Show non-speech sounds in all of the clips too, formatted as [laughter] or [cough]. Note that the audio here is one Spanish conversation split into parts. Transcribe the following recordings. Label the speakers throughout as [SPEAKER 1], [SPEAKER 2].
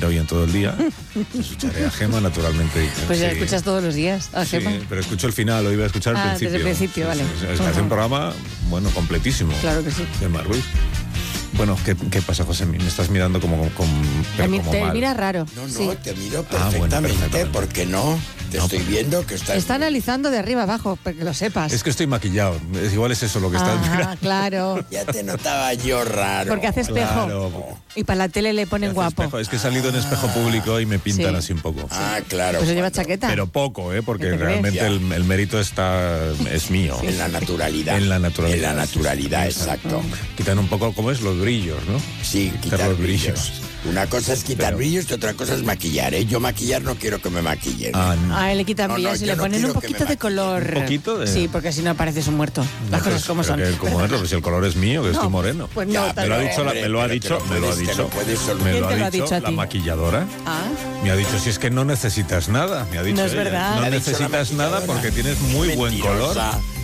[SPEAKER 1] dormir hoy en todo el día. [laughs] Escucharé a Gema, naturalmente.
[SPEAKER 2] Pues ya
[SPEAKER 1] sí.
[SPEAKER 2] escuchas todos los días a
[SPEAKER 1] Sí,
[SPEAKER 2] Gemma.
[SPEAKER 1] pero escucho el final, hoy voy a escuchar el
[SPEAKER 2] Ah, desde
[SPEAKER 1] principio.
[SPEAKER 2] el principio, vale.
[SPEAKER 1] Es, es que hace un programa, bueno, completísimo.
[SPEAKER 2] Claro que sí.
[SPEAKER 1] Gemma Ruiz. Bueno, ¿qué, qué pasa, José? Me estás mirando como, como, pero
[SPEAKER 2] Te, mi-
[SPEAKER 1] como
[SPEAKER 2] te
[SPEAKER 1] mal.
[SPEAKER 2] mira raro.
[SPEAKER 3] No, no,
[SPEAKER 2] sí.
[SPEAKER 3] te miro
[SPEAKER 1] Ah, bueno,
[SPEAKER 3] perfectamente,
[SPEAKER 1] perfectamente.
[SPEAKER 3] ¿por qué no? Te estoy viendo que estás...
[SPEAKER 2] Está analizando de arriba abajo, para que lo sepas.
[SPEAKER 1] Es que estoy maquillado. Es, igual es eso lo que estás
[SPEAKER 2] Ah,
[SPEAKER 1] mirando.
[SPEAKER 2] claro. [laughs]
[SPEAKER 3] Ya te notaba yo raro.
[SPEAKER 2] Porque hace espejo.
[SPEAKER 1] Claro.
[SPEAKER 2] Y para la tele le ponen guapo.
[SPEAKER 1] espejo. Es que he salido en espejo público y me pintan
[SPEAKER 2] Sí.
[SPEAKER 1] así un poco.
[SPEAKER 3] Ah, claro.
[SPEAKER 2] Pues lleva chaqueta.
[SPEAKER 1] Pero poco, ¿eh? Porque realmente el, el mérito está es mío.
[SPEAKER 3] En la naturalidad.
[SPEAKER 1] En la naturalidad.
[SPEAKER 3] En la naturalidad, exacto.
[SPEAKER 1] Quitan un poco, ¿cómo es? Los brillos, ¿no?
[SPEAKER 3] Sí,
[SPEAKER 1] Quitar
[SPEAKER 3] quitar
[SPEAKER 1] los brillos.
[SPEAKER 3] brillos. Una cosa es quitar
[SPEAKER 1] Pero-
[SPEAKER 3] brillos y otra cosa es maquillar, ¿eh? Yo maquillar no quiero que me maquillen.
[SPEAKER 1] Ah, no.
[SPEAKER 2] A él le quitan
[SPEAKER 3] No, no,
[SPEAKER 2] brillos y le
[SPEAKER 3] no
[SPEAKER 2] ponen un poquito de color.
[SPEAKER 1] ¿Un poquito de-
[SPEAKER 2] Sí, porque si no pareces un muerto. Las cosas como
[SPEAKER 1] Pero
[SPEAKER 2] son.
[SPEAKER 1] que- ¿Cómo es? Pero si el color es mío, que estoy
[SPEAKER 2] No,
[SPEAKER 1] moreno.
[SPEAKER 2] Pues no,
[SPEAKER 1] me lo ha dicho, me lo ha dicho, me lo ha dicho. Me
[SPEAKER 2] ¿Quién
[SPEAKER 1] lo ha dicho la maquilladora.
[SPEAKER 2] Ah,
[SPEAKER 1] Me ha dicho, si es que no necesitas nada. Me ha dicho
[SPEAKER 2] No es verdad.
[SPEAKER 1] No necesitas nada porque tienes muy buen color.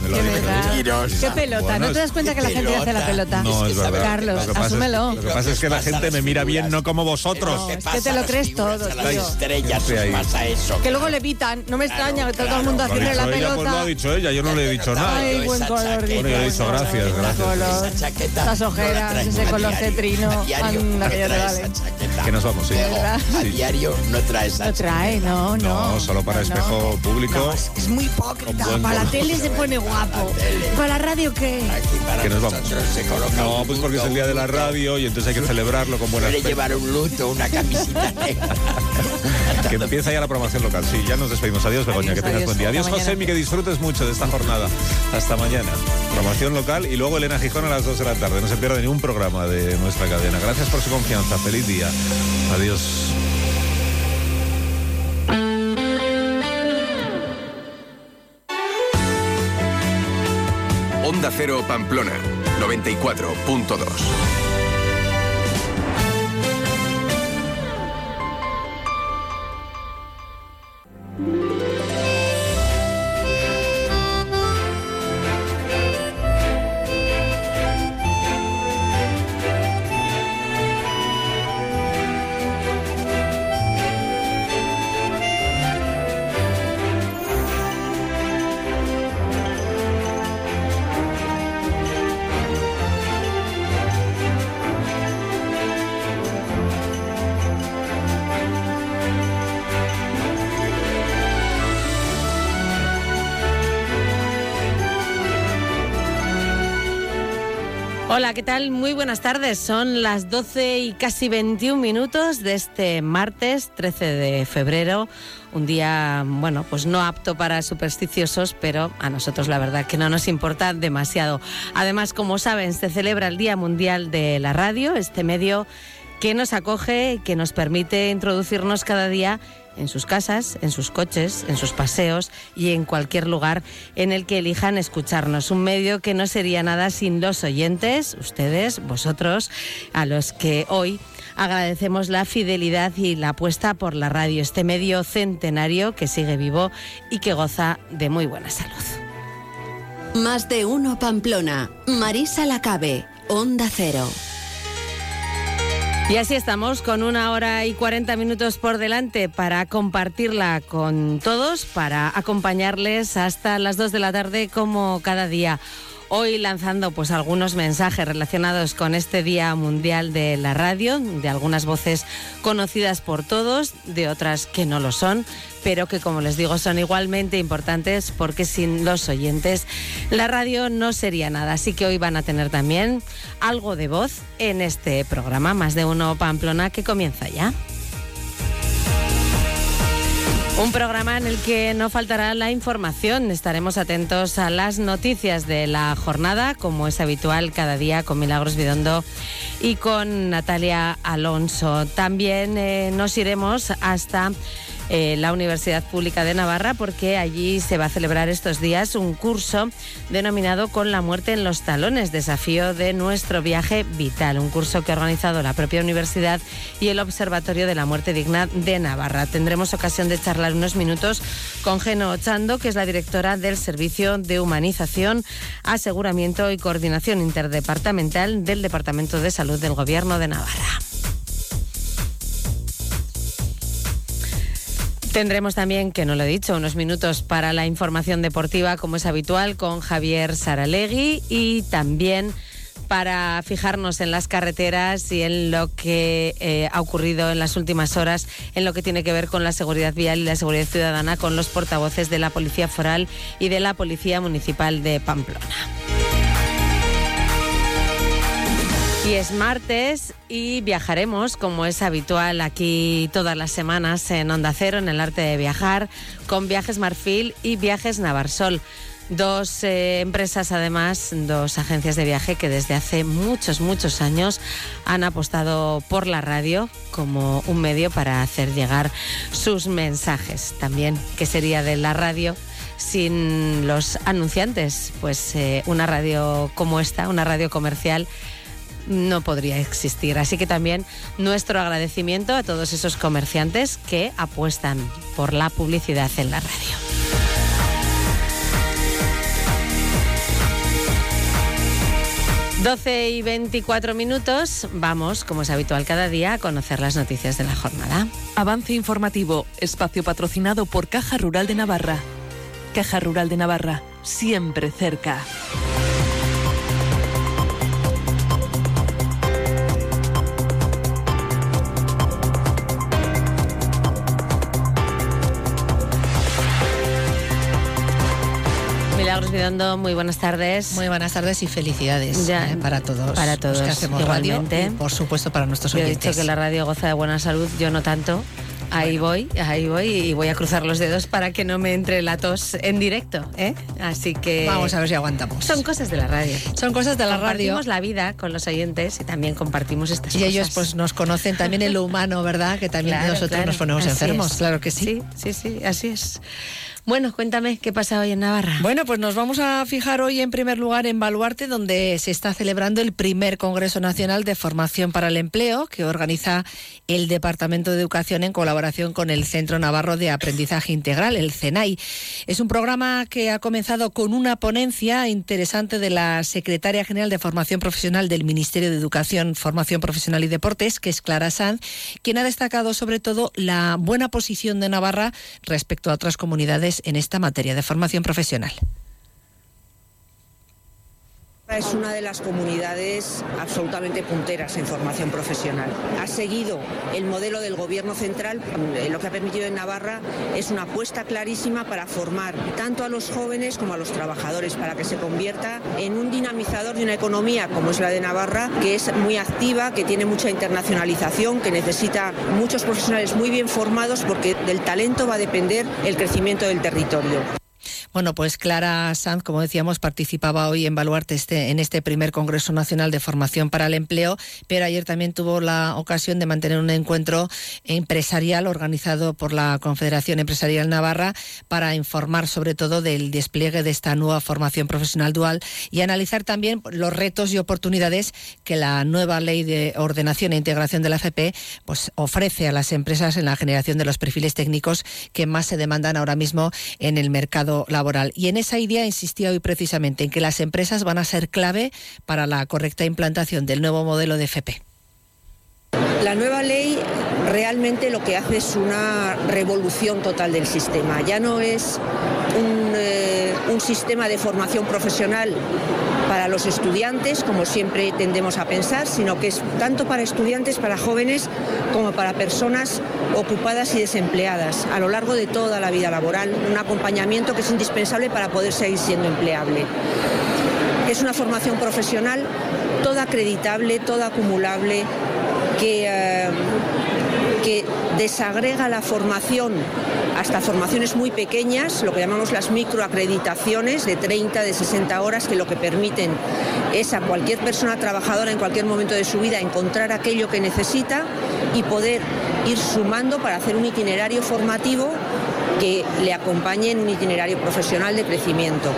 [SPEAKER 1] Me lo.
[SPEAKER 3] Mentirosa.
[SPEAKER 2] Qué pelota.
[SPEAKER 1] Bueno,
[SPEAKER 2] ¿No te das cuenta
[SPEAKER 3] qué
[SPEAKER 2] que la gente hace la
[SPEAKER 3] pelota.
[SPEAKER 2] pelota?
[SPEAKER 1] No, es verdad.
[SPEAKER 2] Carlos,
[SPEAKER 1] Lo pasa es-
[SPEAKER 2] asúmelo.
[SPEAKER 1] Lo que pasa es que la gente me mira bien, no como vosotros.
[SPEAKER 2] No,
[SPEAKER 3] ¿Qué
[SPEAKER 2] es que te lo crees todo,
[SPEAKER 3] las estrellas pasa eso.
[SPEAKER 2] Que luego le evitan. No me extraña que todo el mundo haciendo la
[SPEAKER 1] ella,
[SPEAKER 2] pelota.
[SPEAKER 1] pues lo ha dicho ella, yo no le he dicho nada.
[SPEAKER 2] Ay, buen color.
[SPEAKER 1] Bueno, yo he dicho gracias, gracias.
[SPEAKER 2] color.
[SPEAKER 3] Esa chaqueta
[SPEAKER 2] Las
[SPEAKER 3] no la
[SPEAKER 2] ojeras, ese color cetrino. Anda, que ya te vale.
[SPEAKER 1] Que nos vamos, sí.
[SPEAKER 2] De verdad.
[SPEAKER 3] A diario no trae esa
[SPEAKER 2] No trae, no, no.
[SPEAKER 1] No, solo para espejo público.
[SPEAKER 2] Es, muy hipócrita. Para la tele se pone guapo. ¿Para la radio qué?
[SPEAKER 3] Aquí para
[SPEAKER 1] Que nos vamos.
[SPEAKER 3] se
[SPEAKER 1] No, pues porque es el día de la radio y entonces hay que celebrarlo con buena
[SPEAKER 3] Suele llevar un luto, una camisita [laughs] negra.
[SPEAKER 1] Que empieza ya la programación local. Sí, ya nos despedimos. Adiós, Begoña,
[SPEAKER 2] Adiós,
[SPEAKER 1] que tengas
[SPEAKER 2] adiós.
[SPEAKER 1] buen día. Adiós. José, y que disfrutes mucho de esta jornada. Hasta mañana. Programación local y luego Elena Gijón a las 2 de la tarde. No se pierda ningún programa de nuestra cadena. Gracias por su confianza. Feliz día. Adiós.
[SPEAKER 4] Pamplona, 94.2.
[SPEAKER 2] ¿qué tal? Muy buenas tardes. Son las 12 y casi 21 minutos de este martes 13 de febrero. Un día, bueno, pues no apto para supersticiosos, pero a nosotros la verdad que no nos importa demasiado. Además, como saben, se celebra el Día Mundial de la Radio, este medio que nos acoge, que nos permite introducirnos cada día en sus casas, en sus coches, en sus paseos y en cualquier lugar en el que elijan escucharnos. Un medio que no sería nada sin los oyentes, ustedes, vosotros, a los que hoy agradecemos la fidelidad y la apuesta por la radio, este medio centenario que sigue vivo y que goza de muy buena salud.
[SPEAKER 5] Más de uno Pamplona. Marisa Lacabe. Onda Cero.
[SPEAKER 2] Y así estamos, con una hora y 40 minutos por delante para compartirla con todos, para acompañarles hasta las 2 de la tarde como cada día. Hoy lanzando pues algunos mensajes relacionados con este Día Mundial de la Radio, de algunas voces conocidas por todos, de otras que no lo son, pero que como les digo son igualmente importantes porque sin los oyentes la radio no sería nada. Así que hoy van a tener también algo de voz en este programa, más de uno Pamplona que comienza ya. Un programa en el que no faltará la información. Estaremos atentos a las noticias de la jornada, como es habitual cada día con Milagros Bidondo y con Natalia Alonso. También eh, nos iremos hasta eh, la Universidad Pública de Navarra porque allí se va a celebrar estos días un curso denominado Con la muerte en los talones, desafío de nuestro viaje vital, un curso que ha organizado la propia universidad y el Observatorio de la Muerte Digna de Navarra. Tendremos ocasión de charlar unos minutos con Geno Ochando, que es la directora del Servicio de Humanización, Aseguramiento y Coordinación Interdepartamental del Departamento de Salud del Gobierno de Navarra. Tendremos también, que no lo he dicho, unos minutos para la información deportiva, como es habitual, con Javier Saralegui y también para fijarnos en las carreteras y en lo que eh, ha ocurrido en las últimas horas en lo que tiene que ver con la seguridad vial y la seguridad ciudadana con los portavoces de la Policía Foral y de la Policía Municipal de Pamplona. Y es martes y viajaremos, como es habitual aquí todas las semanas en Onda Cero, en el arte de viajar, con Viajes Marfil y Viajes Navarsol. Dos eh, empresas, además, dos agencias de viaje que desde hace muchos, muchos años han apostado por la radio como un medio para hacer llegar sus mensajes. También, ¿qué sería de la radio sin los anunciantes? Pues eh, una radio como esta, una radio comercial no podría existir. Así que también nuestro agradecimiento a todos esos comerciantes que apuestan por la publicidad en la radio. Doce y 24 minutos, vamos, como es habitual cada día, a conocer las noticias de la jornada.
[SPEAKER 6] Avance informativo, espacio patrocinado por Caja Rural de Navarra. Caja Rural de Navarra, siempre cerca.
[SPEAKER 2] Vidondo, muy buenas tardes.
[SPEAKER 7] Muy buenas tardes y felicidades
[SPEAKER 2] Ya,
[SPEAKER 7] eh, para todos.
[SPEAKER 2] para todos,
[SPEAKER 7] los que hacemos radio
[SPEAKER 2] igualmente.
[SPEAKER 7] y, por supuesto para nuestros
[SPEAKER 2] Yo he
[SPEAKER 7] oyentes.
[SPEAKER 2] dicho que la radio goza de buena salud, yo no tanto. Ahí voy, ahí voy y voy a cruzar los dedos para que no me entre la tos en directo, ¿eh? Así que
[SPEAKER 7] Vamos a ver si aguantamos.
[SPEAKER 2] son cosas de la radio.
[SPEAKER 7] Son cosas de la radio.
[SPEAKER 2] Compartimos la vida con los oyentes y también compartimos estas
[SPEAKER 7] Y
[SPEAKER 2] cosas.
[SPEAKER 7] ellos pues nos conocen también en lo humano, ¿verdad? Que también
[SPEAKER 2] Claro,
[SPEAKER 7] nosotros
[SPEAKER 2] claro,
[SPEAKER 7] nos ponemos
[SPEAKER 2] así
[SPEAKER 7] enfermos,
[SPEAKER 2] es.
[SPEAKER 7] claro que sí.
[SPEAKER 2] Sí, sí, sí, así es. Bueno, cuéntame qué pasa hoy en Navarra.
[SPEAKER 7] Bueno, pues nos vamos a fijar hoy en primer lugar en Baluarte, donde se está celebrando el primer Congreso Nacional de Formación para el Empleo, que organiza el Departamento de Educación en colaboración con el Centro Navarro de Aprendizaje Integral, el CENAI. Es un programa que ha comenzado con una ponencia interesante de la Secretaria General de Formación Profesional del Ministerio de Educación, Formación Profesional y Deportes, que es Clara Sanz, quien ha destacado sobre todo la buena posición de Navarra respecto a otras comunidades en esta materia de formación profesional.
[SPEAKER 8] Es una de las comunidades absolutamente punteras en formación profesional. Ha seguido el modelo del gobierno central, eh, lo que ha permitido en Navarra es una apuesta clarísima para formar tanto a los jóvenes como a los trabajadores, para que se convierta en un dinamizador de una economía como es la de Navarra, que es muy activa, que tiene mucha internacionalización, que necesita muchos profesionales muy bien formados, porque del talento va a depender el crecimiento del territorio.
[SPEAKER 7] Bueno, pues Clara Sanz, como decíamos, participaba hoy en Baluarte este, en este primer Congreso Nacional de Formación para el Empleo, pero ayer también tuvo la ocasión de mantener un encuentro empresarial organizado por la Confederación Empresarial Navarra para informar sobre todo del despliegue de esta nueva formación profesional dual y analizar también los retos y oportunidades que la nueva ley de ordenación e integración de la FP pues, ofrece a las empresas en la generación de los perfiles técnicos que más se demandan ahora mismo en el mercado laboral. Y en esa idea insistía hoy precisamente en que las empresas van a ser clave para la correcta implantación del nuevo modelo de FP.
[SPEAKER 8] La nueva ley realmente lo que hace es una revolución total del sistema. Ya no es un, eh, sistema de formación profesional para los estudiantes, como siempre tendemos a pensar, sino que es tanto para estudiantes, para jóvenes, como para personas ocupadas y desempleadas a lo largo de toda la vida laboral. Un acompañamiento que es indispensable para poder seguir siendo empleable. Es una formación profesional toda acreditable, toda acumulable, que, eh, que desagrega la formación hasta formaciones muy pequeñas, lo que llamamos las microacreditaciones de 30, de 60 horas, que lo que permiten es a cualquier persona trabajadora en cualquier momento de su vida encontrar aquello que necesita y poder ir sumando para hacer un itinerario formativo que le acompañe en un itinerario profesional de crecimiento.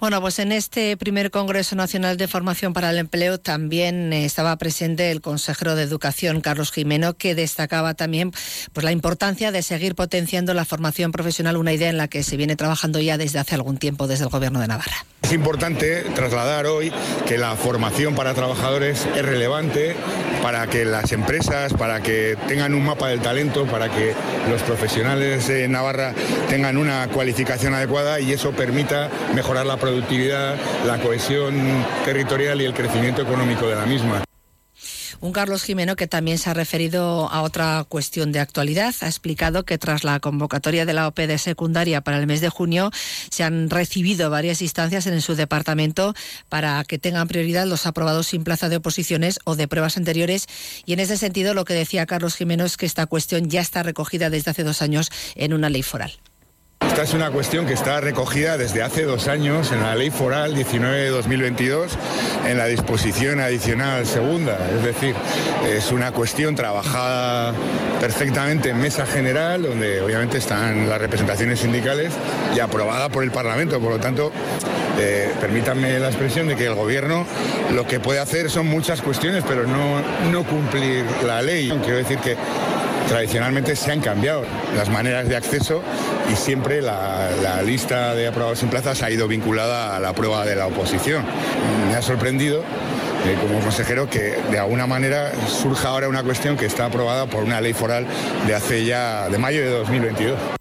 [SPEAKER 7] Bueno, pues en este primer Congreso Nacional de Formación para el Empleo también eh, estaba presente el consejero de Educación, Carlos Jimeno, que destacaba también pues, la importancia de seguir potenciando la formación profesional, una idea en la que se viene trabajando ya desde hace algún tiempo desde el Gobierno de Navarra.
[SPEAKER 9] Es importante trasladar hoy que la formación para trabajadores es relevante para que las empresas, para que tengan un mapa del talento, para que los profesionales de Navarra tengan una cualificación adecuada y eso permita mejorar la productividad, la cohesión territorial y el crecimiento económico de la misma.
[SPEAKER 7] Un Carlos Jimeno que también se ha referido a otra cuestión de actualidad. Ha explicado que tras la convocatoria de la OPD secundaria para el mes de junio se han recibido varias instancias en su departamento para que tengan prioridad los aprobados sin plaza de oposiciones o de pruebas anteriores. Y en ese sentido lo que decía Carlos Jimeno es que esta cuestión ya está recogida desde hace dos años en una ley foral.
[SPEAKER 9] Esta es una cuestión que está recogida desde hace dos años en la Ley Foral 19 de 2022 en la disposición adicional segunda. Es decir, es una cuestión trabajada perfectamente en mesa general, donde obviamente están las representaciones sindicales y aprobada por el Parlamento. Por lo tanto, eh, permítanme la expresión de que el Gobierno lo que puede hacer son muchas cuestiones, pero no, no cumplir la ley. Quiero decir que tradicionalmente se han cambiado las maneras de acceso y siempre la, lista de aprobados sin plazas ha ido vinculada a la prueba de la oposición. Me ha sorprendido eh, como consejero que de alguna manera surja ahora una cuestión que está aprobada por una ley foral de hace ya de mayo de 2022.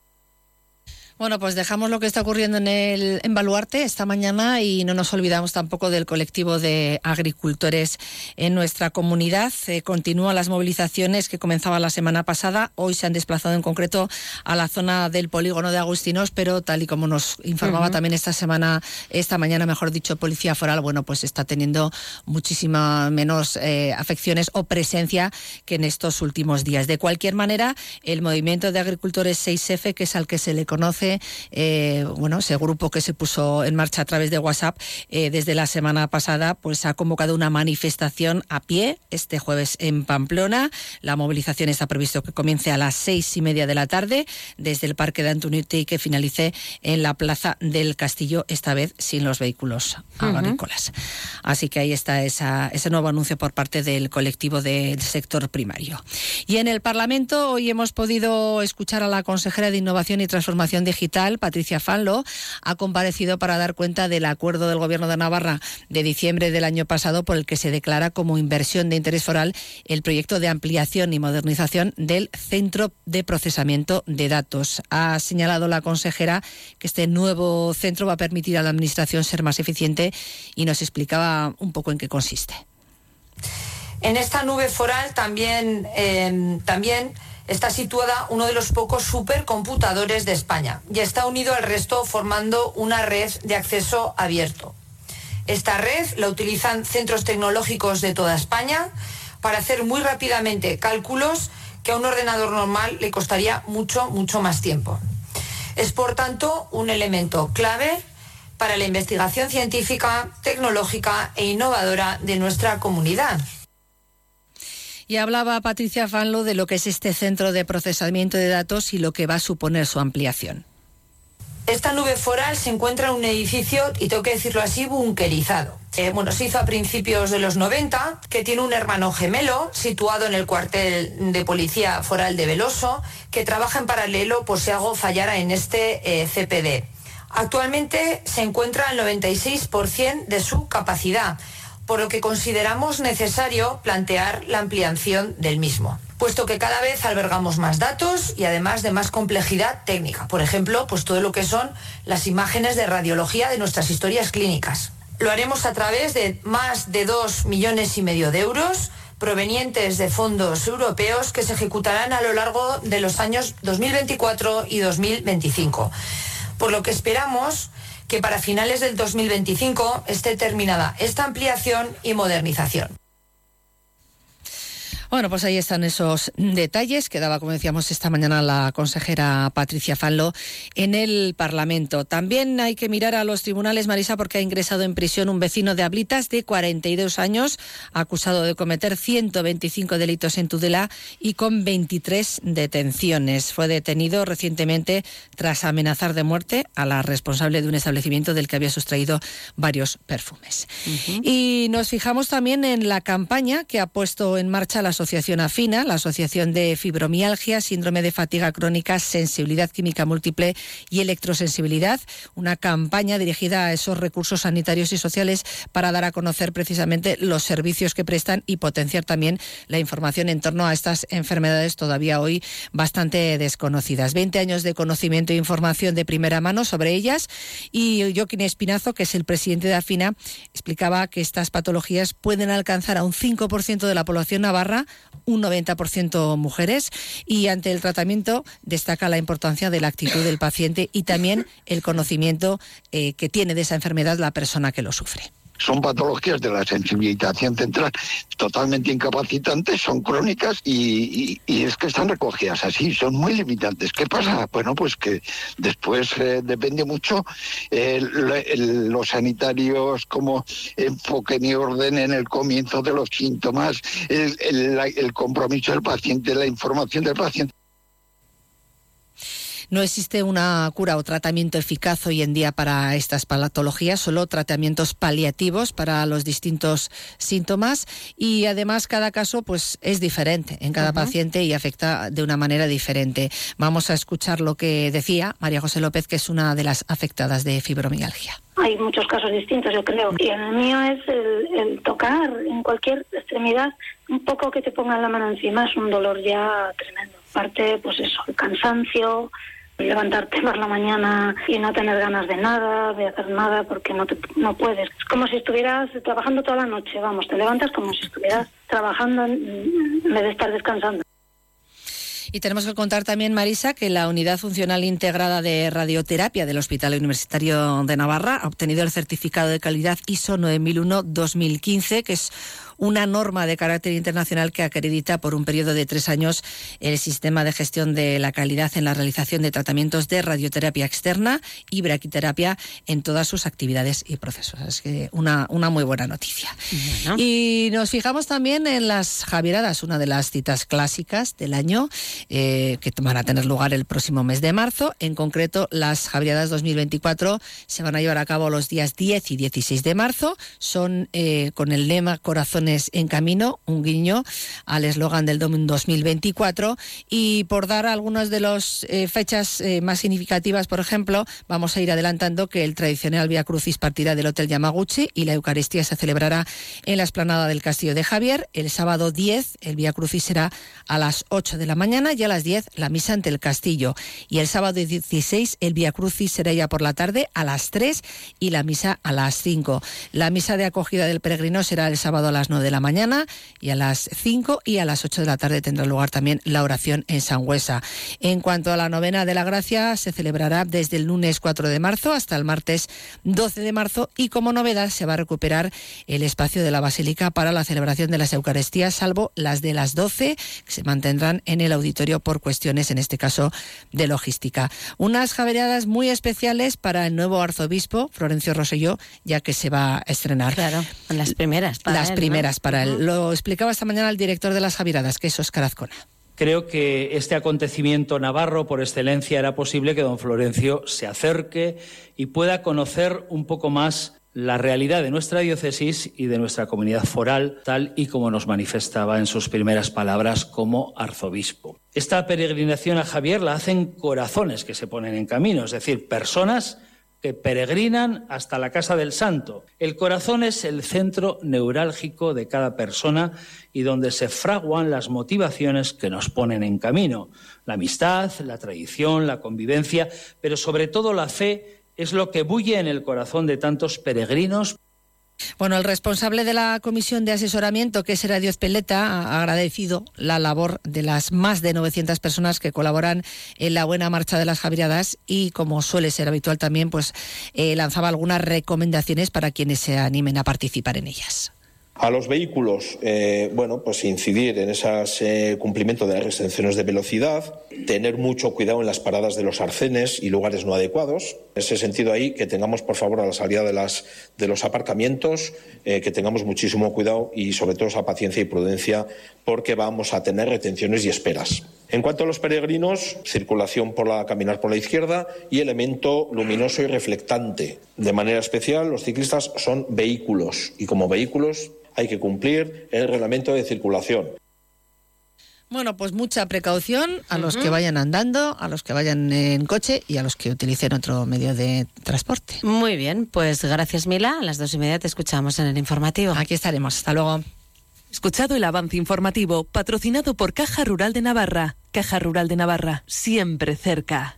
[SPEAKER 7] Bueno, pues dejamos lo que está ocurriendo en el en Baluarte esta mañana y no nos olvidamos tampoco del colectivo de agricultores en nuestra comunidad. Eh, continúan las movilizaciones que comenzaban la semana pasada. Hoy se han desplazado en concreto a la zona del polígono de Agustinos, pero tal y como nos informaba también esta semana, esta mañana, mejor dicho, Policía Foral, bueno, pues está teniendo muchísima menos eh, afecciones o presencia que en estos últimos días. De cualquier manera, el movimiento de agricultores 6F, que es al que se le conoce eh, bueno, ese grupo que se puso en marcha a través de WhatsApp eh, desde la semana pasada, pues ha convocado una manifestación a pie este jueves en Pamplona. La movilización está previsto que comience a las seis y media de la tarde desde el Parque de Antunite y que finalice en la Plaza del Castillo, esta vez sin los vehículos agrícolas. Así que ahí está ese nuevo anuncio por parte del colectivo del sector primario. Y en el Parlamento hoy hemos podido escuchar a la consejera de Innovación y Transformación Digital Patricia Fanlo, ha comparecido para dar cuenta del acuerdo del Gobierno de Navarra de diciembre del año pasado por el que se declara como inversión de interés foral el proyecto de ampliación y modernización del Centro de Procesamiento de Datos. Ha señalado la consejera que este nuevo centro va a permitir a la Administración ser más eficiente y nos explicaba un poco en qué consiste.
[SPEAKER 10] En esta nube foral también, eh, también está situada uno de los pocos supercomputadores de España y está unido al resto formando una red de acceso abierto. Esta red la utilizan centros tecnológicos de toda España para hacer muy rápidamente cálculos que a un ordenador normal le costaría mucho, mucho más tiempo. Es por tanto un elemento clave para la investigación científica, tecnológica e innovadora de nuestra comunidad.
[SPEAKER 7] Y hablaba Patricia Fanlo de lo que es este centro de procesamiento de datos y lo que va a suponer su ampliación.
[SPEAKER 10] Esta nube foral se encuentra en un edificio, y tengo que decirlo así, bunkerizado. Eh, bueno, se hizo a principios de los 90, que tiene un hermano gemelo situado en el cuartel de policía foral de Veloso, que trabaja en paralelo por si algo fallara en este eh, CPD. Actualmente se encuentra al 96% de su capacidad por lo que consideramos necesario plantear la ampliación del mismo puesto que cada vez albergamos más datos y además de más complejidad técnica. Por ejemplo, pues todo lo que son las imágenes de radiología de nuestras historias clínicas. Lo haremos a través de más de dos millones y medio de euros provenientes de fondos europeos que se ejecutarán a lo largo de los años 2024 y 2025. Por lo que esperamos que para finales del 2025 esté terminada esta ampliación y modernización.
[SPEAKER 7] Bueno, pues ahí están esos detalles que daba, como decíamos esta mañana, la consejera Patricia Fanlo en el Parlamento. También hay que mirar a los tribunales, Marisa, porque ha ingresado en prisión un vecino de Ablitas de 42 años, acusado de cometer 125 delitos en Tudela y con 23 detenciones. Fue detenido recientemente tras amenazar de muerte a la responsable de un establecimiento del que había sustraído varios perfumes. Y nos fijamos también en la campaña que ha puesto en marcha la Asociación Afina, la Asociación de Fibromialgia, Síndrome de Fatiga Crónica, Sensibilidad Química Múltiple y Electrosensibilidad, una campaña dirigida a esos recursos sanitarios y sociales para dar a conocer precisamente los servicios que prestan y potenciar también la información en torno a estas enfermedades todavía hoy bastante desconocidas. 20 años de conocimiento e información de primera mano sobre ellas y Joaquín Espinazo, que es el presidente de Afina, explicaba que estas patologías pueden alcanzar a un 5% de la población navarra un 90% mujeres y ante el tratamiento destaca la importancia de la actitud del paciente y también el conocimiento eh, que tiene de esa enfermedad la persona que lo sufre
[SPEAKER 3] son patologías de la sensibilización central totalmente incapacitantes, son crónicas y, es que están recogidas así, son muy limitantes. ¿Qué pasa? Bueno, pues que después eh, depende mucho los sanitarios como enfoquen y ordenen el comienzo de los síntomas, el compromiso del paciente, la información del paciente.
[SPEAKER 7] No existe una cura o tratamiento eficaz hoy en día para estas patologías, solo tratamientos paliativos para los distintos síntomas y además cada caso pues es diferente en cada paciente y afecta de una manera diferente. Vamos a escuchar lo que decía María José López, que es una de las afectadas de fibromialgia.
[SPEAKER 11] Hay muchos casos distintos, yo creo. Y el mío es el, tocar en cualquier extremidad, un poco que te pongan la mano encima, es un dolor ya tremendo. Aparte, pues eso, el cansancio, levantarte por la mañana y no tener ganas de nada, de hacer nada, porque no, te, no puedes. Es como si estuvieras trabajando toda la noche, vamos, te levantas como si estuvieras trabajando en vez de estar descansando.
[SPEAKER 7] Y tenemos que contar también, Marisa, que la Unidad Funcional Integrada de Radioterapia del Hospital Universitario de Navarra ha obtenido el certificado de calidad ISO 9001-2015, que es una norma de carácter internacional que acredita por un periodo de tres años el sistema de gestión de la calidad en la realización de tratamientos de radioterapia externa y braquiterapia en todas sus actividades y procesos. Es que una, una muy buena noticia. Y nos fijamos también en las Javieradas, una de las citas clásicas del año eh, que van a tener lugar el próximo mes de marzo. En concreto, las Javieradas 2024 se van a llevar a cabo los días 10 y 16 de marzo. Son eh, con el lema Corazón en camino, un guiño al eslogan del 2024. Y por dar algunas de las eh, fechas eh, más significativas, por ejemplo, vamos a ir adelantando que el tradicional Via Crucis partirá del Hotel Yamaguchi y la Eucaristía se celebrará en la esplanada del Castillo de Javier. El sábado 10, el Via Crucis será a las 8 de la mañana y a las 10 la misa ante el castillo. Y el sábado 16, el Via Crucis será ya por la tarde a las 3 y la misa a las 5. La misa de acogida del peregrino será el sábado a las 9 de la mañana y a las 5 y a las 8 de la tarde tendrá lugar también la oración en Sangüesa. En cuanto a la novena de la gracia, se celebrará desde el lunes 4 de marzo hasta el martes 12 de marzo y como novedad se va a recuperar el espacio de la Basílica para la celebración de las Eucaristías, salvo las de las 12 que se mantendrán en el auditorio por cuestiones, en este caso, de logística. Unas javeriadas muy especiales para el nuevo arzobispo, Florencio Roselló, ya que se va a estrenar.
[SPEAKER 2] Claro, las primeras.
[SPEAKER 7] las primeras para él. Lo explicaba esta mañana el director de las Javiradas, que es Oscar Azcona.
[SPEAKER 12] Creo que este acontecimiento navarro por excelencia era posible que don Florencio se acerque y pueda conocer un poco más la realidad de nuestra diócesis y de nuestra comunidad foral, tal y como nos manifestaba en sus primeras palabras como arzobispo. Esta peregrinación a Javier la hacen corazones que se ponen en camino, es decir, personas que peregrinan hasta la casa del santo. El corazón es el centro neurálgico de cada persona y donde se fraguan las motivaciones que nos ponen en camino. La amistad, la tradición, la convivencia, pero sobre todo la fe es lo que bulle en el corazón de tantos peregrinos
[SPEAKER 7] bueno, el responsable de la comisión de asesoramiento, que es Radio Espeleta, ha agradecido la labor de las más de 900 personas que colaboran en la buena marcha de las Javiriadas y, como suele ser habitual también, pues eh, lanzaba algunas recomendaciones para quienes se animen a participar en ellas.
[SPEAKER 13] A los vehículos, eh, bueno, pues incidir en ese cumplimiento de las restricciones de velocidad, tener mucho cuidado en las paradas de los arcenes y lugares no adecuados. En ese sentido ahí, que tengamos, por favor, a la salida de, las, de los aparcamientos, eh, que tengamos muchísimo cuidado y, sobre todo, esa paciencia y prudencia, porque vamos a tener retenciones y esperas. En cuanto a los peregrinos, circulación por la caminar por la izquierda y elemento luminoso y reflectante. De manera especial, los ciclistas son vehículos y como vehículos hay que cumplir el reglamento de circulación.
[SPEAKER 7] Bueno, pues mucha precaución a los que vayan andando, a los que vayan en coche y a los que utilicen otro medio de transporte.
[SPEAKER 2] Muy bien, pues gracias Mila. A las dos y media te escuchamos en el informativo.
[SPEAKER 7] Aquí estaremos. Hasta luego.
[SPEAKER 14] Escuchado el avance informativo, patrocinado por Caja Rural de Navarra. Caja Rural de Navarra, siempre cerca.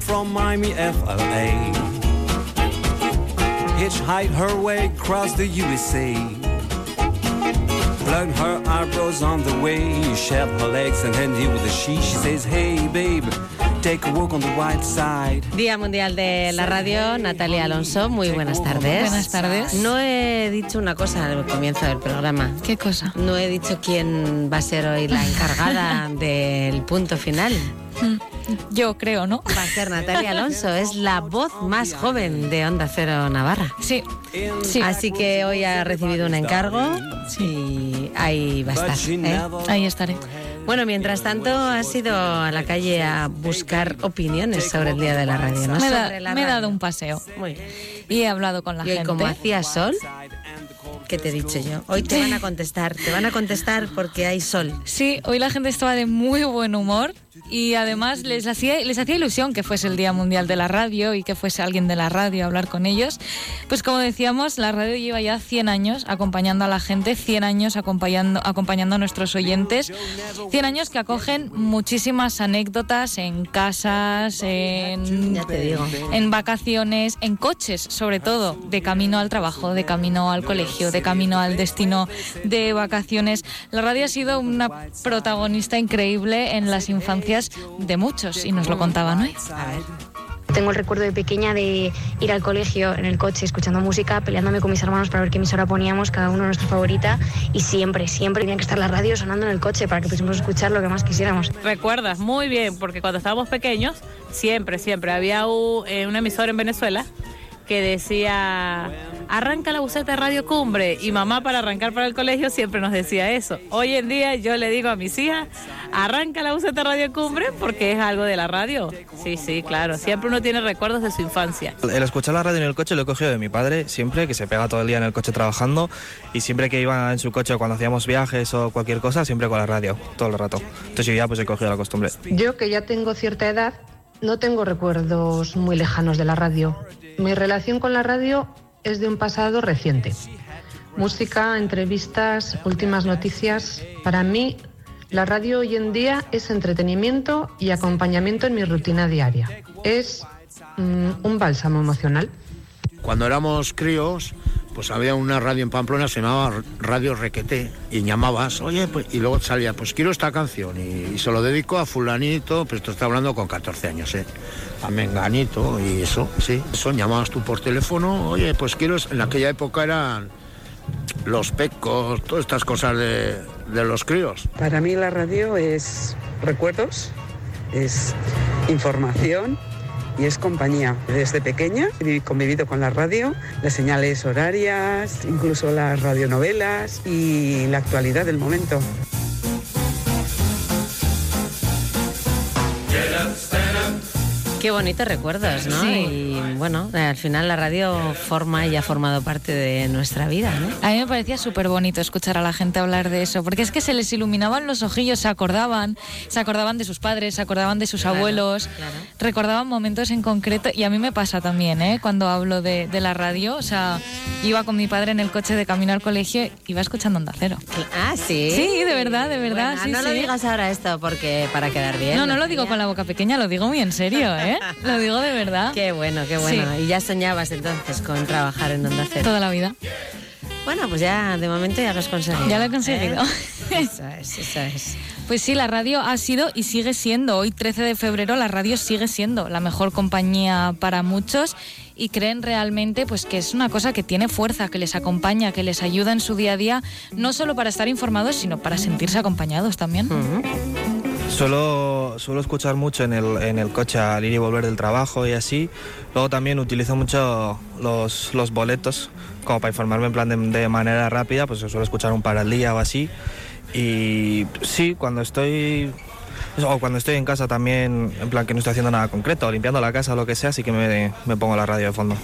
[SPEAKER 15] from Miami, FLA. Hitchhiked her way across the USA. Plugged her eyebrows on the way. Shed her legs and then with a she. She says, Hey, babe. Take a walk on the white side.
[SPEAKER 2] Día Mundial de la Radio, Natalia Alonso, muy buenas tardes.
[SPEAKER 16] Buenas tardes.
[SPEAKER 2] No he dicho una cosa al comienzo del programa.
[SPEAKER 16] ¿Qué cosa?
[SPEAKER 2] No he dicho quién va a ser hoy la [laughs] encargada del punto final.
[SPEAKER 16] Yo creo, ¿no?
[SPEAKER 2] Va a ser Natalia Alonso, es la voz más joven de Onda Cero Navarra.
[SPEAKER 16] Sí, sí.
[SPEAKER 2] Así que hoy ha recibido un encargo y ahí va a estar. ¿eh?
[SPEAKER 16] Ahí estaré.
[SPEAKER 2] Bueno, mientras tanto, has ido a la calle a buscar opiniones sobre el Día de la Radio, ¿no?
[SPEAKER 16] Me, da-
[SPEAKER 2] Sobre la
[SPEAKER 16] me he dado un paseo.
[SPEAKER 2] Muy bien.
[SPEAKER 16] Y he hablado con la
[SPEAKER 2] Y
[SPEAKER 16] gente.
[SPEAKER 2] como hacía sol, ¿qué te he dicho yo? Hoy te van a contestar, te van a contestar porque hay sol.
[SPEAKER 16] Sí, hoy la gente estaba de muy buen humor y además les hacía, les hacía ilusión que fuese el Día Mundial de la Radio y que fuese alguien de la radio a hablar con ellos. Pues como decíamos, la radio lleva ya 100 años acompañando a la gente, 100 años acompañando, acompañando a nuestros oyentes, 100 años que acogen muchísimas anécdotas en casas, en,
[SPEAKER 2] Ya te digo.
[SPEAKER 16] en vacaciones, en coches, sobre todo, de camino al trabajo, de camino al colegio, de camino al destino de vacaciones. La radio ha sido una protagonista increíble en las infancias de muchos y nos lo contaban hoy.
[SPEAKER 2] A ver.
[SPEAKER 17] Tengo el recuerdo de pequeña de ir al colegio en el coche escuchando música, peleándome con mis hermanos para ver qué emisora poníamos, cada uno nuestra favorita, y siempre, siempre tenía que estar la radio sonando en el coche para que pudiésemos escuchar lo que más quisiéramos.
[SPEAKER 18] Recuerdas muy bien, porque cuando estábamos pequeños, siempre, siempre había un, eh, una emisora en Venezuela que decía, arranca la buceta de Radio Cumbre. Y mamá para arrancar para el colegio siempre nos decía eso. Hoy en día yo le digo a mis hijas, arranca la buceta de Radio Cumbre porque es algo de la radio. Sí, sí, claro. Siempre uno tiene recuerdos de su infancia.
[SPEAKER 19] El escuchar la radio en el coche lo he cogido de mi padre siempre, que se pega todo el día en el coche trabajando y siempre que iba en su coche cuando hacíamos viajes o cualquier cosa, siempre con la radio, todo el rato. Entonces yo ya pues he cogido la costumbre.
[SPEAKER 20] Yo que ya tengo cierta edad, no tengo recuerdos muy lejanos de la radio. Mi relación con la radio es de un pasado reciente. Música, entrevistas, últimas noticias. Para mí, la radio hoy en día es entretenimiento y acompañamiento en mi rutina diaria. Es mm, un bálsamo emocional.
[SPEAKER 21] Cuando éramos críos, pues había una radio en Pamplona, se llamaba Radio Requeté, y llamabas, oye, pues, y luego salía, pues quiero esta canción, y, se lo dedico a fulanito, pero esto está hablando con 14 años, ¿eh? A Menganito, y eso, sí. Eso, llamabas tú por teléfono, oye, pues quiero, en aquella época eran los pecos, todas estas cosas de, de los críos.
[SPEAKER 22] Para mí la radio es recuerdos, es información y es compañía. Desde pequeña he convivido con la radio, las señales horarias, incluso las radionovelas y la actualidad del momento.
[SPEAKER 2] Qué bonitos recuerdos, ¿no?
[SPEAKER 16] Sí.
[SPEAKER 2] Y bueno, al final la radio forma y ha formado parte de nuestra vida, ¿no?
[SPEAKER 16] A mí me parecía súper bonito escuchar a la gente hablar de eso, porque es que se les iluminaban los ojillos, se acordaban, se acordaban de sus padres, se acordaban de sus
[SPEAKER 2] Claro,
[SPEAKER 16] abuelos, recordaban momentos en concreto, y a mí me pasa también, ¿eh? Cuando hablo de, de la radio, o sea, iba con mi padre en el coche de camino al colegio, iba escuchando Onda Cero.
[SPEAKER 2] Ah, sí.
[SPEAKER 16] Sí, de verdad, de verdad.
[SPEAKER 2] Bueno,
[SPEAKER 16] sí,
[SPEAKER 2] no lo digas ahora esto porque para quedar bien.
[SPEAKER 16] No, no lo digo con la boca pequeña, lo digo muy en serio, ¿eh? [laughs] Lo digo de verdad.
[SPEAKER 2] Qué bueno, qué bueno.
[SPEAKER 16] Sí.
[SPEAKER 2] Y ya soñabas entonces con trabajar en Onda Cero.
[SPEAKER 16] Toda la vida.
[SPEAKER 2] Bueno, pues ya de momento ya lo has conseguido.
[SPEAKER 16] Ya lo he conseguido.
[SPEAKER 2] ¿eh? [laughs] Eso es, eso es.
[SPEAKER 16] Pues sí, la radio ha sido y sigue siendo, hoy 13 de febrero, la radio sigue siendo la mejor compañía para muchos y creen realmente pues que es una cosa que tiene fuerza, que les acompaña, que les ayuda en su día a día, no solo para estar informados, sino para sentirse acompañados también.
[SPEAKER 19] Suelo, suelo escuchar mucho en el, en el coche al ir y volver del trabajo y así. Luego también utilizo mucho los, los boletos como para informarme en plan de, de manera rápida, pues suelo escuchar un par al día o así. Y sí, cuando estoy o cuando estoy en casa también, en plan que no estoy haciendo nada concreto, limpiando la casa o lo que sea, sí que me, me pongo la radio de fondo.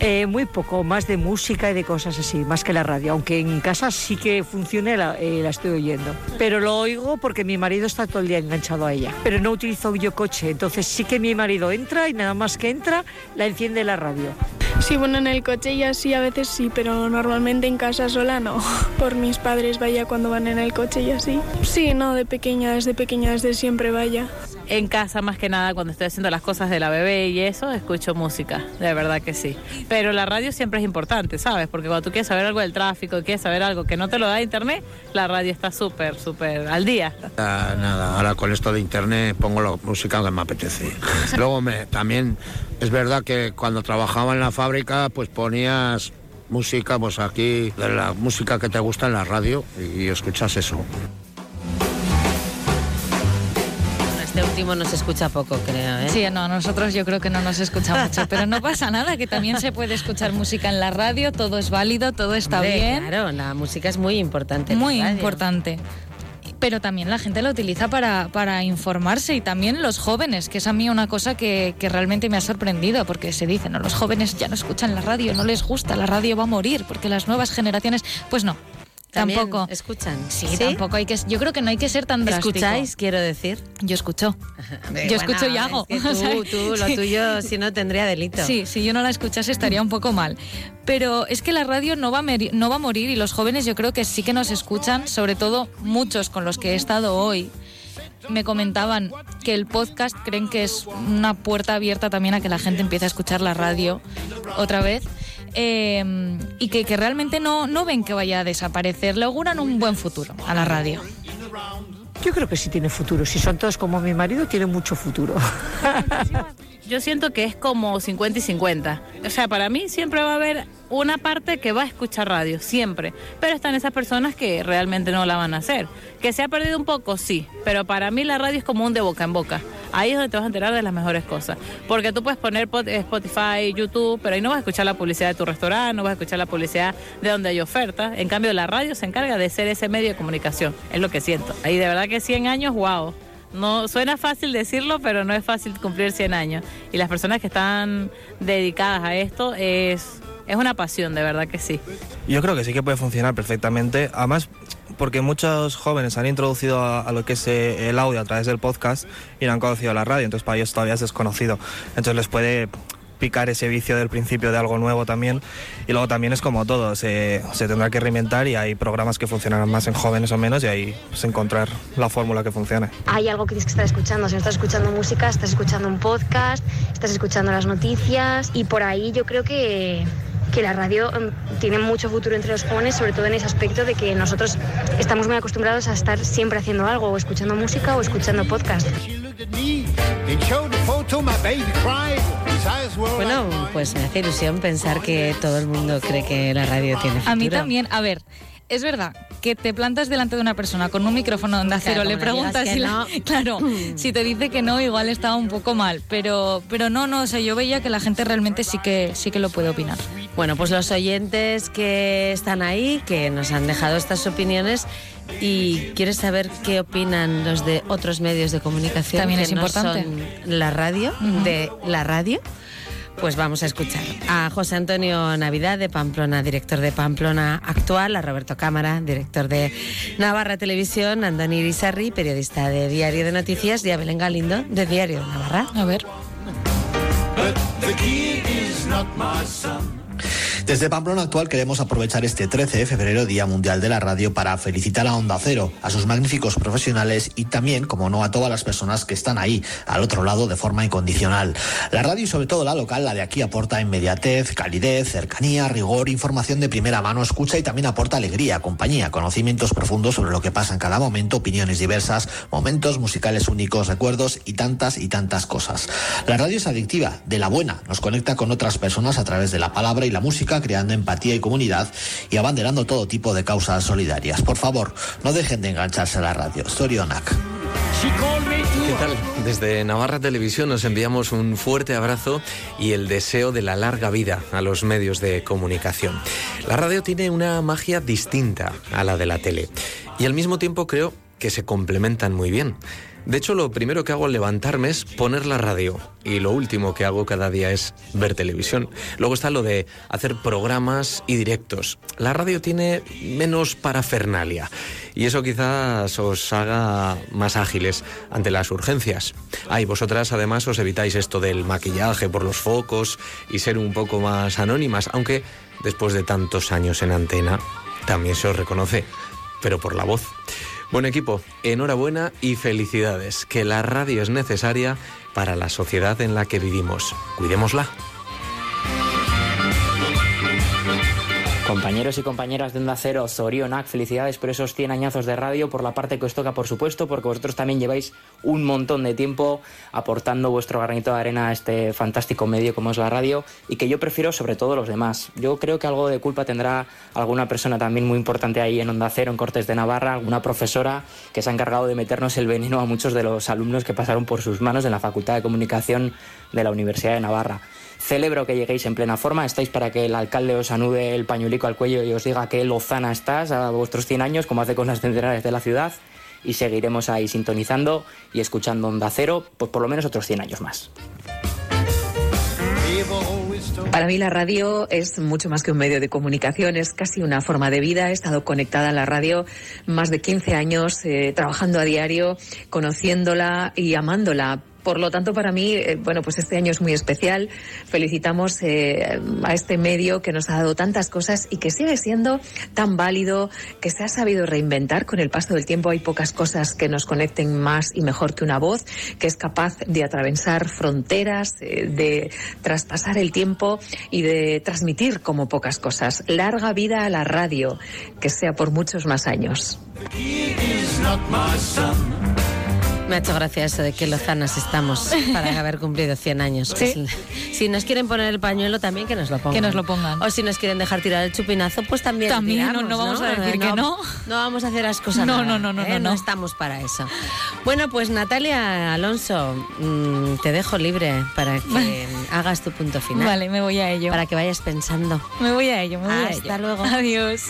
[SPEAKER 23] Eh, muy poco, más de música y de cosas así, más que la radio. Aunque en casa sí que funcione, la, eh, la estoy oyendo. Pero lo oigo porque mi marido está todo el día enganchado a ella. Pero no utilizo yo coche, entonces sí que mi marido entra y nada más que entra, la enciende la radio.
[SPEAKER 24] Sí, bueno, en el coche ya sí, a veces sí, pero normalmente en casa sola no. [laughs] Por mis padres vaya cuando van en el coche y así. Sí, no, de pequeña, desde pequeña, desde siempre vaya.
[SPEAKER 18] En casa, más que nada, cuando estoy haciendo las cosas de la bebé y eso, escucho música, de verdad que sí. Pero la radio siempre es importante, ¿sabes? Porque cuando tú quieres saber algo del tráfico, quieres saber algo que no te lo da internet, la radio está súper, súper al día.
[SPEAKER 25] Ah, nada, ahora con esto de internet pongo la música que me apetece. [laughs] Luego me, también es verdad que cuando trabajaba en la fábrica pues ponías música, pues aquí, de la música que te gusta en la radio y escuchas eso.
[SPEAKER 2] Este último nos escucha poco, creo, ¿eh?
[SPEAKER 16] Sí, no, nosotros yo creo que no nos escucha [laughs] mucho, pero no pasa nada, que también se puede escuchar música en la radio, todo es válido, todo está
[SPEAKER 2] Hombre,
[SPEAKER 16] bien.
[SPEAKER 2] Claro, la música es muy importante.
[SPEAKER 16] Muy importante. Pero también la gente lo utiliza para, para informarse y también los jóvenes, que es a mí una cosa que, que realmente me ha sorprendido, porque se dice, no, los jóvenes ya no escuchan la radio, no les gusta, la radio va a morir, porque las nuevas generaciones, pues no. Tampoco.
[SPEAKER 2] escuchan.
[SPEAKER 16] Sí, tampoco hay que. Yo creo que no hay que ser tan drástico.
[SPEAKER 2] ¿Escucháis, quiero decir?
[SPEAKER 16] Yo escucho. [laughs]
[SPEAKER 2] Hombre,
[SPEAKER 16] Yo escucho y hago.
[SPEAKER 2] es que [laughs] tú, tú, lo tuyo, si no, tendría delito.
[SPEAKER 16] Sí, si yo no la escuchase estaría un poco mal. Pero es que la radio no va, a no va a morir y los jóvenes yo creo que sí que nos escuchan, sobre todo muchos con los que he estado hoy. Me comentaban que el podcast creen que es una puerta abierta también a que la gente empiece a escuchar la radio otra vez. Eh, y que, que realmente no, no ven que vaya a desaparecer, le auguran un buen futuro a la radio.
[SPEAKER 23] Yo creo que sí tiene futuro. Si son todos como mi marido, tiene mucho futuro.
[SPEAKER 18] Yo siento que es como 50 y 50. O sea, para mí siempre va a haber una parte que va a escuchar radio, siempre. Pero están esas personas que realmente no la van a hacer. Que se ha perdido un poco, sí. Pero para mí la radio es como un de boca en boca. Ahí es donde te vas a enterar de las mejores cosas. Porque tú puedes poner eh, Spotify, YouTube, pero ahí no vas a escuchar la publicidad de tu restaurante, no vas a escuchar la publicidad de donde hay oferta. En cambio, la radio se encarga de ser ese medio de comunicación. Es lo que siento. Y de verdad que 100 años, wow. No suena fácil decirlo, pero no es fácil cumplir 100 años. Y las personas que están dedicadas a esto es, es una pasión, de verdad que sí.
[SPEAKER 19] Yo creo que sí que puede funcionar perfectamente. Además, porque muchos jóvenes han introducido a, lo que es eh, el audio a través del podcast y no han conocido la radio, entonces para ellos todavía es desconocido. Entonces les puede picar ese vicio del principio de algo nuevo también. Y luego también es como todo, se, se tendrá que reinventar y hay programas que funcionarán más en jóvenes o menos y ahí pues, encontrar la fórmula que funcione.
[SPEAKER 17] Hay algo que tienes que estar escuchando. Si no estás escuchando música, estás escuchando un podcast, estás escuchando las noticias y por ahí yo creo que que la radio em, tiene mucho futuro entre los jóvenes, sobre todo en ese aspecto de que nosotros estamos muy acostumbrados a estar siempre haciendo algo, o escuchando música o escuchando podcast.
[SPEAKER 2] Bueno, pues me hace ilusión pensar que todo el mundo cree que la radio tiene futuro.
[SPEAKER 16] A mí también, a ver, es verdad que te plantas delante de una persona con un micrófono de acero,
[SPEAKER 2] Claro,
[SPEAKER 16] le preguntas la-
[SPEAKER 2] no. [laughs]
[SPEAKER 16] claro, si te dice que no, igual está un poco mal, pero pero no, no, o sea, yo veía que la gente realmente sí que sí que lo puede opinar.
[SPEAKER 2] Bueno, pues los oyentes que están ahí, que nos han dejado estas opiniones y quieres saber qué opinan los de otros medios de comunicación
[SPEAKER 16] También
[SPEAKER 2] que
[SPEAKER 16] es
[SPEAKER 2] no
[SPEAKER 16] importante.
[SPEAKER 2] son la radio, de la radio. Pues vamos a escuchar a José Antonio Navidad de Pamplona, director de Pamplona actual, a Roberto Cámara, director de Navarra Televisión, a Andoni Irizarri, periodista de Diario de Noticias, y a Belén Galindo, de Diario de Navarra.
[SPEAKER 16] A ver.
[SPEAKER 26] Desde Pamplona Actual queremos aprovechar este 13 de febrero, Día Mundial de la Radio, para felicitar a Onda Cero, a sus magníficos profesionales y también, como no, a todas las personas que están ahí, al otro lado, de forma incondicional. La radio y sobre todo la local, la de aquí, aporta inmediatez, calidez, cercanía, rigor, información de primera mano, escucha y también aporta alegría, compañía, conocimientos profundos sobre lo que pasa en cada momento, opiniones diversas, momentos musicales únicos, recuerdos y tantas y tantas cosas. La radio es adictiva, de la buena, nos conecta con otras personas a través de la palabra y la música, creando empatía y comunidad y abanderando todo tipo de causas solidarias. Por favor, no dejen de engancharse a la radio. Storionac.
[SPEAKER 21] ¿Qué tal? Desde Navarra Televisión nos enviamos un fuerte abrazo y el deseo de la larga vida a los medios de comunicación. La radio tiene una magia distinta a la de la tele y al mismo tiempo creo que se complementan muy bien. De hecho, lo primero que hago al levantarme es poner la radio y lo último que hago cada día es ver televisión. Luego está lo de hacer programas y directos. La radio tiene menos parafernalia y eso quizás os haga más ágiles ante las urgencias. Ah, y vosotras además os evitáis esto del maquillaje por los focos y ser un poco más anónimas, aunque después de tantos años en antena también se os reconoce, pero por la voz. Buen equipo, enhorabuena y felicidades, que la radio es necesaria para la sociedad en la que vivimos. Cuidémosla.
[SPEAKER 27] Compañeros y compañeras de Onda Cero, Zorionak, felicidades por esos 100 añazos de radio, por la parte que os toca, por supuesto, porque vosotros también lleváis un montón de tiempo aportando vuestro granito de arena a este fantástico medio como es la radio y que yo prefiero sobre todo los demás. Yo creo que algo de culpa tendrá alguna persona también muy importante ahí en Onda Cero, en Cortes de Navarra, alguna profesora que se ha encargado de meternos el veneno a muchos de los alumnos que pasaron por sus manos en la Facultad de Comunicación de la Universidad de Navarra. Celebro que lleguéis en plena forma, estáis para que el alcalde os anude el pañuelico al cuello y os diga que lozana estás a vuestros 100 años, como hace con las centenarias de la ciudad, y seguiremos ahí sintonizando y escuchando Onda Cero, pues por lo menos otros 100 años más.
[SPEAKER 15] Para mí la radio es mucho más que un medio de comunicación, es casi una forma de vida. He estado conectada a la radio más de 15 años, eh, trabajando a diario, conociéndola y amándola. Por lo tanto, para mí, eh, bueno, pues este año es muy especial. Felicitamos eh, a este medio que nos ha dado tantas cosas y que sigue siendo tan válido, que se ha sabido reinventar con el paso del tiempo. Hay pocas cosas que nos conecten más y mejor que una voz, que es capaz de atravesar fronteras, eh, de traspasar el tiempo y de transmitir como pocas cosas. Larga vida a la radio, que sea por muchos más años.
[SPEAKER 2] Me ha hecho gracia eso de que lozanas estamos para haber cumplido 100 años.
[SPEAKER 16] Sí.
[SPEAKER 2] Pues, si nos quieren poner el pañuelo, también que nos lo pongan.
[SPEAKER 16] Que nos lo pongan.
[SPEAKER 2] O si nos quieren dejar tirar el chupinazo, pues también.
[SPEAKER 16] También,
[SPEAKER 2] tiramos,
[SPEAKER 16] no- no vamos a decir que no.
[SPEAKER 2] No vamos a hacer las cosas
[SPEAKER 16] No,
[SPEAKER 2] nada,
[SPEAKER 16] no, no, no,
[SPEAKER 2] ¿eh?
[SPEAKER 16] no, no.
[SPEAKER 2] estamos para eso. Bueno, pues Natalia Alonso, mm, te dejo libre para que hagas tu punto final.
[SPEAKER 16] Vale, me voy a ello.
[SPEAKER 2] Para que vayas pensando.
[SPEAKER 16] Me voy a ello, me voy a ello.
[SPEAKER 2] Hasta luego.
[SPEAKER 16] Adiós.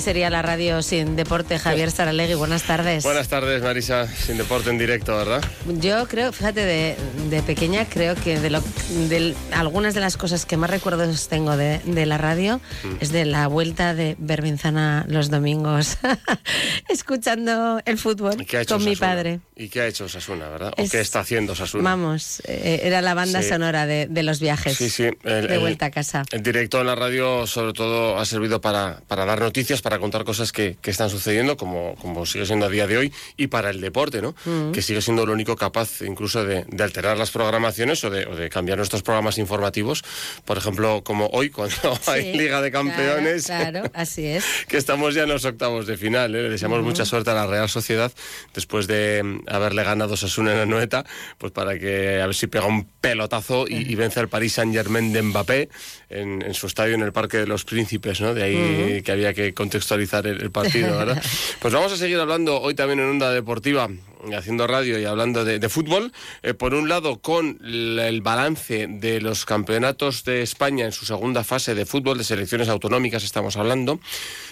[SPEAKER 2] Qué sería la radio sin deporte? Javier Saralegui, buenas tardes.
[SPEAKER 28] Buenas tardes, Marisa, sin deporte en directo, ¿verdad?
[SPEAKER 2] Yo creo, fíjate, de, de pequeña creo que de, lo, de algunas de las cosas que más recuerdos tengo de, de la radio
[SPEAKER 28] Mm.
[SPEAKER 2] es de la vuelta de Berminzana los domingos, [laughs] escuchando el fútbol
[SPEAKER 28] ¿Y qué ha hecho
[SPEAKER 2] con mi
[SPEAKER 28] Osasuna?
[SPEAKER 2] padre.
[SPEAKER 28] ¿Y qué ha hecho Osasuna, verdad? ¿O
[SPEAKER 2] Es-
[SPEAKER 28] qué está haciendo Osasuna?
[SPEAKER 2] Vamos, eh, era la banda
[SPEAKER 28] Sí.
[SPEAKER 2] sonora de, de los viajes
[SPEAKER 28] Sí, sí. el-
[SPEAKER 2] de
[SPEAKER 28] el-
[SPEAKER 2] vuelta a casa.
[SPEAKER 28] El directo en la radio, sobre todo, ha servido para, para dar noticias noticias, para contar cosas que, que están sucediendo, como, como sigue siendo a día de hoy, y para el deporte, ¿no?
[SPEAKER 2] Mm.
[SPEAKER 28] Que sigue siendo lo único capaz incluso de, de alterar las programaciones o de, o de cambiar nuestros programas informativos. Por ejemplo, como hoy, cuando [laughs] hay Liga de Campeones.
[SPEAKER 2] Claro, claro, así es. [laughs]
[SPEAKER 28] que estamos ya en los octavos de final. ¿eh? Le deseamos mucha suerte a la Real Sociedad después de mm, haberle ganado Sasuna en la Noeta, pues para que a ver si pega un pelotazo y, y vence al Paris Saint Germain de Mbappé en, en su estadio en el Parque de los Príncipes, ¿no? De ahí que había que contextualizar el, el partido, ¿verdad? [laughs] pues vamos a seguir hablando hoy también en Onda Deportiva haciendo radio y hablando de, de fútbol, eh, por un lado con el balance de los campeonatos de España en su segunda fase de fútbol, de selecciones autonómicas estamos hablando,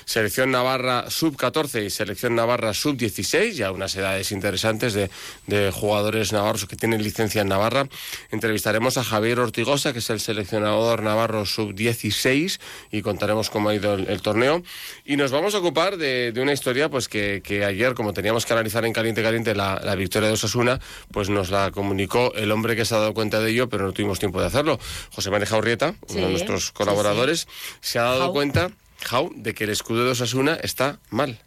[SPEAKER 28] selección Navarra sub-14 y selección Navarra sub-16, ya unas edades interesantes de, de jugadores navarros que tienen licencia en Navarra. Entrevistaremos a Javier Ortigosa, que es el seleccionador navarro sub-16 y contaremos cómo ha ido el, el torneo. Y nos vamos a ocupar de, de una historia pues que, que ayer, como teníamos que analizar en Caliente Caliente la, la victoria de Osasuna, pues nos la comunicó el hombre que se ha dado cuenta de ello, pero no tuvimos tiempo de hacerlo. José María Jaurrieta, uno de nuestros
[SPEAKER 29] sí,
[SPEAKER 28] colaboradores, se ha dado cuenta, Jau, de que el escudo de Osasuna está mal.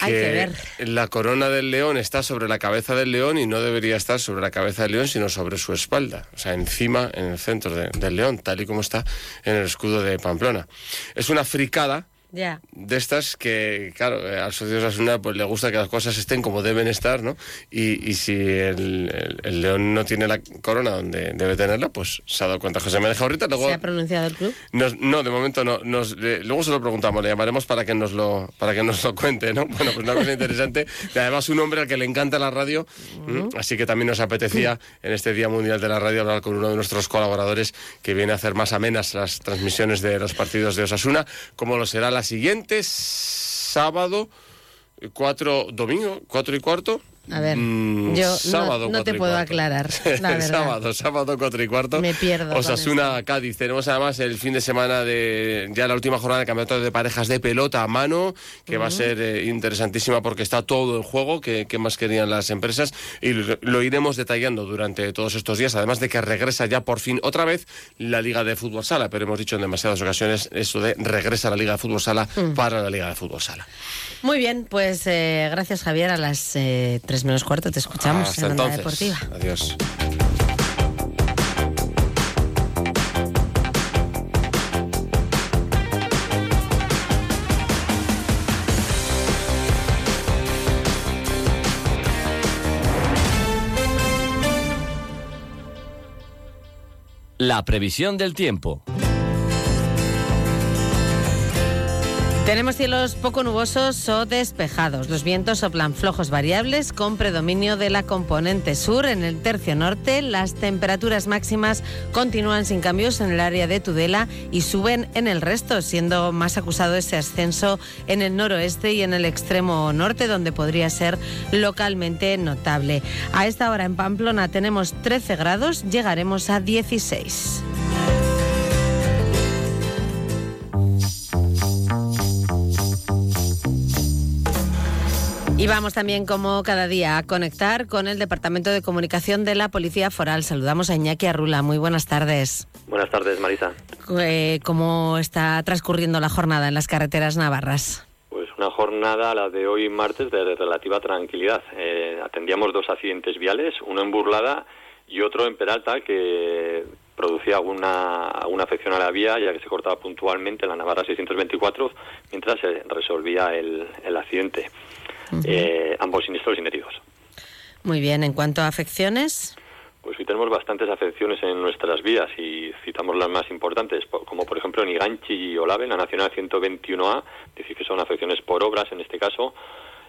[SPEAKER 2] Hay que ver.
[SPEAKER 28] la corona del león está sobre la cabeza del león y no debería estar sobre la cabeza del león, sino sobre su espalda, o sea, encima, en el centro de- del león, tal y como está en el escudo de Pamplona. Es una fricada
[SPEAKER 2] Ya.
[SPEAKER 28] de estas que, claro, eh, al socio de Osasuna pues le gusta que las cosas estén como deben estar, ¿no? Y, y si el, el- el león no tiene la corona donde debe tenerla, pues se ha dado cuenta José María ahorita. Luego
[SPEAKER 2] ¿Se ha pronunciado el club?
[SPEAKER 28] nos- no, de momento no. Nos, le- luego se lo preguntamos, le llamaremos para que nos lo para que nos lo cuente, ¿no? [laughs] Bueno, pues una cosa interesante. Además un hombre al que le encanta la radio, ¿m? así que también nos apetecía [laughs] en este Día Mundial de la Radio hablar con uno de nuestros colaboradores que viene a hacer más amenas las transmisiones de los partidos de Osasuna, como lo será la siguiente sábado 4 domingo, 4 y cuarto.
[SPEAKER 2] A ver,
[SPEAKER 28] Mm,
[SPEAKER 2] yo no-
[SPEAKER 28] sábado,
[SPEAKER 2] no,
[SPEAKER 28] cuatro
[SPEAKER 2] te puedo
[SPEAKER 28] cuarto.
[SPEAKER 2] aclarar, [laughs] la verdad.
[SPEAKER 28] sábado, sábado 4 y cuarto.
[SPEAKER 2] Me pierdo
[SPEAKER 28] Osasuna, Cádiz. Tenemos además el fin de semana de ya la última jornada del campeonato de parejas de pelota a mano, que va a ser eh, interesantísima porque está todo en juego, que, que más querían las empresas, y lo, lo iremos detallando durante todos estos días, además de que regresa ya por fin otra vez la Liga de Fútbol Sala, pero hemos dicho en demasiadas ocasiones eso de regresa la Liga de Fútbol Sala
[SPEAKER 2] Mm.
[SPEAKER 28] para la Liga de Fútbol Sala.
[SPEAKER 2] Muy bien, pues eh, gracias Javier. A las eh, 3 menos cuarto te escuchamos
[SPEAKER 28] Hasta
[SPEAKER 2] en Onda
[SPEAKER 28] entonces.
[SPEAKER 2] Deportiva.
[SPEAKER 28] Adiós.
[SPEAKER 30] La previsión del tiempo.
[SPEAKER 2] Tenemos cielos poco nubosos o despejados. Los vientos soplan flojos variables con predominio de la componente sur. En el tercio norte, las temperaturas máximas continúan sin cambios en el área de Tudela y suben en el resto, siendo más acusado ese ascenso en el noroeste y en el extremo norte, donde podría ser localmente notable. A esta hora en Pamplona tenemos 13 grados, llegaremos a 16. Y vamos también, como cada día, a conectar con el Departamento de Comunicación de la Policía Foral. Saludamos a Iñaki Arrula. Muy buenas tardes.
[SPEAKER 31] Buenas tardes, Marisa.
[SPEAKER 2] Eh, ¿Cómo está transcurriendo la jornada en las carreteras navarras?
[SPEAKER 31] Pues una jornada, la de hoy martes, de relativa tranquilidad. Eh, atendíamos dos accidentes viales, uno en Burlada y otro en Peralta, que producía alguna, alguna afección a la vía, ya que se cortaba puntualmente la Navarra 624, mientras se resolvía el, el accidente. Eh, ambos siniestros sin heridos.
[SPEAKER 2] Muy bien, en cuanto a afecciones,
[SPEAKER 31] Pues hoy tenemos bastantes afecciones en nuestras vías y citamos las más importantes, po- como por ejemplo en Iganchi y Olave, en la Nacional 121A, decir que son afecciones por obras en este caso,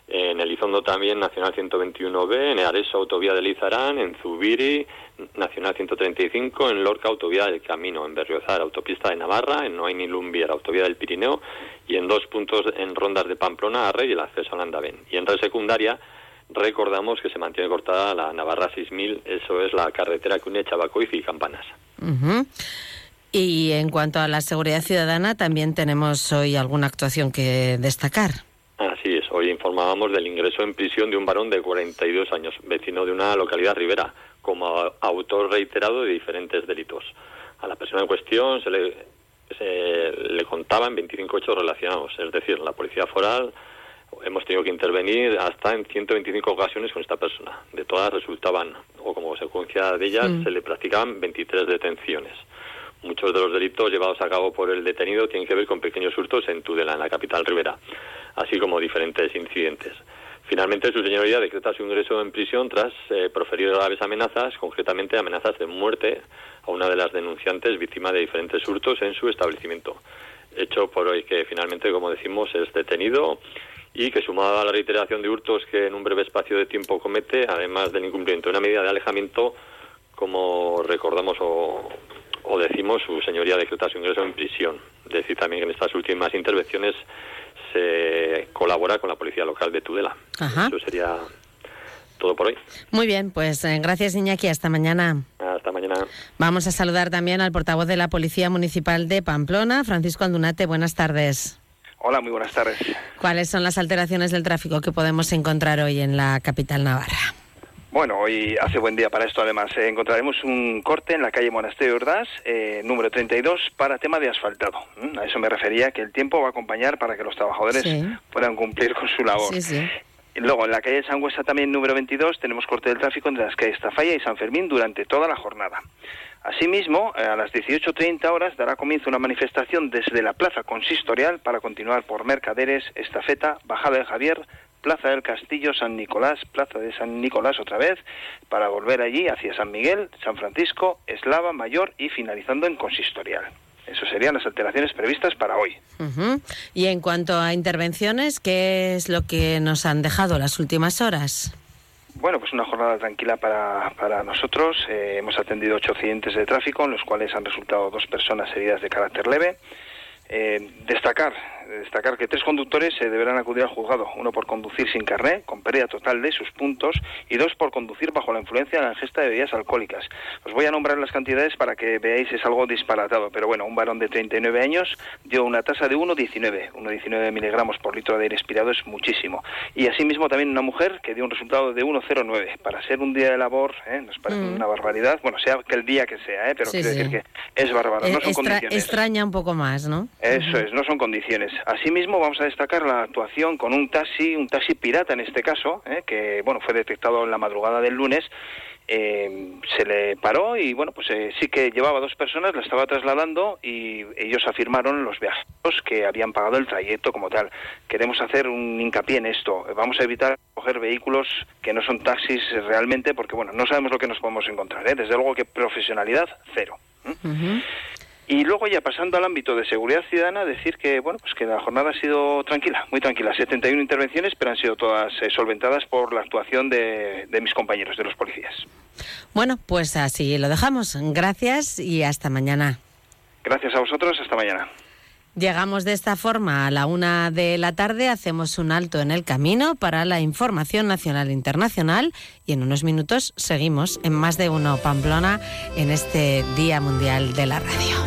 [SPEAKER 31] en Elizondo también Nacional 121B, en Areso Autovía de Lizarán, en Zubiri Nacional 135, en Lorca Autovía del Camino, en Berriozar Autopista de Navarra, en Noain y Lumbier Autovía del Pirineo y en dos puntos en Rondas de Pamplona, Arre y el acceso a Landavén. Y en red secundaria recordamos que se mantiene cortada la Navarra 6000, eso es la carretera que une Chabacoiz y Campanas.
[SPEAKER 2] Y en cuanto a la seguridad ciudadana, también tenemos hoy alguna actuación que destacar.
[SPEAKER 31] Así es, hoy informábamos del ingreso en prisión de un varón de 42 años, vecino de una localidad ribera, como a- autor reiterado de diferentes delitos. A la persona en cuestión se le se le contaban 25 hechos relacionados. Es decir, la policía foral hemos tenido que intervenir hasta en 125 ocasiones con esta persona. De todas resultaban, o como consecuencia de ellas,
[SPEAKER 29] Mm.
[SPEAKER 31] se le practicaban 23 detenciones. Muchos de los delitos llevados a cabo por el detenido tienen que ver con pequeños hurtos en Tudela, en la capital ribera, así como diferentes incidentes. Finalmente, su señoría decreta su ingreso en prisión tras eh, proferir graves amenazas, concretamente amenazas de muerte a una de las denunciantes víctima de diferentes hurtos en su establecimiento. Hecho por hoy que finalmente, como decimos, es detenido y que sumado a la reiteración de hurtos que en un breve espacio de tiempo comete, además del incumplimiento de una medida de alejamiento, como recordamos o, o decimos, su señoría decreta su ingreso en prisión. Decir también que en estas últimas intervenciones se colabora con la policía local de Tudela.
[SPEAKER 2] Ajá.
[SPEAKER 31] Eso sería todo por hoy.
[SPEAKER 2] Muy bien, pues eh, gracias Iñaki, hasta mañana.
[SPEAKER 31] Hasta mañana.
[SPEAKER 2] Vamos a saludar también al portavoz de la Policía Municipal de Pamplona, Francisco Aldunate. Buenas tardes.
[SPEAKER 29] Hola, muy buenas tardes.
[SPEAKER 2] ¿Cuáles son las alteraciones del tráfico que podemos encontrar hoy en la capital navarra?
[SPEAKER 29] Bueno, hoy hace buen día para esto. Además, eh, encontraremos un corte en la calle Monasterio Ordaz, eh, número 32, para tema de asfaltado. ¿Mm? A eso me refería, que el tiempo va a acompañar para que los trabajadores
[SPEAKER 2] Sí.
[SPEAKER 29] puedan cumplir con su labor.
[SPEAKER 2] Sí,
[SPEAKER 29] Luego, en la calle Sangüesa, también número 22, tenemos corte del tráfico entre las calles Tafalla y San Fermín durante toda la jornada. Asimismo, eh, a las 18.30 horas dará comienzo una manifestación desde la Plaza Consistorial para continuar por Mercaderes, Estafeta, Bajada de Javier, Plaza del Castillo, San Nicolás, Plaza de San Nicolás otra vez, para volver allí hacia San Miguel, San Francisco, Eslava, Mayor y finalizando en Consistorial. Eso serían las alteraciones previstas para hoy.
[SPEAKER 2] Y en cuanto a intervenciones, ¿qué es lo que nos han dejado las últimas horas?
[SPEAKER 29] Bueno, pues una jornada tranquila para, para nosotros. Eh, hemos atendido ocho accidentes de tráfico, en los cuales han resultado dos personas heridas de carácter leve. Eh, destacar, destacar que tres conductores se deberán acudir al juzgado, uno por conducir sin carné, con pérdida total de sus puntos, y dos por conducir bajo la influencia de la ingesta de bebidas alcohólicas. Os voy a nombrar las cantidades para que veáis, es algo disparatado, pero bueno, un varón de 39 años dio una tasa de 1,19, 1,19 miligramos por litro de aire expirado es muchísimo. Y asimismo también una mujer que dio un resultado de 1,09. Para ser un día de labor, ¿eh? nos parece
[SPEAKER 2] Mm.
[SPEAKER 29] una barbaridad, bueno, sea que el día que sea, ¿eh? pero
[SPEAKER 2] Sí,
[SPEAKER 29] quiero
[SPEAKER 2] sí.
[SPEAKER 29] decir que es bárbaro, no
[SPEAKER 2] Eh,
[SPEAKER 29] son
[SPEAKER 2] extra-
[SPEAKER 29] condiciones.
[SPEAKER 2] extraña un poco más, ¿no?
[SPEAKER 29] Eso es, no son condiciones. Asimismo, vamos a destacar la actuación con un taxi, un taxi pirata en este caso, ¿eh? que bueno fue detectado en la madrugada del lunes. Eh, se le paró y bueno, pues eh, sí que llevaba dos personas, la estaba trasladando y ellos afirmaron los viajeros que habían pagado el trayecto como tal. Queremos hacer un hincapié en esto. Vamos a evitar coger vehículos que no son taxis realmente porque bueno, no sabemos lo que nos podemos encontrar. ¿eh? Desde luego que profesionalidad cero. Y luego ya pasando al ámbito de seguridad ciudadana, decir que bueno pues que la jornada ha sido tranquila, muy tranquila. 71 intervenciones, pero han sido todas eh, solventadas por la actuación de, de mis compañeros, de los policías.
[SPEAKER 2] Bueno, pues así lo dejamos. Gracias y hasta mañana.
[SPEAKER 29] Gracias a vosotros, hasta mañana.
[SPEAKER 2] Llegamos de esta forma a la una de la tarde, hacemos un alto en el camino para la información nacional e internacional y en unos minutos seguimos en más de uno Pamplona en este Día Mundial de la Radio.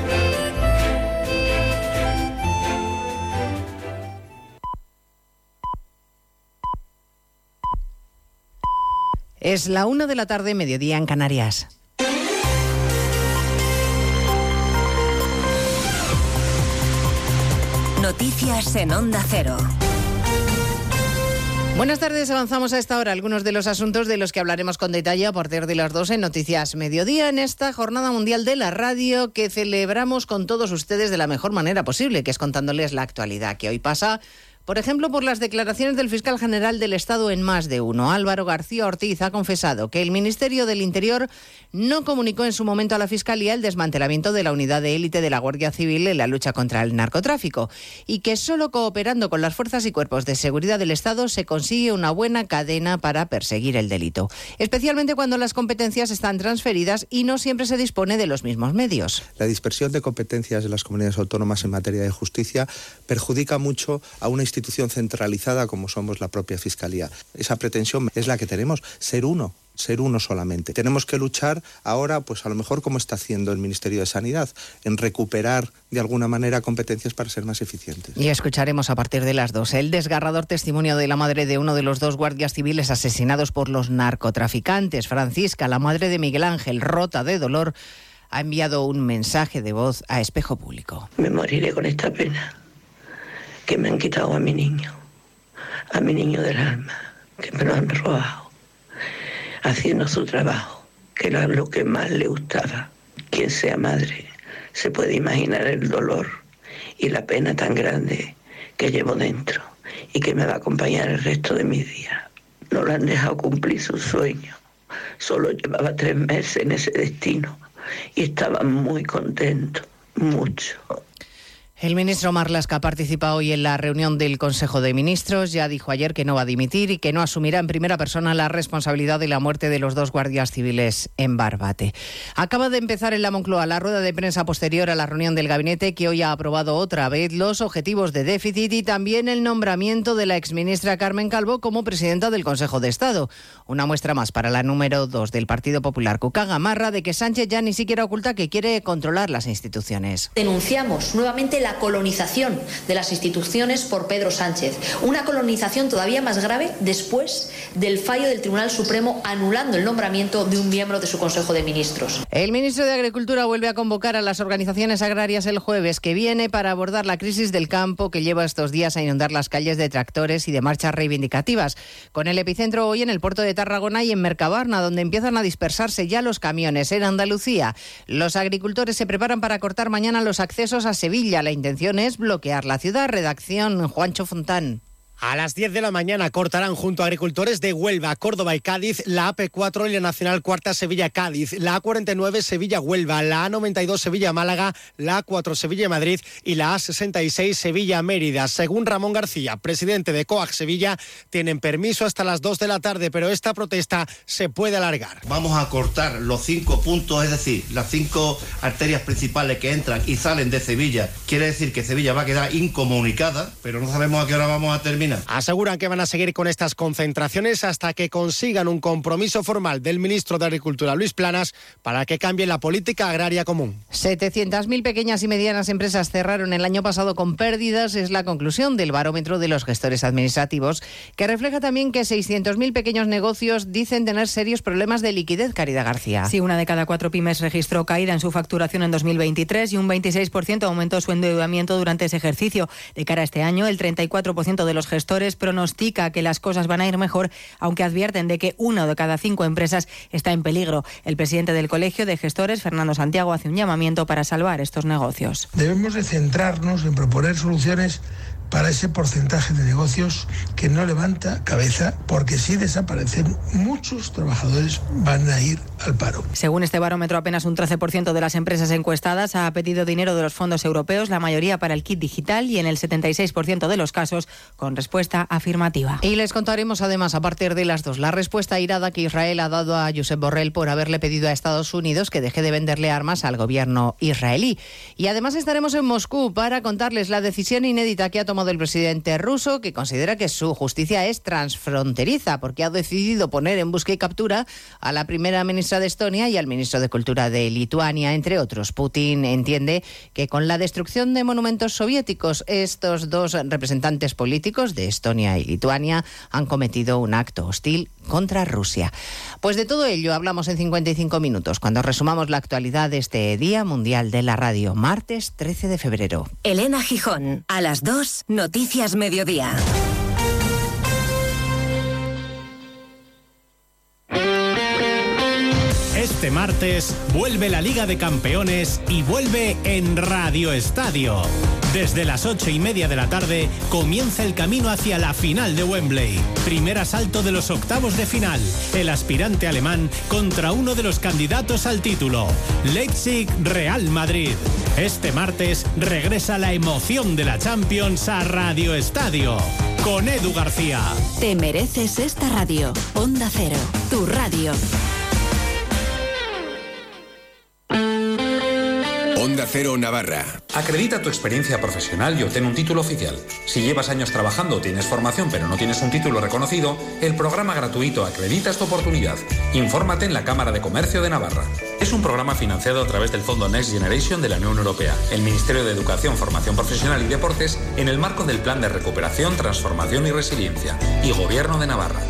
[SPEAKER 32] Es la una de la tarde, mediodía en Canarias.
[SPEAKER 33] Noticias en Onda Cero.
[SPEAKER 32] Buenas tardes, avanzamos a esta hora algunos de los asuntos de los que hablaremos con detalle a partir de las dos en Noticias Mediodía en esta Jornada Mundial de la Radio que celebramos con todos ustedes de la mejor manera posible, que es contándoles la actualidad que hoy pasa. Por ejemplo, por las declaraciones del fiscal general del Estado en más de uno. Álvaro García Ortiz ha confesado que el Ministerio del Interior no comunicó en su momento a la Fiscalía el desmantelamiento de la unidad de élite de la Guardia Civil en la lucha contra el narcotráfico y que solo cooperando con las fuerzas y cuerpos de seguridad del Estado se consigue una buena cadena para perseguir el delito, especialmente cuando las competencias están transferidas y no siempre se dispone de los mismos medios.
[SPEAKER 34] La dispersión de competencias de las comunidades autónomas en materia de justicia perjudica mucho a una institución centralizada como somos la propia Fiscalía. Esa pretensión es la que tenemos, ser uno ser uno solamente. Tenemos que luchar ahora, pues a lo mejor como está haciendo el Ministerio de Sanidad, en recuperar de alguna manera competencias para ser más eficientes.
[SPEAKER 32] Y escucharemos a partir de las dos el desgarrador testimonio de la madre de uno de los dos guardias civiles asesinados por los narcotraficantes. Francisca, la madre de Miguel Ángel, rota de dolor, ha enviado un mensaje de voz a Espejo Público.
[SPEAKER 35] Me moriré con esta pena que me han quitado a mi niño, a mi niño del alma, que me lo han robado, haciendo su trabajo, que era lo que más le gustaba. Quien sea madre se puede imaginar el dolor y la pena tan grande que llevo dentro y que me va a acompañar el resto de mis días. No lo han dejado cumplir su sueño. Solo llevaba tres meses en ese destino y estaba muy contento, mucho.
[SPEAKER 32] El ministro Marlasca participa hoy en la reunión del Consejo de Ministros. Ya dijo ayer que no va a dimitir y que no asumirá en primera persona la responsabilidad de la muerte de los dos guardias civiles en Barbate. Acaba de empezar en la Moncloa la rueda de prensa posterior a la reunión del gabinete que hoy ha aprobado otra vez los objetivos de déficit y también el nombramiento de la exministra Carmen Calvo como presidenta del Consejo de Estado. Una muestra más para la número dos del Partido Popular, Cuca Gamarra, de que Sánchez ya ni siquiera oculta que quiere controlar las instituciones.
[SPEAKER 36] Denunciamos nuevamente la colonización de las instituciones por Pedro Sánchez. Una colonización todavía más grave después del fallo del Tribunal Supremo anulando el nombramiento de un miembro de su Consejo de Ministros.
[SPEAKER 32] El ministro de Agricultura vuelve a convocar a las organizaciones agrarias el jueves que viene para abordar la crisis del campo que lleva estos días a inundar las calles de tractores y de marchas reivindicativas. Con el epicentro hoy en el puerto de Tarragona y en Mercabarna, donde empiezan a dispersarse ya los camiones. En Andalucía, los agricultores se preparan para cortar mañana los accesos a Sevilla. La intención es bloquear la ciudad. Redacción Juancho Fontán.
[SPEAKER 37] A las 10 de la mañana cortarán junto a agricultores de Huelva, Córdoba y Cádiz la AP4 y la Nacional Cuarta Sevilla-Cádiz, la A49 Sevilla-Huelva, la A92 Sevilla-Málaga, la A4 Sevilla-Madrid y la A66 Sevilla-Mérida. Según Ramón García, presidente de COAG Sevilla, tienen permiso hasta las 2 de la tarde, pero esta protesta se puede alargar.
[SPEAKER 38] Vamos a cortar los cinco puntos, es decir, las cinco arterias principales que entran y salen de Sevilla. Quiere decir que Sevilla va a quedar incomunicada, pero no sabemos a qué hora vamos a terminar.
[SPEAKER 37] Aseguran que van a seguir con estas concentraciones hasta que consigan un compromiso formal del ministro de Agricultura, Luis Planas, para que cambie la política agraria común.
[SPEAKER 32] 700.000 pequeñas y medianas empresas cerraron el año pasado con pérdidas, es la conclusión del barómetro de los gestores administrativos, que refleja también que 600.000 pequeños negocios dicen tener serios problemas de liquidez, Caridad García.
[SPEAKER 39] Sí, una de cada cuatro pymes registró caída en su facturación en 2023 y un 26% aumentó su endeudamiento durante ese ejercicio. De cara a este año, el 34% de los gestores pronostica que las cosas van a ir mejor, aunque advierten de que una de cada cinco empresas está en peligro. El presidente del Colegio de Gestores, Fernando Santiago, hace un llamamiento para salvar estos negocios.
[SPEAKER 40] Debemos de centrarnos en proponer soluciones para ese porcentaje de negocios que no levanta cabeza, porque si desaparecen, muchos trabajadores van a ir al paro.
[SPEAKER 39] Según este barómetro, apenas un 13% de las empresas encuestadas ha pedido dinero de los fondos europeos, la mayoría para el kit digital y en el 76% de los casos con respuesta afirmativa.
[SPEAKER 32] Y les contaremos además a partir de las dos la respuesta irada que Israel ha dado a Josep Borrell por haberle pedido a Estados Unidos que deje de venderle armas al gobierno israelí. Y además estaremos en Moscú para contarles la decisión inédita que ha tomado del presidente ruso, que considera que su justicia es transfronteriza, porque ha decidido poner en busca y captura a la primera ministra de Estonia y al ministro de Cultura de Lituania, entre otros. Putin entiende que con la destrucción de monumentos soviéticos, estos dos representantes políticos de Estonia y Lituania han cometido un acto hostil contra Rusia. Pues de todo ello hablamos en 55 minutos, cuando resumamos la actualidad de este Día Mundial de la Radio, martes 13 de febrero.
[SPEAKER 33] Elena Gijón, a las 2, Noticias Mediodía.
[SPEAKER 41] Este martes vuelve la Liga de Campeones y vuelve en Radio Estadio. Desde las ocho y media de la tarde comienza el camino hacia la final de Wembley. Primer asalto de los octavos de final. El aspirante alemán contra uno de los candidatos al título. Leipzig Real Madrid. Este martes regresa la emoción de la Champions a Radio Estadio. Con Edu García.
[SPEAKER 33] Te mereces esta radio. Onda Cero, tu radio.
[SPEAKER 42] Onda Cero Navarra.
[SPEAKER 43] Acredita tu experiencia profesional y obtén un título oficial. Si llevas años trabajando tienes formación pero no tienes un título reconocido, el programa gratuito Acreditas tu oportunidad. Infórmate en la Cámara de Comercio de Navarra. Es un programa financiado a través del Fondo Next Generation de la Unión Europea, el Ministerio de Educación, Formación Profesional y Deportes en el marco del Plan de Recuperación, Transformación y Resiliencia y Gobierno de Navarra.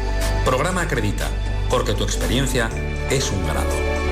[SPEAKER 43] Programa Acredita, porque tu experiencia es un grado.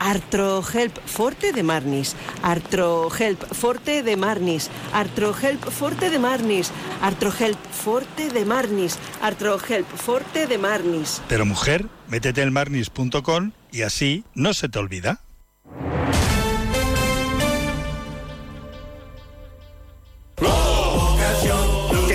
[SPEAKER 44] Artrohelp Forte de Marnis. Artrohelp Forte de Marnis. Artrohelp Forte de Marnis. Artrohelp Forte de Marnis. Artrohelp Forte de Marnis.
[SPEAKER 45] Pero mujer, métete en marnis.com y así no se te olvida.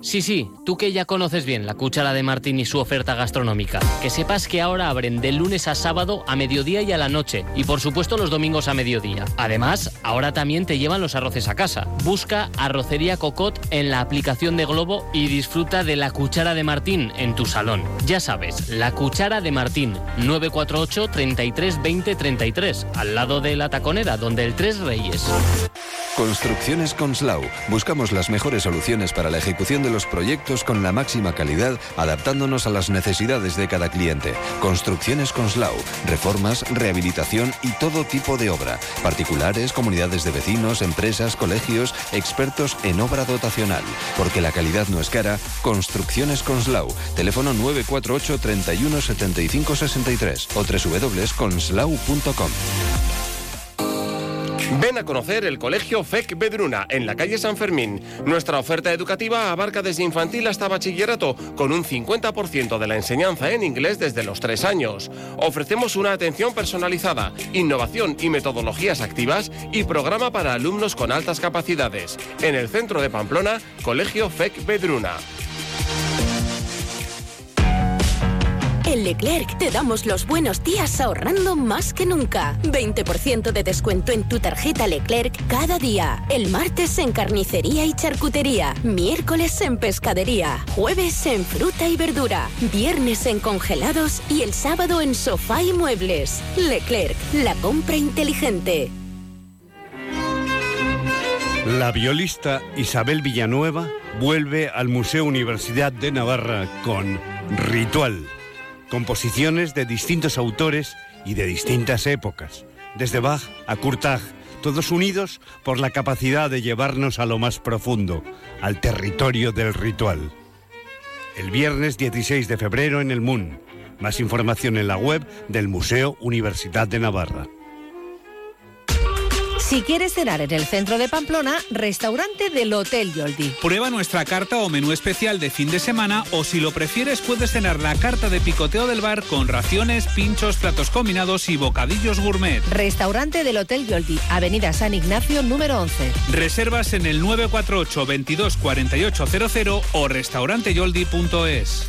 [SPEAKER 46] Sí, sí, tú que ya conoces bien la cuchara de Martín y su oferta gastronómica. Que sepas que ahora abren de lunes a sábado a mediodía y a la noche. Y por supuesto los domingos a mediodía. Además, ahora también te llevan los arroces a casa. Busca Arrocería Cocot en la aplicación de Globo y disfruta de la cuchara de Martín en tu salón. Ya sabes, la cuchara de Martín, 948 33 20 33, al lado de la taconera, donde el Tres Reyes.
[SPEAKER 47] Construcciones Conslau. Buscamos las mejores soluciones para la ejecución de los proyectos con la máxima calidad, adaptándonos a las necesidades de cada cliente. Construcciones Conslau. Reformas, rehabilitación y todo tipo de obra. Particulares, comunidades de vecinos, empresas, colegios, expertos en obra dotacional. Porque la calidad no es cara, Construcciones Conslau. Teléfono 948 31 75 63 o www.conslau.com.
[SPEAKER 28] Ven a conocer el Colegio FEC Bedruna en la calle San Fermín. Nuestra oferta educativa abarca desde infantil hasta bachillerato, con un 50% de la enseñanza en inglés desde los 3 años. Ofrecemos una atención personalizada, innovación y metodologías activas y programa para alumnos con altas capacidades. En el centro de Pamplona, Colegio FEC Bedruna.
[SPEAKER 48] En Leclerc te damos los buenos días ahorrando más que nunca. 20% de descuento en tu tarjeta Leclerc cada día. El martes en carnicería y charcutería. Miércoles en pescadería. Jueves en fruta y verdura. Viernes en congelados y el sábado en sofá y muebles. Leclerc, la compra inteligente.
[SPEAKER 49] La violista Isabel Villanueva vuelve al Museo Universidad de Navarra con Ritual. Composiciones de distintos autores y de distintas épocas, desde Bach a Kurtag, todos unidos por la capacidad de llevarnos a lo más profundo, al territorio del ritual. El viernes 16 de febrero en el MUN. Más información en la web del Museo Universidad de Navarra.
[SPEAKER 39] Si quieres cenar en el centro de Pamplona, restaurante del Hotel Yoldi.
[SPEAKER 50] Prueba nuestra carta o menú especial de fin de semana o si lo prefieres puedes cenar la carta de picoteo del bar con raciones, pinchos, platos combinados y bocadillos gourmet.
[SPEAKER 39] Restaurante del Hotel Yoldi, Avenida San Ignacio número 11.
[SPEAKER 50] Reservas en el 948 22 4800 o restauranteyoldi.es.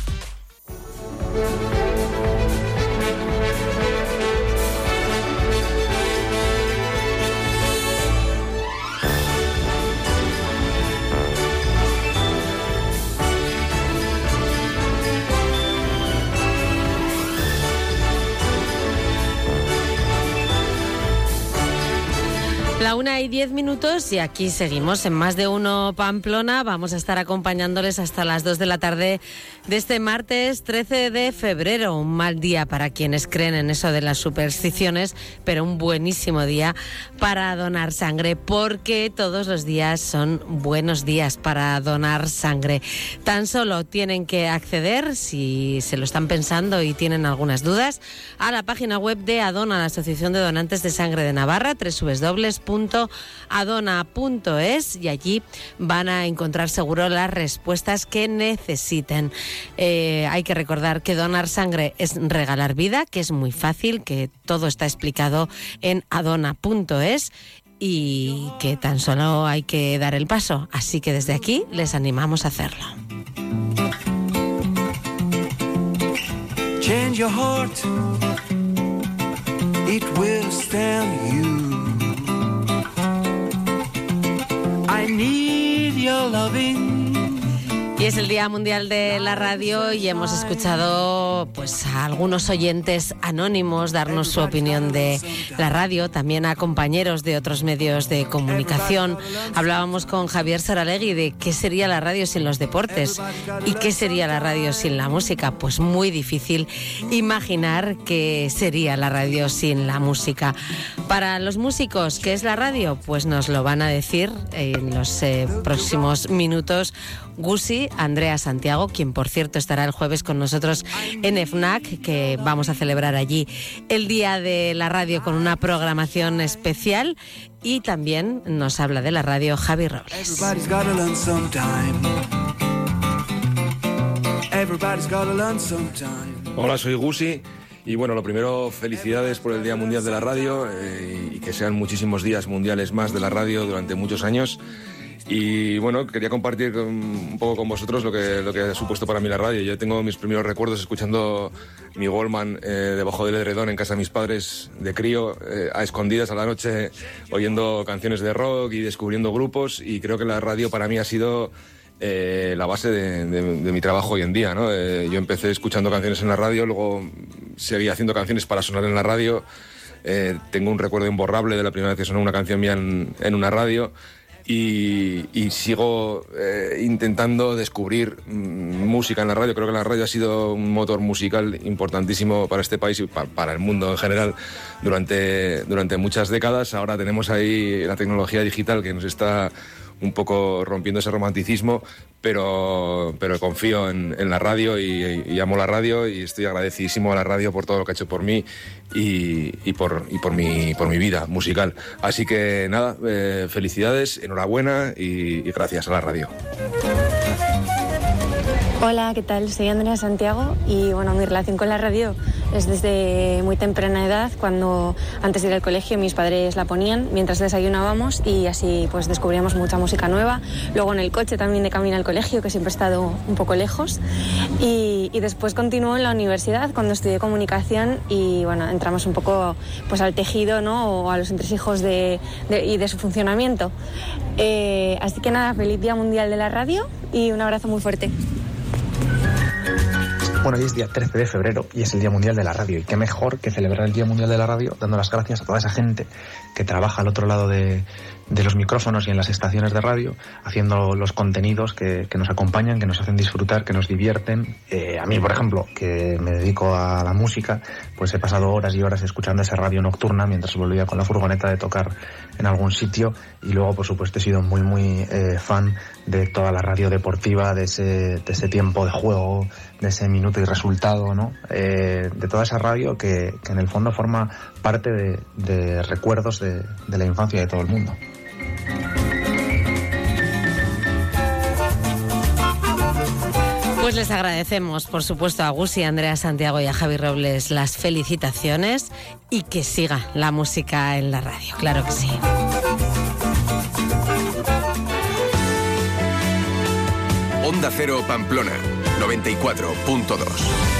[SPEAKER 2] La una y diez minutos y aquí seguimos en más de uno Pamplona. Vamos a estar acompañándoles hasta las dos de la tarde de este martes 13 de febrero. Un mal día para quienes creen en eso de las supersticiones, pero un buenísimo día para donar sangre, porque todos los días son buenos días para donar sangre. Tan solo tienen que acceder, si se lo están pensando y tienen algunas dudas, a la página web de Adona, la Asociación de Donantes de Sangre de Navarra, www.adona.es y allí van a encontrar seguro las respuestas que necesiten. Eh, hay que recordar que donar sangre es regalar vida, que es muy fácil, que todo está explicado en adona.es y que tan solo hay que dar el paso. Así que desde aquí les animamos a hacerlo.
[SPEAKER 51] Change your heart.
[SPEAKER 52] it will you. Need your loving.
[SPEAKER 2] Y es el Día Mundial de la Radio y hemos escuchado pues a algunos oyentes anónimos darnos su opinión de la radio, también a compañeros de otros medios de comunicación. Hablábamos con Javier Saralegui de qué sería la radio sin los deportes y qué sería la radio sin la música. Pues muy difícil imaginar qué sería la radio sin la música. Para los músicos, ¿qué es la radio? Pues nos lo van a decir en los eh, próximos minutos Gusi, Andrea Santiago, quien por cierto estará el jueves con nosotros en FNAC, que vamos a celebrar allí el Día de la Radio con una programación especial. Y también nos habla de la radio Javi Robles.
[SPEAKER 52] Everybody's gotta learn sometime. Everybody's gotta learn sometime.
[SPEAKER 53] Hola, soy Gusi. Y bueno, lo primero, felicidades por el Día Mundial de la Radio eh, y que sean muchísimos días mundiales más de la radio durante muchos años. Y bueno, quería compartir con- un poco con vosotros lo que, lo que ha supuesto para mí la radio. Yo tengo mis primeros recuerdos escuchando mi Wallman eh, debajo del edredón en casa de mis padres de crío, eh, a escondidas a la noche, oyendo canciones de rock y descubriendo grupos. Y creo que la radio para mí ha sido eh, la base de, mi trabajo hoy en día. ¿no? Yo empecé escuchando canciones en la radio, luego seguí haciendo canciones para sonar en la radio. Tengo un recuerdo imborrable de la primera vez que sonó una canción mía en una radio y, sigo eh, intentando descubrir mm, música en la radio. Creo que la radio ha sido un motor musical importantísimo para este país y pa- para el mundo en general durante, durante muchas décadas. Ahora tenemos ahí la tecnología digital que nos está un poco rompiendo ese romanticismo, pero, pero confío en, la radio y, amo la radio y estoy agradecidísimo a la radio por todo lo que ha hecho por mí y, por mi vida musical. Así que nada, eh, felicidades, enhorabuena y- y gracias a la radio.
[SPEAKER 54] Hola, ¿qué tal? Soy Andrea Santiago y bueno, mi relación con la radio es desde muy temprana edad, cuando antes de ir al colegio mis padres la ponían mientras desayunábamos y así pues descubríamos mucha música nueva. Luego en el coche también de camino al colegio, que siempre he estado un poco lejos. Y, y después continuó en la universidad cuando estudié comunicación y bueno, entramos un poco pues al tejido ¿no? o a los entresijos de, de- y de su funcionamiento. Eh, así que nada, feliz Día Mundial de la Radio y un abrazo muy fuerte.
[SPEAKER 55] Bueno, hoy es día 13 de febrero y es el Día Mundial de la Radio. Y qué mejor que celebrar el Día Mundial de la Radio dando las gracias a toda esa gente que trabaja al otro lado de, de los micrófonos y en las estaciones de radio, haciendo los contenidos que, nos acompañan, que nos hacen disfrutar, que nos divierten. Eh, a mí, por ejemplo, que me dedico a la música, pues he pasado horas y horas escuchando esa radio nocturna mientras volvía con la furgoneta de tocar en algún sitio. Y luego, por supuesto, he sido muy, muy eh, fan de toda la radio deportiva, de ese, de ese tiempo de juego, de ese minuto y resultado, ¿no? Eh, de toda esa radio que, que en el fondo forma parte de, de recuerdos de, de la infancia de todo el mundo.
[SPEAKER 2] Pues les agradecemos, por supuesto, a Gusi, a Andrea Santiago y a Javi Robles las felicitaciones y que siga la música en la radio, claro que sí.
[SPEAKER 42] Onda Cero Pamplona, 94.2.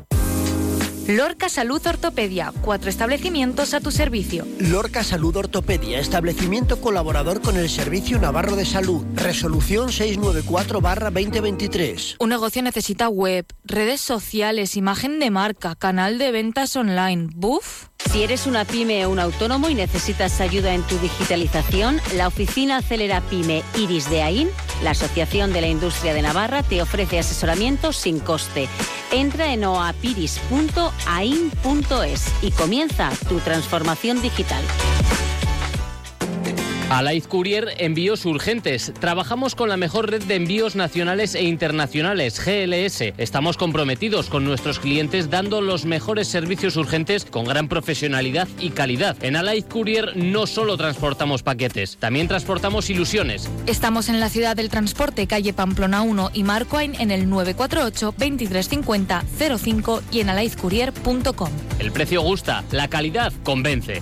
[SPEAKER 56] Lorca Salud Ortopedia, cuatro establecimientos a tu servicio.
[SPEAKER 57] Lorca Salud Ortopedia, establecimiento colaborador con el Servicio Navarro de Salud. Resolución 694-2023.
[SPEAKER 56] Un negocio necesita web, redes sociales, imagen de marca, canal de ventas online. ¿Buf?
[SPEAKER 58] Si eres una pyme o un autónomo y necesitas ayuda en tu digitalización, la oficina Acelera Pyme Iris de AIN, la Asociación de la Industria de Navarra, te ofrece asesoramiento sin coste. Entra en oapiris.ain.es y comienza tu transformación digital.
[SPEAKER 46] Alaiz Courier Envíos Urgentes. Trabajamos con la mejor red de envíos nacionales e internacionales, GLS. Estamos comprometidos con nuestros clientes dando los mejores servicios urgentes con gran profesionalidad y calidad. En Alaiz Courier no solo transportamos paquetes, también transportamos ilusiones.
[SPEAKER 56] Estamos en la ciudad del transporte, calle Pamplona 1 y Marcoain en el 948 2350 05 y en alaizcourier.com.
[SPEAKER 46] El precio gusta, la calidad convence.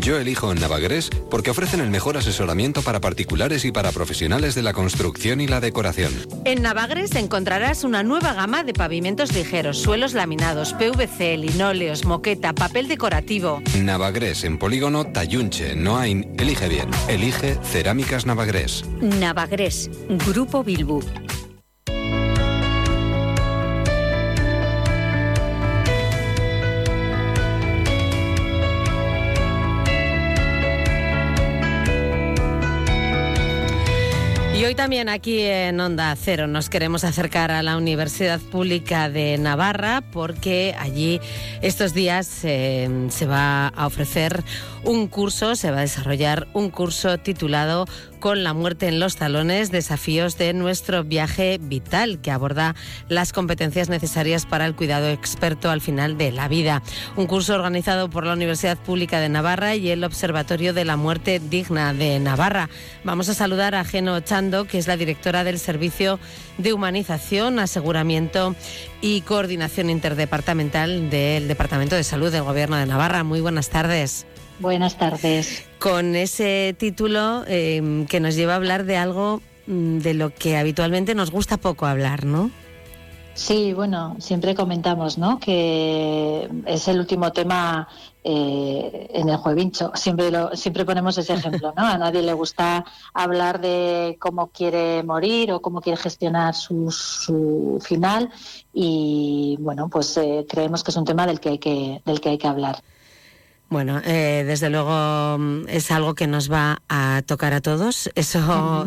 [SPEAKER 47] Yo elijo Navagres porque ofrecen el mejor asesoramiento para particulares y para profesionales de la construcción y la decoración.
[SPEAKER 2] En Navagres encontrarás una nueva gama de pavimentos ligeros, suelos laminados, PVC, linóleos, moqueta, papel decorativo.
[SPEAKER 47] Navagres en Polígono Tayunche, Noain. Elige bien. Elige Cerámicas Navagres.
[SPEAKER 58] Navagres, Grupo Bilbu.
[SPEAKER 2] Y hoy también aquí en Onda Cero nos queremos acercar a la Universidad Pública de Navarra porque allí estos días eh, se va a ofrecer un curso, se va a desarrollar un curso titulado Con la muerte en los talones, desafíos de nuestro viaje vital, que aborda las competencias necesarias para el cuidado experto al final de la vida. Un curso organizado por la Universidad Pública de Navarra y el Observatorio de la Muerte Digna de Navarra. Vamos a saludar a Geno Chando, que es la directora del Servicio de Humanización, Aseguramiento y Coordinación Interdepartamental del Departamento de Salud del Gobierno de Navarra. Muy buenas tardes.
[SPEAKER 59] Buenas tardes.
[SPEAKER 2] Con ese título eh, que nos lleva a hablar de algo mm, de lo que habitualmente nos gusta poco hablar, ¿no?
[SPEAKER 59] Sí, bueno, siempre comentamos, ¿no? Que es el último tema eh, en el juevincho. Siempre lo, siempre ponemos ese ejemplo, ¿no? A nadie le gusta hablar de cómo quiere morir o cómo quiere gestionar su, su final y bueno, pues eh, creemos que es un tema del que hay que del que hay que hablar.
[SPEAKER 2] Bueno, eh, desde luego mm, es algo que nos va a tocar a todos. Eso,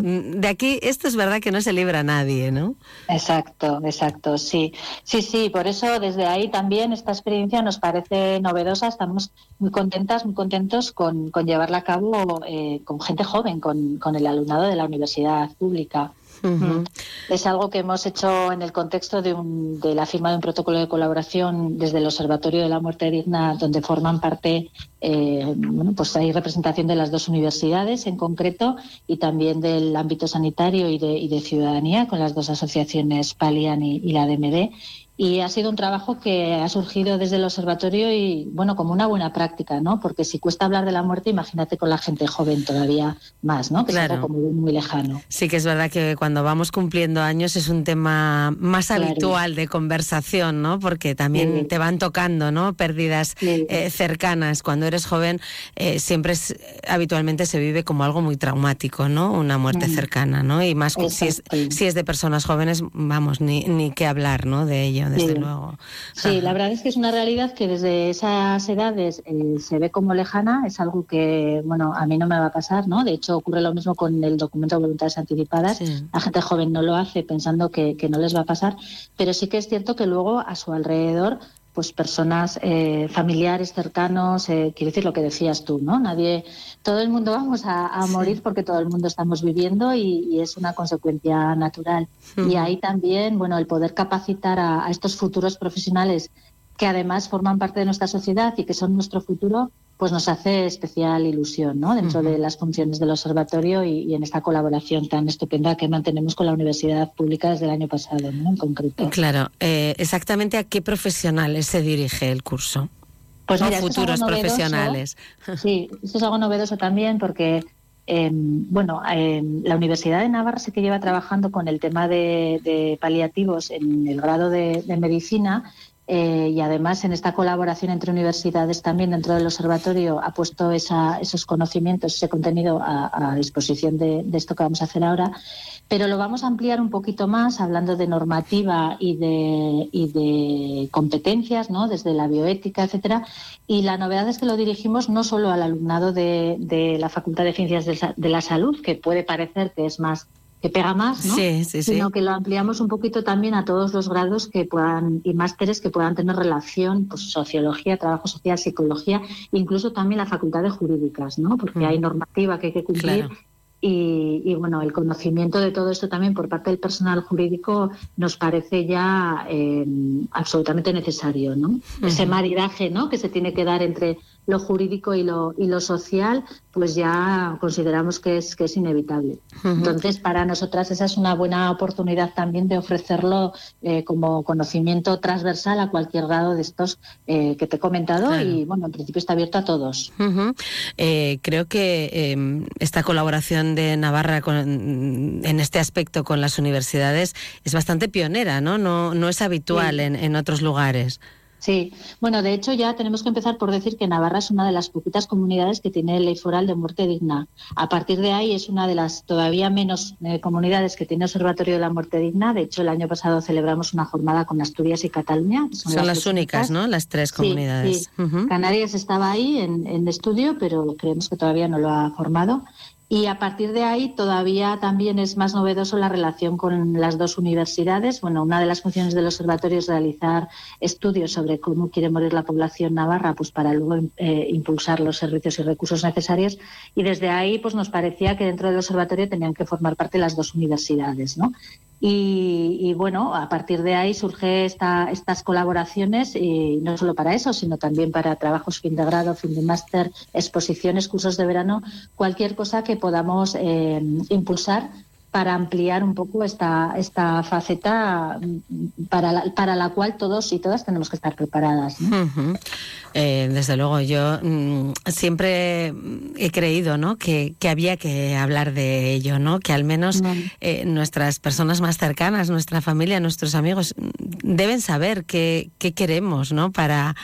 [SPEAKER 2] mm, de aquí, esto es verdad que no se libra a nadie, ¿no?
[SPEAKER 59] Exacto, exacto, sí. Sí, sí, por eso desde ahí también esta experiencia nos parece novedosa. Estamos muy contentas, muy contentos con, con llevarla a cabo eh, con gente joven, con, con el alumnado de la universidad pública. Mm. Es algo que hemos hecho en el contexto de, un, de, la firma de un protocolo de colaboración desde el Observatorio de la Muerte Digna, donde forman parte, eh, bueno, pues hay representación de las dos universidades en concreto y también del ámbito sanitario y de, y de ciudadanía con las dos asociaciones Palian y, y la DMD y ha sido un trabajo que ha surgido desde el observatorio y bueno como una buena práctica no porque si cuesta hablar de la muerte imagínate con la gente joven todavía más no que
[SPEAKER 2] claro.
[SPEAKER 59] como muy lejano.
[SPEAKER 2] Sí que es verdad que cuando vamos cumpliendo años es un tema más claro. habitual de conversación no porque también sí. te van tocando no pérdidas sí. eh, cercanas. Cuando eres joven eh, siempre es, habitualmente se vive como algo muy traumático no una muerte mm. cercana no y más si es, si es de personas jóvenes vamos ni ni qué hablar no de ello desde
[SPEAKER 59] sí.
[SPEAKER 2] luego.
[SPEAKER 59] Sí, la verdad es que es una realidad que desde esas edades eh, se ve como lejana, es algo que, bueno, a mí no me va a pasar, ¿no? De hecho, ocurre lo mismo con el documento de voluntades anticipadas. Sí. La gente joven no lo hace pensando que, que no les va a pasar, pero sí que es cierto que luego a su alrededor pues personas eh, familiares cercanos eh, quiero decir lo que decías tú no nadie todo el mundo vamos a, a morir porque todo el mundo estamos viviendo y, y es una consecuencia natural. Y ahí también bueno el poder capacitar a, a estos futuros profesionales que además forman parte de nuestra sociedad y que son nuestro futuro pues nos hace especial ilusión ¿no? dentro uh -huh. de las funciones del observatorio y, y, en esta colaboración tan estupenda que mantenemos con la Universidad Pública desde el año pasado, ¿no? en concreto.
[SPEAKER 2] Claro, eh, exactamente a qué profesionales se dirige el curso.
[SPEAKER 59] Pues mira,
[SPEAKER 2] futuros profesionales.
[SPEAKER 59] Sí, eso es algo novedoso también porque eh, bueno, eh, la Universidad de Navarra sí que lleva trabajando con el tema de, de paliativos en el grado de, de medicina eh, y además en esta colaboración entre universidades también dentro del observatorio ha puesto esa, esos conocimientos, ese contenido a, disposición de, esto que vamos a hacer ahora. pero lo vamos a ampliar un poquito más hablando de normativa y de, y de competencias, ¿no? desde la bioética, etcétera. Y la novedad es que lo dirigimos no solo al alumnado de, la Facultad de Ciencias de la Salud, que puede parecer que es más que pega más, ¿no?
[SPEAKER 2] Sí, sí, sí.
[SPEAKER 59] Sino que lo ampliamos un poquito también a todos los grados que puedan y másteres que puedan tener relación, pues sociología, trabajo social, psicología, incluso también la facultad de jurídicas, ¿no? Porque
[SPEAKER 2] Mm.
[SPEAKER 59] hay normativa que hay que cumplir.
[SPEAKER 2] Claro.
[SPEAKER 59] Y, y, bueno, el conocimiento de todo esto también por parte del personal jurídico nos parece ya eh, absolutamente necesario, ¿no? Ese maridaje, ¿no? Que se tiene que dar entre lo jurídico y lo, y lo social, pues ya consideramos que es, que es inevitable. Entonces, para nosotras esa es una buena oportunidad también de ofrecerlo eh, como conocimiento transversal a cualquier grado de estos eh, que te he comentado
[SPEAKER 2] Claro.
[SPEAKER 59] y, bueno, en principio está abierto a todos.
[SPEAKER 2] Eh, creo que eh, esta colaboración de Navarra con- en este aspecto con las universidades es bastante pionera, ¿no? No, no es habitual
[SPEAKER 59] Sí.
[SPEAKER 2] en, en otros lugares.
[SPEAKER 59] Sí, bueno, de hecho ya tenemos que empezar por decir que Navarra es una de las poquitas comunidades que tiene ley foral de muerte digna. A partir de ahí es una de las todavía menos eh, comunidades que tiene observatorio de la muerte digna. De hecho, el año pasado celebramos una jornada con Asturias y Cataluña.
[SPEAKER 2] Son, las únicas, ¿no? Las tres
[SPEAKER 59] Sí,
[SPEAKER 2] comunidades.
[SPEAKER 59] sí. Canarias estaba ahí en, en estudio, pero creemos que todavía no lo ha formado. Y a partir de ahí todavía también es más novedoso la relación con las dos universidades. Bueno, una de las funciones del observatorio es realizar estudios sobre cómo quiere morir la población navarra, pues para luego eh, impulsar los servicios y recursos necesarios. Y desde ahí, pues nos parecía que dentro del observatorio tenían que formar parte las dos universidades, ¿no? Y, bueno, a partir de ahí surge esta, estas colaboraciones y no solo para eso, sino también para trabajos fin de grado, fin de máster, exposiciones, cursos de verano, cualquier cosa que podamos eh, impulsar para ampliar un poco esta, esta faceta mm, para la, para la cual todos y todas tenemos que estar preparadas.
[SPEAKER 2] Eh, desde luego, yo mm, siempre he creído ¿no? que, que había que hablar de ello, ¿no? que al menos eh, nuestras personas más cercanas, nuestra familia, nuestros amigos, mm, deben saber qué, qué queremos ¿no? para,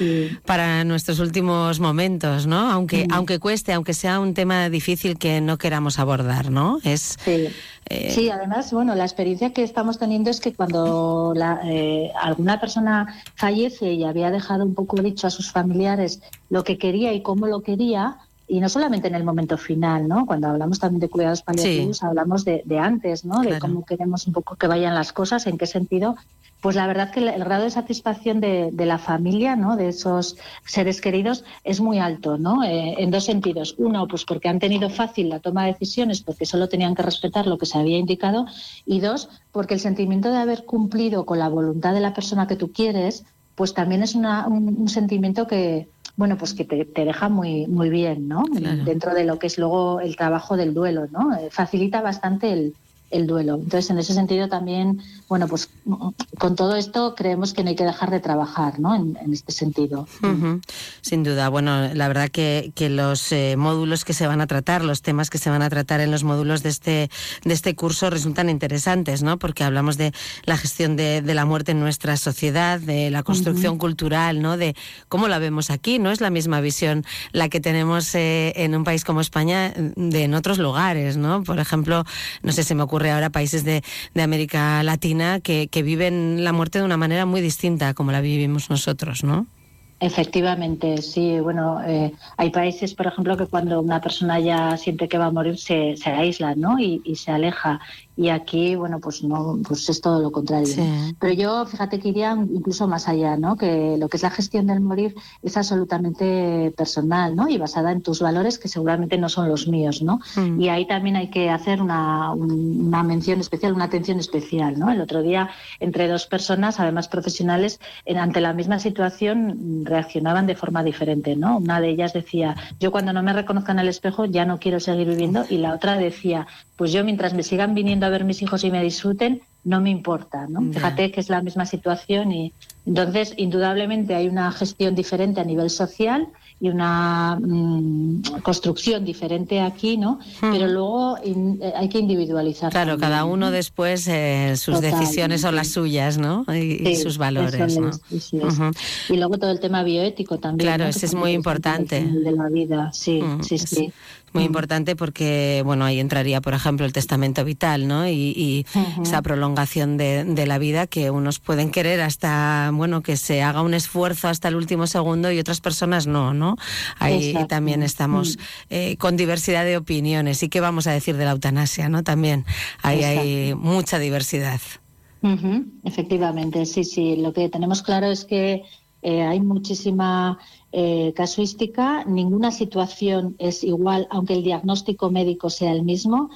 [SPEAKER 2] para nuestros últimos momentos, ¿no? aunque, aunque cueste, aunque sea un tema difícil que no queramos abordar. ¿no? Es,
[SPEAKER 59] Sí.
[SPEAKER 2] Eh,
[SPEAKER 59] Sí, además, bueno, la experiencia que estamos teniendo es que cuando la, eh, alguna persona fallece y había dejado un poco dicho a sus familiares lo que quería y cómo lo quería, y no solamente en el momento final, ¿no? Cuando hablamos también de cuidados paliativos, hablamos de, de antes, ¿no? De cómo queremos un poco que vayan las cosas, en qué sentido. Pues la verdad que el, grado de satisfacción de, de la familia, ¿no? De esos seres queridos es muy alto, ¿no? Eh, en dos sentidos. Uno, pues porque han tenido fácil la toma de decisiones, porque solo tenían que respetar lo que se había indicado. Y dos, porque el sentimiento de haber cumplido con la voluntad de la persona que tú quieres, pues también es una- un, un sentimiento que, bueno, pues que te, te deja muy, muy bien, ¿no? Dentro de lo que es luego el trabajo del duelo, ¿no? Eh, facilita bastante el, el duelo. Entonces, en ese sentido también, bueno, pues con todo esto creemos que no hay que dejar de trabajar, ¿no? En, en este sentido.
[SPEAKER 2] Sin duda. Bueno, la verdad que, que los eh, módulos que se van a tratar, los temas que se van a tratar en los módulos de este, de este curso resultan interesantes, ¿no? Porque hablamos de la gestión de, de la muerte en nuestra sociedad, de la construcción cultural, ¿no? De cómo la vemos aquí. No es la misma visión la que tenemos eh, en un país como España de en otros lugares, ¿no? Por ejemplo, no sé, se me ocurre ahora países de, de América Latina que, que viven la muerte de una manera muy distinta como la vivimos nosotros, ¿no?
[SPEAKER 59] Efectivamente, sí. Bueno, eh, hay países, por ejemplo, que cuando una persona ya siente que va a morir se, se aísla, ¿no? Y se aleja. Y aquí, bueno, pues no, pues es todo lo contrario. Pero yo, fíjate que iría incluso más allá, ¿no? Que lo que es la gestión del morir es absolutamente personal, ¿no? Y basada en tus valores que seguramente no son los míos, ¿no?
[SPEAKER 2] Mm.
[SPEAKER 59] Y ahí también hay que hacer una, un- una mención especial, una atención especial, ¿no? El otro día, entre dos personas, además profesionales, en- ante la misma situación reaccionaban de forma diferente, ¿no? Una de ellas decía, yo cuando no me reconozcan al espejo ya no quiero seguir viviendo, y la otra decía, pues yo mientras me sigan viniendo a ver mis hijos y me disfruten, no me importa, ¿no? Fíjate que es la misma situación y entonces indudablemente hay una gestión diferente a nivel social y una mm, construcción diferente aquí, ¿no? Pero luego in- eh, hay que individualizar.
[SPEAKER 2] Claro,
[SPEAKER 59] también,
[SPEAKER 2] cada uno
[SPEAKER 59] ¿no?
[SPEAKER 2] después eh, sus
[SPEAKER 59] Total,
[SPEAKER 2] decisiones son
[SPEAKER 59] sí.
[SPEAKER 2] las suyas, ¿no? Y, y
[SPEAKER 59] Sí,
[SPEAKER 2] sus valores, ¿no?
[SPEAKER 59] es. Y luego todo el tema bioético también.
[SPEAKER 2] Claro,
[SPEAKER 59] ¿no?
[SPEAKER 2] ese es muy importante.
[SPEAKER 59] De la vida, sí,
[SPEAKER 2] Mm,
[SPEAKER 59] sí,
[SPEAKER 2] es Muy importante porque, bueno, ahí entraría, por ejemplo, el testamento vital, ¿no? Y, esa prolongación de, de la vida que unos pueden querer hasta, bueno, que se haga un esfuerzo hasta el último segundo y otras personas no, ¿no? Ahí
[SPEAKER 59] Exacto.
[SPEAKER 2] también estamos eh, con diversidad de opiniones. ¿Y qué vamos a decir de la eutanasia, no? También ahí hay mucha diversidad.
[SPEAKER 59] Efectivamente, sí, sí. Lo que tenemos claro es que eh, hay muchísima eh, casuística, ninguna situación es igual, aunque el diagnóstico médico sea el mismo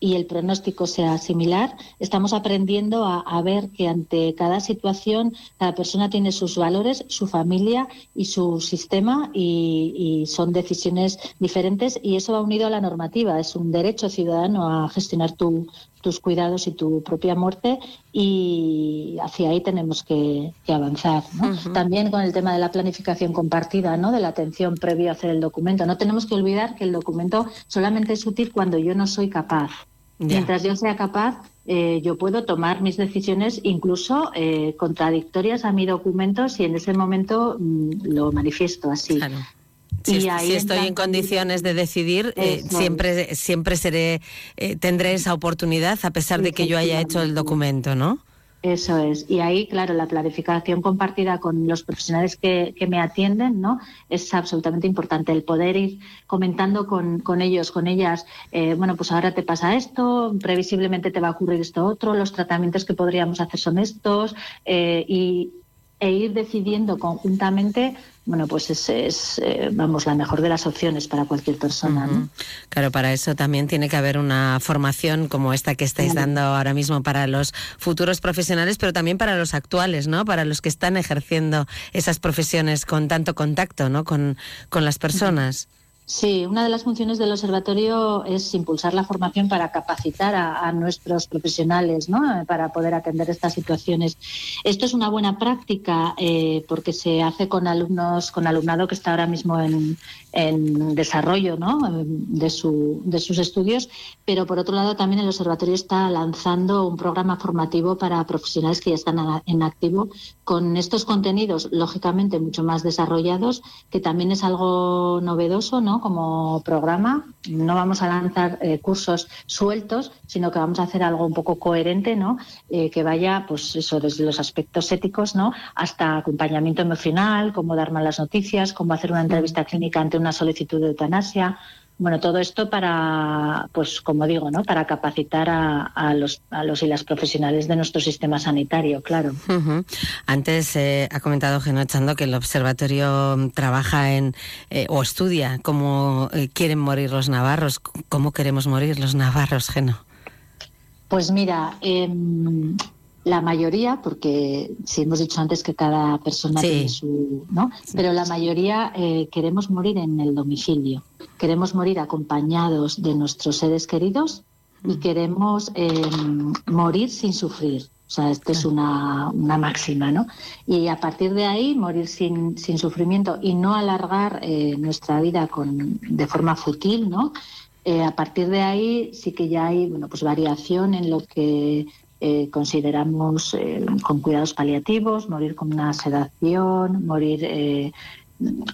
[SPEAKER 59] y el pronóstico sea similar. Estamos aprendiendo a, ver que ante cada situación cada persona tiene sus valores, su familia y su sistema y, y son decisiones diferentes y eso va unido a la normativa. Es un derecho ciudadano a gestionar tu, tus cuidados y tu propia muerte y hacia ahí tenemos que, que avanzar. ¿no? También con el tema de la planificación compartida, ¿no? de la atención previa a hacer el documento. No tenemos que olvidar que el documento solamente es útil cuando yo no soy capaz. Mientras yo sea capaz, eh, yo puedo tomar mis decisiones incluso eh, contradictorias a mi documento si en ese momento mm, lo manifiesto así.
[SPEAKER 2] Si,
[SPEAKER 59] Y
[SPEAKER 2] si estoy en condiciones de decidir, eh, siempre, siempre seré, eh, tendré esa oportunidad a pesar de que yo haya hecho el documento, ¿no?
[SPEAKER 59] Eso es. Y ahí, claro, la planificación compartida con los profesionales que, que me atienden, ¿no? Es absolutamente importante el poder ir comentando con, con ellos, con ellas, eh, bueno, pues ahora te pasa esto, previsiblemente te va a ocurrir esto otro, los tratamientos que podríamos hacer son estos, eh, y, e ir decidiendo conjuntamente, bueno, pues es, es, eh, vamos, la mejor de las opciones para cualquier persona, ¿no?
[SPEAKER 2] Claro, para eso también tiene que haber una formación como esta que estáis
[SPEAKER 59] Claro.
[SPEAKER 2] dando ahora mismo para los futuros profesionales, pero también para los actuales, ¿no? Para los que están ejerciendo esas profesiones con tanto contacto, ¿no? Con, con las personas.
[SPEAKER 59] Sí, una de las funciones del observatorio es impulsar la formación para capacitar a, nuestros profesionales, ¿no? Eh, Para poder atender estas situaciones. Esto es una buena práctica eh, porque se hace con alumnos, con alumnado que está ahora mismo en, desarrollo, ¿no? Eh, De, su, de sus estudios, pero por otro lado también el observatorio está lanzando un programa formativo para profesionales que ya están en activo con estos contenidos, lógicamente mucho más desarrollados, que también es algo novedoso, ¿no? Como programa, no vamos a lanzar eh, cursos sueltos, sino que vamos a hacer algo un poco coherente, ¿no? Eh, que vaya, pues eso, desde los aspectos éticos, ¿no? Hasta acompañamiento emocional, cómo dar malas noticias, cómo hacer una entrevista clínica ante una solicitud de eutanasia. Bueno, todo esto para, pues como digo, ¿no? Para capacitar a, a los, a los y las profesionales de nuestro sistema sanitario, claro.
[SPEAKER 2] Antes eh, ha comentado Geno Echando que el observatorio trabaja en eh, o estudia cómo eh, quieren morir los navarros, cómo queremos morir los navarros, Geno.
[SPEAKER 59] Pues mira, em, la mayoría, porque si hemos dicho antes que cada persona
[SPEAKER 2] Sí.
[SPEAKER 59] tiene su, ¿no? Pero la mayoría eh, queremos morir en el domicilio. Queremos morir acompañados de nuestros seres queridos y queremos em, morir sin sufrir. O sea, esto es una, una máxima, ¿no? Y a partir de ahí, morir sin, sin sufrimiento y no alargar eh, nuestra vida con, de forma fútil, ¿no? Eh, a partir de ahí sí que ya hay bueno, pues variación en lo que eh, consideramos eh, con cuidados paliativos, morir con una sedación, morir eh,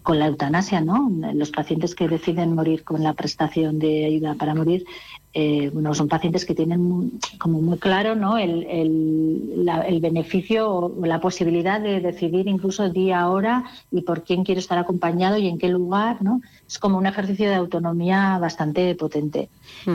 [SPEAKER 59] con la eutanasia, ¿no? Los pacientes que deciden morir con la prestación de ayuda para morir, bueno, son pacientes que tienen como muy claro, ¿no? El, el, el beneficio o la posibilidad de decidir incluso día, hora y por quién quiere estar acompañado y en qué lugar, ¿no? Es como un ejercicio de autonomía bastante potente.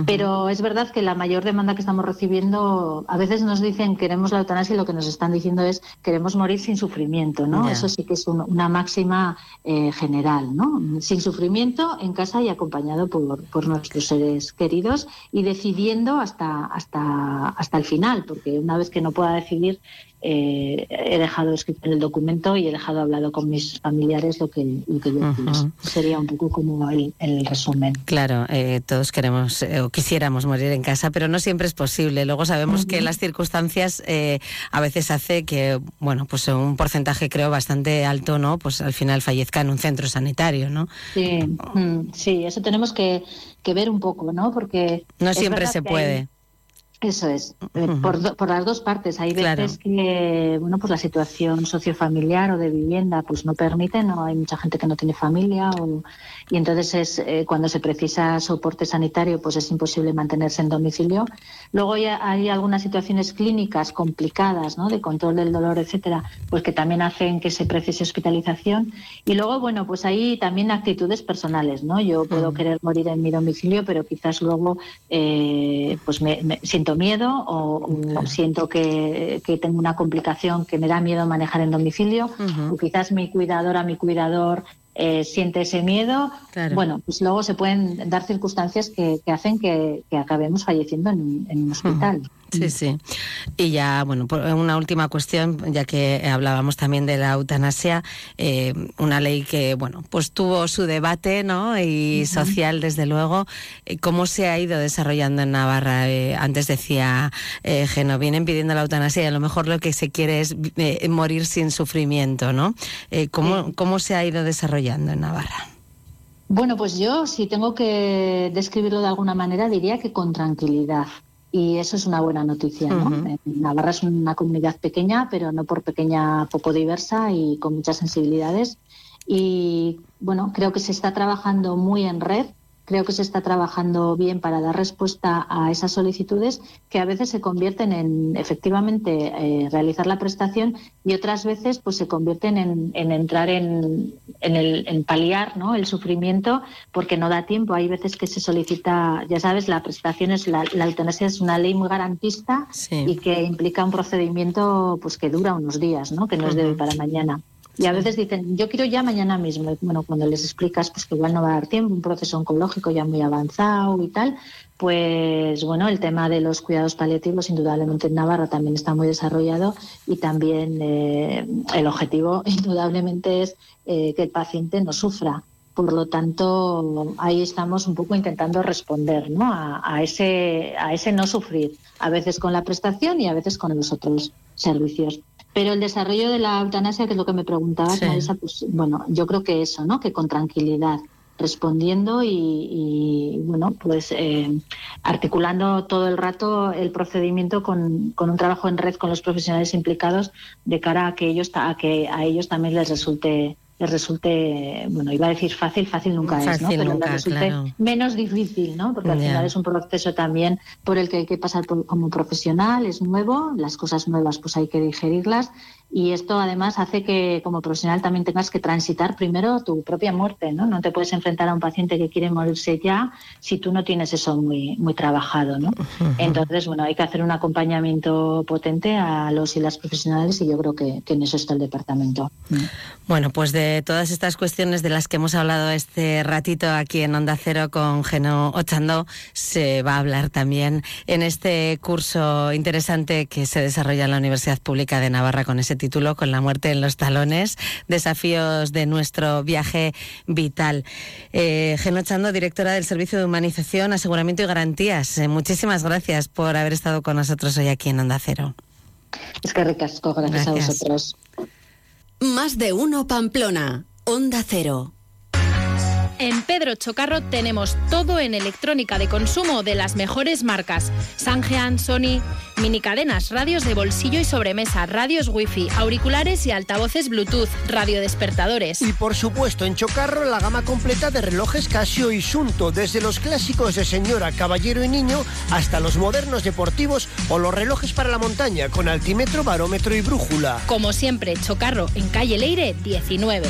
[SPEAKER 59] Pero es verdad que la mayor demanda que estamos recibiendo, a veces nos dicen queremos la eutanasia y lo que nos están diciendo es queremos morir sin sufrimiento, ¿no? Eso sí que es un- una máxima eh, general, ¿no? Sin sufrimiento, en casa y acompañado por, por nuestros seres queridos y decidiendo hasta, hasta hasta el final, porque una vez que no pueda decidir, eh, he dejado escrito en el documento y he dejado hablado con mis familiares lo que, lo que yo pienso. Sería un poco como el, el resumen.
[SPEAKER 2] Claro, eh, todos queremos eh, o quisiéramos morir en casa, pero no siempre es posible. Luego sabemos que las circunstancias eh, a veces hace que, bueno, pues un porcentaje creo bastante alto, ¿no? Pues al final fallezca en un centro sanitario, ¿no?
[SPEAKER 59] Sí, mm, sí eso tenemos que, que ver un poco, ¿no? Porque
[SPEAKER 2] No siempre se
[SPEAKER 59] hay-
[SPEAKER 2] puede.
[SPEAKER 59] Eso es, eh, por, do- por las dos partes. Hay veces que, bueno, pues la situación sociofamiliar o de vivienda, pues no permite, no hay mucha gente que no tiene familia o- y entonces es eh, cuando se precisa soporte sanitario, pues es imposible mantenerse en domicilio. Luego ya hay algunas situaciones clínicas complicadas, ¿no? De control del dolor, etcétera, pues que también hacen que se precise hospitalización. Y luego, bueno, pues hay también actitudes personales, ¿no? Yo puedo querer morir en mi domicilio, pero quizás luego eh, pues me, me- siento miedo o, o siento que, que tengo una complicación que me da miedo manejar en domicilio o quizás mi cuidadora, mi cuidador eh, siente ese miedo.
[SPEAKER 2] Claro.
[SPEAKER 59] Bueno, pues luego se pueden dar circunstancias que, que hacen que, que acabemos falleciendo en, en un hospital.
[SPEAKER 2] Sí, sí. Y ya, bueno, por una última cuestión, ya que hablábamos también de la eutanasia, eh, una ley que, bueno, pues tuvo su debate, ¿no? Y social, desde luego. Eh, ¿Cómo se ha ido desarrollando en Navarra? Eh, antes decía eh, Geno, vienen pidiendo la eutanasia y a lo mejor lo que se quiere es eh, morir sin sufrimiento, ¿no? ¿cómo, ¿Cómo se ha ido desarrollando en Navarra?
[SPEAKER 59] Bueno, pues yo, si tengo que describirlo de alguna manera, diría que con tranquilidad. Y eso es una buena noticia. ¿no? Eh, Navarra es una comunidad pequeña, pero no por pequeña poco diversa y con muchas sensibilidades. Y bueno, creo que se está trabajando muy en red. Creo que se está trabajando bien para dar respuesta a esas solicitudes que a veces se convierten en efectivamente eh, realizar la prestación y otras veces pues se convierten en, en entrar en, en, el, en paliar ¿no? el sufrimiento porque no da tiempo. Hay veces que se solicita, ya sabes, la prestación es la, la eutanasia es una ley muy garantista y que implica un procedimiento pues que dura unos días, ¿no? que no es de hoy para mañana. Y a veces dicen, yo quiero ya mañana mismo. Y, Bueno, cuando les explicas pues que igual no va a dar tiempo, un proceso oncológico ya muy avanzado y tal, pues bueno, el tema de los cuidados paliativos indudablemente en Navarra también está muy desarrollado y también eh, el objetivo [laughs] indudablemente es eh, que el paciente no sufra. Por lo tanto, ahí estamos un poco intentando responder ¿no? a, a ese, a ese no sufrir, a veces con la prestación y a veces con los otros servicios. Pero el desarrollo de la eutanasia, que es lo que me preguntabas,
[SPEAKER 2] Sí.
[SPEAKER 59] Marisa, pues bueno, yo creo que eso, ¿no? Que con tranquilidad, respondiendo y, y, bueno, pues eh, articulando todo el rato el procedimiento con, con un trabajo en red con los profesionales implicados de cara a que ellos a que a ellos también les resulte les resulte, bueno, iba a decir fácil, fácil nunca es, ¿no? Pero
[SPEAKER 2] nunca,
[SPEAKER 59] les resulte
[SPEAKER 2] claro.
[SPEAKER 59] menos difícil, ¿no? Porque al final es un proceso también por el que hay que pasar por- como profesional, es nuevo, las cosas nuevas pues hay que digerirlas y esto además hace que como profesional también tengas que transitar primero tu propia muerte, ¿no? No te puedes enfrentar a un paciente que quiere morirse ya si tú no tienes eso muy muy trabajado, ¿no? Entonces, bueno, hay que hacer un acompañamiento potente a los y las profesionales y yo creo que, que en eso está el departamento.
[SPEAKER 2] Bueno, pues de todas estas cuestiones de las que hemos hablado este ratito aquí en Onda Cero con Geno Ochando, se va a hablar también en este curso interesante que se desarrolla en la Universidad Pública de Navarra con ese título, con la muerte en los talones, desafíos de nuestro viaje vital. Eh, Geno Ochando, directora del Servicio de Humanización, Aseguramiento y Garantías, eh, muchísimas gracias por haber estado con nosotros hoy aquí en Onda Cero.
[SPEAKER 59] Es que ricasco, gracias, a
[SPEAKER 2] Gracias.
[SPEAKER 59] vosotros.
[SPEAKER 48] Más de uno Pamplona. Onda Cero.
[SPEAKER 60] En Pedro Chocarro tenemos todo en electrónica de consumo de las mejores marcas. Sangean, Sony, minicadenas, radios de bolsillo y sobremesa, radios wifi, auriculares y altavoces Bluetooth, radiodespertadores.
[SPEAKER 57] Y por supuesto, en Chocarro la gama completa de relojes Casio y Sunto, desde los clásicos de señora, caballero y niño hasta los modernos deportivos o los relojes para la montaña con altímetro, barómetro y brújula.
[SPEAKER 60] Como siempre, Chocarro en calle Leire 19.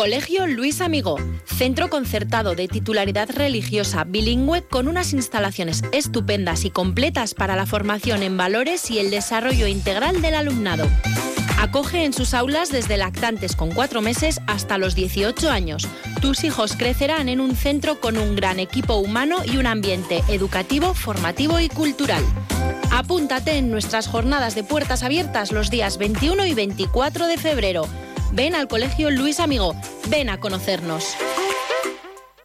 [SPEAKER 60] Colegio Luis Amigo, centro concertado de titularidad religiosa bilingüe con unas instalaciones estupendas y completas para la formación en valores y el desarrollo integral del alumnado. Acoge en sus aulas desde lactantes con cuatro meses hasta los 18 años. Tus hijos crecerán en un centro con un gran equipo humano y un ambiente educativo, formativo y cultural. Apúntate en nuestras jornadas de puertas abiertas los días 21 y 24 de febrero. Ven al Colegio Luis Amigo. Ven a conocernos.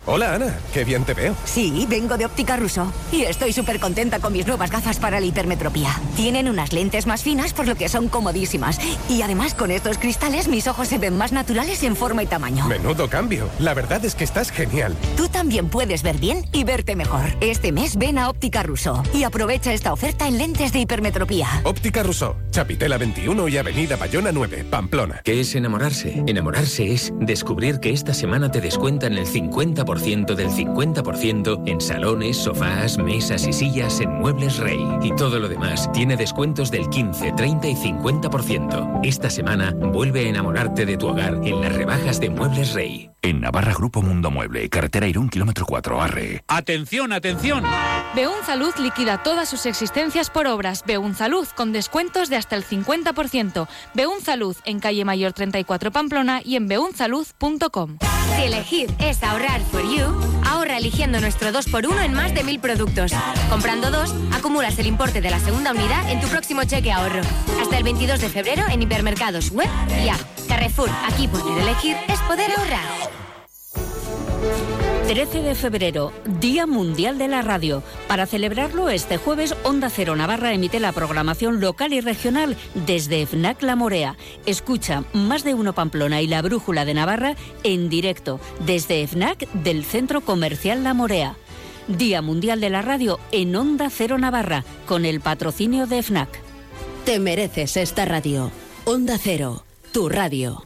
[SPEAKER 61] Hola Ana, qué bien te veo.
[SPEAKER 62] Sí, vengo de Óptica Russo y estoy súper contenta con mis nuevas gafas para la hipermetropía. Tienen unas lentes más finas por lo que son comodísimas. Y además con estos cristales mis ojos se ven más naturales en forma y tamaño.
[SPEAKER 61] Menudo cambio. La verdad es que estás genial.
[SPEAKER 62] Tú también puedes ver bien y verte mejor. Este mes ven a Óptica Russo y aprovecha esta oferta en lentes de hipermetropía.
[SPEAKER 61] Óptica Russo, Chapitela 21 y Avenida Bayona 9, Pamplona.
[SPEAKER 63] ¿Qué es enamorarse? Enamorarse es descubrir que esta semana te descuentan el 50% del 50% en salones, sofás, mesas y sillas en Muebles Rey. Y todo lo demás tiene descuentos del 15, 30 y 50%. Esta semana vuelve a enamorarte de tu hogar en las rebajas de Muebles Rey.
[SPEAKER 64] En Navarra Grupo Mundo Mueble, carretera Irún, kilómetro 4, Arre.
[SPEAKER 50] ¡Atención, atención!
[SPEAKER 16] Beunzalud liquida todas sus existencias por obras. Beunzalud con descuentos de hasta el 50%. Beunzalud en calle Mayor 34 Pamplona y en beunzalud.com.
[SPEAKER 65] Si elegir es ahorrar for you, ahorra eligiendo nuestro 2x1 en más de mil productos. Comprando dos, acumulas el importe de la segunda unidad en tu próximo cheque ahorro. Hasta el 22 de febrero en hipermercados web y app. Carrefour, aquí poder elegir es poder ahorrar.
[SPEAKER 66] 13 de febrero, Día Mundial de la Radio. Para celebrarlo, este jueves, Onda Cero Navarra emite la programación local y regional desde FNAC La Morea. Escucha Más de Uno Pamplona y La Brújula de Navarra en directo desde FNAC del Centro Comercial La Morea. Día Mundial de la Radio en Onda Cero Navarra, con el patrocinio de FNAC.
[SPEAKER 67] Te mereces esta radio. Onda Cero, tu radio.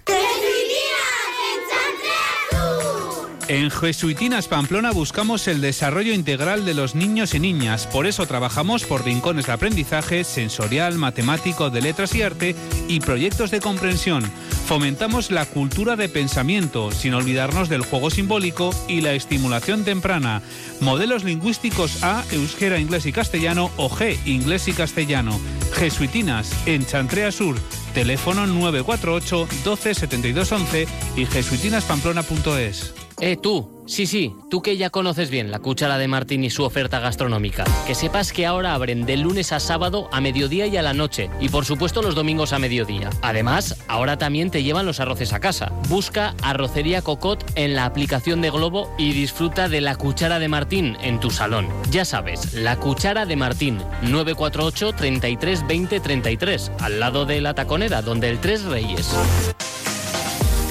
[SPEAKER 50] En Jesuitinas Pamplona buscamos el desarrollo integral de los niños y niñas. Por eso trabajamos por rincones de aprendizaje sensorial, matemático, de letras y arte y proyectos de comprensión. Fomentamos la cultura de pensamiento, sin olvidarnos del juego simbólico y la estimulación temprana. Modelos lingüísticos A, euskera, inglés y castellano o G, inglés y castellano. Jesuitinas, en Chantrea Sur. Teléfono 948 12 72 11 y jesuitinaspamplona.es.
[SPEAKER 46] Eh, tú, sí, sí, tú que ya conoces bien la cuchara de Martín y su oferta gastronómica. Que sepas que ahora abren de lunes a sábado a mediodía y a la noche. Y por supuesto los domingos a mediodía. Además, ahora también te llevan los arroces a casa. Busca Arrocería Cocot en la aplicación de Globo y disfruta de la cuchara de Martín en tu salón. Ya sabes, la cuchara de Martín, 948 33 20 33, al lado de la taconera, donde el Tres Reyes.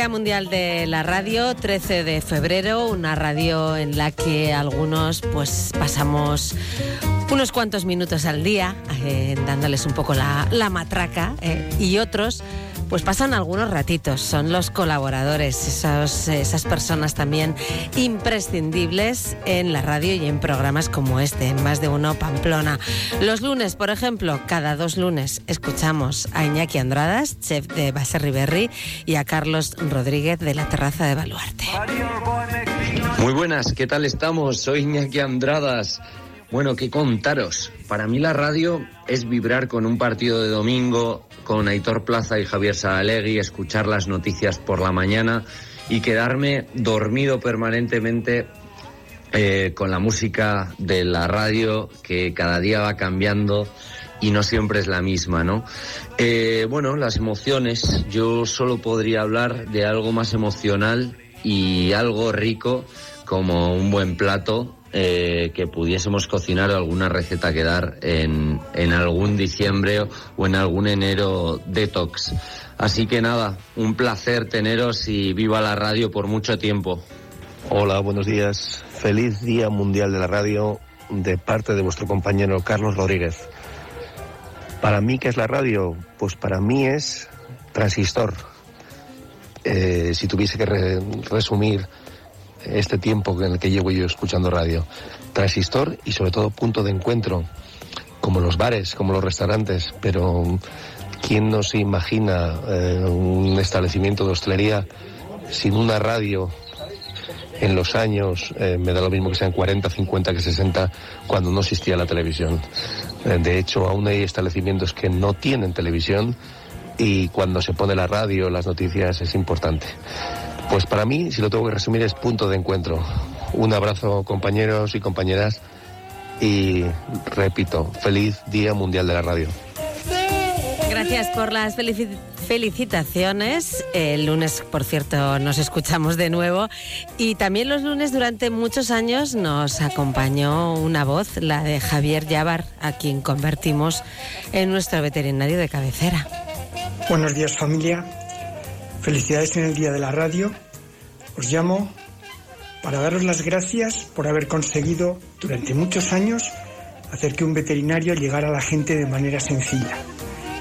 [SPEAKER 2] Día Mundial de la Radio, 13 de febrero, una radio en la que algunos pues pasamos unos cuantos minutos al día eh, dándoles un poco la, la matraca eh, y otros pues pasan algunos ratitos. Son los colaboradores, esas personas también imprescindibles en la radio y en programas como este, en Más de Uno Pamplona. Los lunes, por ejemplo, cada dos lunes escuchamos a Iñaki Andradas, chef de Base Riberri, y a Carlos Rodríguez de la Terraza de Baluarte.
[SPEAKER 63] Muy buenas, ¿qué tal estamos? Soy Iñaki Andradas. Bueno, ¿qué contaros? Para mí la radio es vibrar con un partido de domingo, con Aitor Plaza y Javier Saalegui, escuchar las noticias por la mañana y quedarme dormido permanentemente eh, con la música de la radio que cada día va cambiando y no siempre es la misma, ¿no? Eh, bueno, las emociones, yo solo podría hablar de algo más emocional y algo rico como un buen plato eh, que pudiésemos cocinar alguna receta que dar en, en algún diciembre o en algún enero detox. Así que nada, un placer teneros y viva la radio por mucho tiempo.
[SPEAKER 68] Hola, buenos días. Feliz Día Mundial de la Radio de parte de vuestro compañero Carlos Rodríguez. Para mí, ¿qué es la radio? Pues para mí es transistor. Eh, si tuviese que resumir este tiempo en el que llevo yo escuchando radio. Transistor y sobre todo punto de encuentro, como los bares, como los restaurantes, pero ¿quién no se imagina eh, un establecimiento de hostelería sin una radio en los años, eh, me da lo mismo que sean 40, 50 que 60, cuando no existía la televisión. Eh, de hecho, aún hay establecimientos que no tienen televisión y cuando se pone la radio, las noticias, es importante. Pues para mí, si lo tengo que resumir, es punto de encuentro. Un abrazo compañeros y compañeras y repito, feliz Día Mundial de la Radio.
[SPEAKER 2] Gracias por las felicitaciones. El lunes, por cierto, nos escuchamos de nuevo. Y también los lunes durante muchos años nos acompañó una voz, la de Javier Yabar, a quien convertimos en nuestro veterinario de cabecera.
[SPEAKER 69] Buenos días familia. Felicidades en el Día de la Radio. Os llamo para daros las gracias por haber conseguido durante muchos años hacer que un veterinario llegara a la gente de manera sencilla.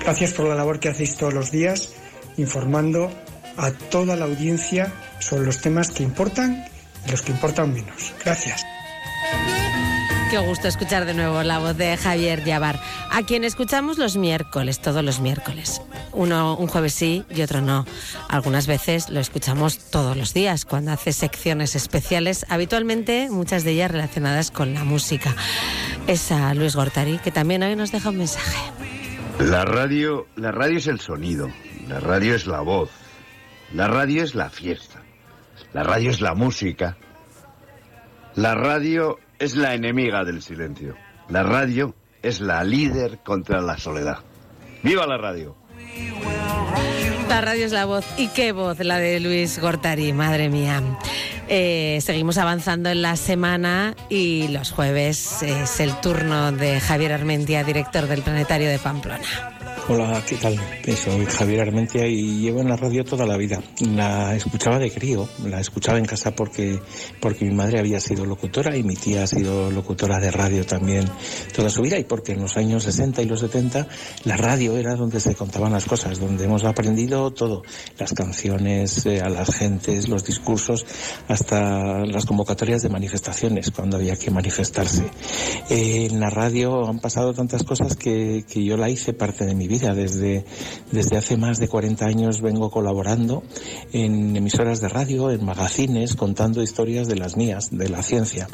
[SPEAKER 69] Gracias por la labor que hacéis todos los días informando a toda la audiencia sobre los temas que importan y los que importan menos. Gracias.
[SPEAKER 2] Qué gusto escuchar de nuevo la voz de Javier Yabar, a quien escuchamos los miércoles, todos los miércoles. Uno un jueves sí y otro no. Algunas veces lo escuchamos todos los días cuando hace secciones especiales, habitualmente muchas de ellas relacionadas con la música. Es a Luis Gortari, que también hoy nos deja un mensaje.
[SPEAKER 70] La radio, la radio es el sonido, la radio es la voz, la radio es la fiesta, la radio es la música, la radio es la enemiga del silencio. La radio es la líder contra la soledad. ¡Viva la radio!
[SPEAKER 2] La radio es la voz. ¿Y qué voz? La de Luis Gortari, madre mía. Eh, seguimos avanzando en la semana y los jueves es el turno de Javier Armentia, director del Planetario de Pamplona.
[SPEAKER 71] Hola, ¿qué tal? Soy Javier Armentia y llevo en la radio toda la vida. La escuchaba de crío, la escuchaba en casa porque, porque mi madre había sido locutora y mi tía ha sido locutora de radio también toda su vida y porque en los años 60 y los 70 la radio era donde se contaban las cosas, donde hemos aprendido todo, las canciones, eh, a las gentes, los discursos, hasta las convocatorias de manifestaciones cuando había que manifestarse. Eh, en la radio han pasado tantas cosas que, que yo la hice parte de mi vida desde, desde hace más de 40 años vengo colaborando en emisoras de radio, en magazines, contando historias de las mías, de la ciencia,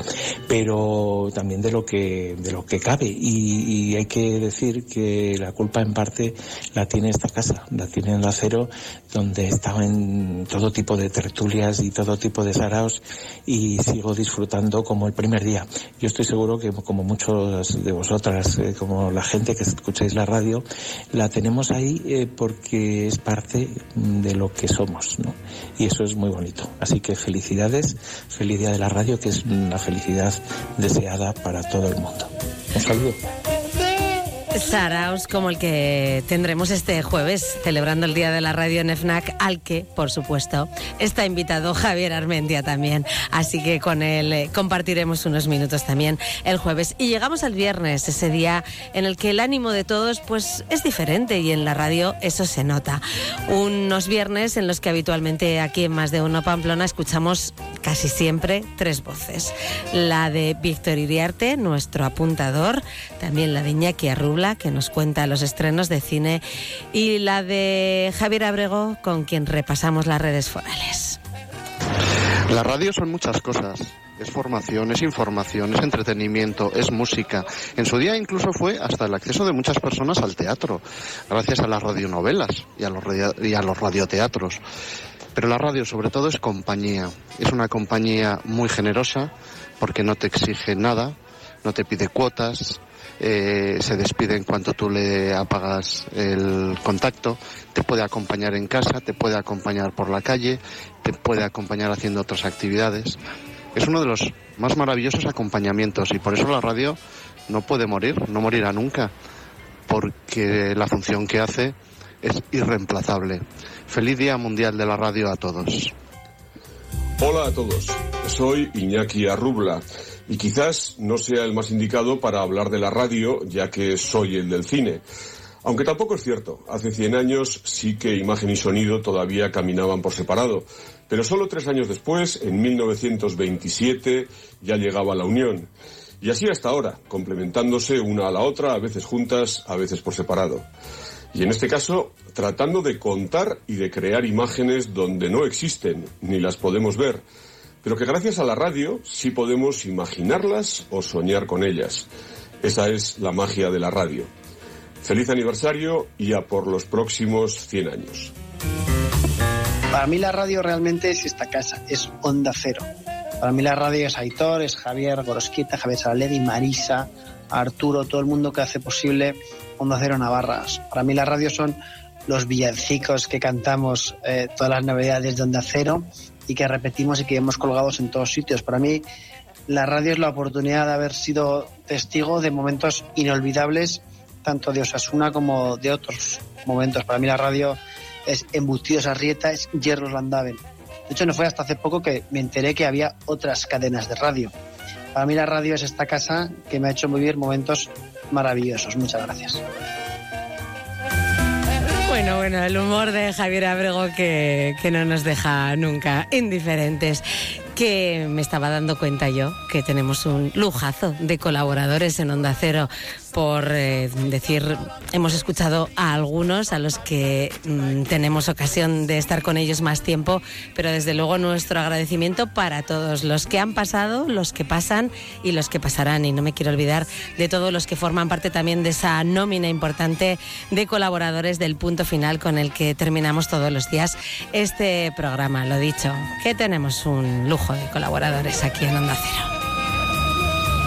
[SPEAKER 71] pero también de lo que, de lo que cabe. Y, hay que decir que la culpa en parte la tiene esta casa, la tiene en la acero, donde estaba en todo tipo de tertulias y todo tipo de saraos y sigo disfrutando como el primer día. Yo estoy seguro que como muchos de vosotras, eh, como la gente que escucháis la radio, la tenemos ahí eh, porque es parte de lo que somos, ¿no? Y eso es muy bonito. Así que felicidades, feliz día de la radio, que es una felicidad deseada para todo el mundo. Un saludo.
[SPEAKER 2] Saraos como el que tendremos este jueves, celebrando el Día de la Radio en FNAC, al que, por supuesto, está invitado Javier Armentia también. Así que con él eh, compartiremos unos minutos también el jueves. Y llegamos al viernes, ese día en el que el ánimo de todos pues, es diferente y en la radio eso se nota. Unos viernes en los que habitualmente aquí en Más de Uno Pamplona escuchamos casi siempre tres voces. La de Víctor Iriarte, nuestro apuntador, también la de Iñaki Arrubla, que nos cuenta los estrenos de cine, y la de Javier Abrego, con quien repasamos las redes forales.
[SPEAKER 72] La radio son muchas cosas. Es formación, es información, es entretenimiento, es música. En su día incluso fue hasta el acceso de muchas personas al teatro, gracias a las radionovelas y a los, y a los radioteatros. Pero la radio sobre todo es compañía. Es una compañía muy generosa porque no te exige nada, no te pide cuotas, eh, se despide en cuanto tú le apagas el contacto, te puede acompañar en casa, te puede acompañar por la calle, te puede acompañar haciendo otras actividades. Es uno de los más maravillosos acompañamientos y por eso la radio no puede morir, no morirá nunca, porque la función que hace es irreemplazable. Feliz Día Mundial de la Radio a todos.
[SPEAKER 65] Hola a todos, soy Iñaki Arrubla y quizás no sea el más indicado para hablar de la radio, ya que soy el del cine. Aunque tampoco es cierto, hace 100 años sí que imagen y sonido todavía caminaban por separado, pero solo tres años después, en 1927, ya llegaba la unión. Y así hasta ahora, complementándose una a la otra, a veces juntas, a veces por separado. Y en este caso, tratando de contar y de crear imágenes donde no existen, ni las podemos ver, pero que gracias a la radio sí podemos imaginarlas o soñar con ellas. Esa es la magia de la radio. Feliz aniversario y a por los próximos 100 años.
[SPEAKER 73] Para mí la radio realmente es esta casa, es Onda Cero. Para mí la radio es Aitor, es Javier Gorosquita, Javier Saralegui, Marisa, Arturo, todo el mundo que hace posible Onda Cero Navarras. Para mí la radio son los villancicos que cantamos eh, todas las navidades de Onda Cero y que repetimos y que hemos colgados en todos sitios. Para mí, la radio es la oportunidad de haber sido testigo de momentos inolvidables, tanto de Osasuna como de otros momentos. Para mí, la radio es Embutidos Arrieta, es Hierros Landaven. De hecho, no fue hasta hace poco que me enteré que había otras cadenas de radio. Para mí, la radio es esta casa que me ha hecho vivir momentos maravillosos. Muchas gracias.
[SPEAKER 2] Bueno, bueno, el humor de Javier Abrego que, que no nos deja nunca indiferentes. Que me estaba dando cuenta yo que tenemos un lujazo de colaboradores en Onda Cero por eh, decir, hemos escuchado a algunos a los que mm, tenemos ocasión de estar con ellos más tiempo, pero desde luego nuestro agradecimiento para todos los que han pasado, los que pasan y los que pasarán. Y no me quiero olvidar de todos los que forman parte también de esa nómina importante de colaboradores del punto final con el que terminamos todos los días este programa. Lo dicho, que tenemos un lujo de colaboradores aquí en Onda Cero.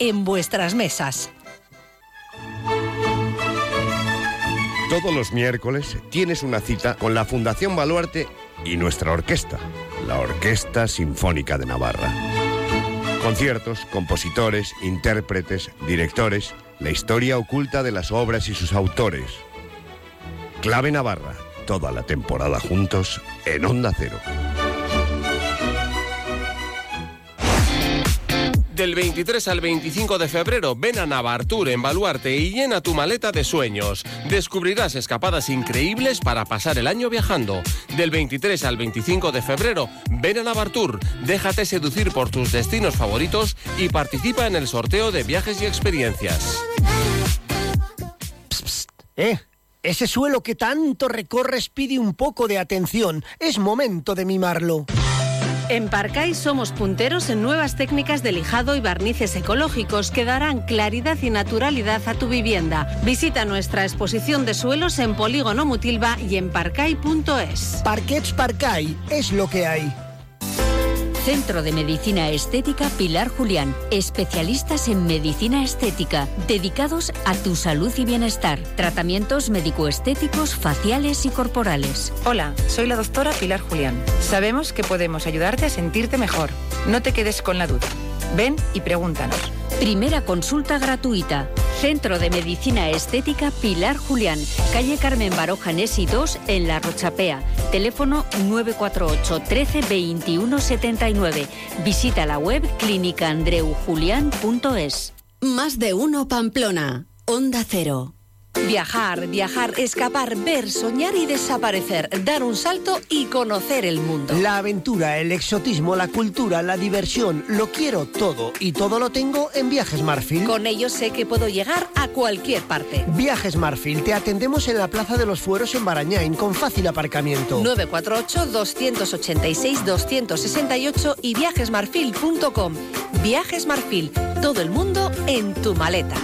[SPEAKER 7] en vuestras mesas.
[SPEAKER 28] Todos los miércoles tienes una cita con la Fundación Baluarte y nuestra orquesta, la Orquesta Sinfónica de Navarra. Conciertos, compositores, intérpretes, directores, la historia oculta de las obras y sus autores. Clave Navarra, toda la temporada juntos en Onda Cero. Del 23 al 25 de febrero, ven a Navartur en Baluarte y llena tu maleta de sueños. Descubrirás escapadas increíbles para pasar el año viajando. Del 23 al 25 de febrero, ven a Navartur, déjate seducir por tus destinos favoritos y participa en el sorteo de viajes y experiencias.
[SPEAKER 74] ¿Eh? Ese suelo que tanto recorres pide un poco de atención. Es momento de mimarlo.
[SPEAKER 2] En Parcay somos punteros en nuevas técnicas de lijado y barnices ecológicos que darán claridad y naturalidad a tu vivienda. Visita nuestra exposición de suelos en Polígono Mutilva y en parcay.es.
[SPEAKER 74] Parquets Parcay es lo que hay.
[SPEAKER 75] Centro de Medicina Estética Pilar Julián. Especialistas en medicina estética, dedicados a tu salud y bienestar. Tratamientos médico-estéticos, faciales y corporales.
[SPEAKER 39] Hola, soy la doctora Pilar Julián. Sabemos que podemos ayudarte a sentirte mejor. No te quedes con la duda. Ven y pregúntanos.
[SPEAKER 75] Primera consulta gratuita. Centro de Medicina Estética Pilar Julián, calle Carmen Baroja Nesi 2 en La Rochapea. Teléfono 948 13 21 79. Visita la web clínicaandreujulián.es.
[SPEAKER 76] Más de uno Pamplona. Onda Cero.
[SPEAKER 7] Viajar, viajar, escapar, ver, soñar y desaparecer, dar un salto y conocer el mundo.
[SPEAKER 74] La aventura, el exotismo, la cultura, la diversión, lo quiero todo y todo lo tengo en Viajes Marfil.
[SPEAKER 7] Con ello sé que puedo llegar a cualquier parte.
[SPEAKER 74] Viajes Marfil, te atendemos en la Plaza de los Fueros en Barañáin con fácil aparcamiento.
[SPEAKER 7] 948-286-268 y viajesmarfil.com. Viajes Marfil, todo el mundo en tu maleta.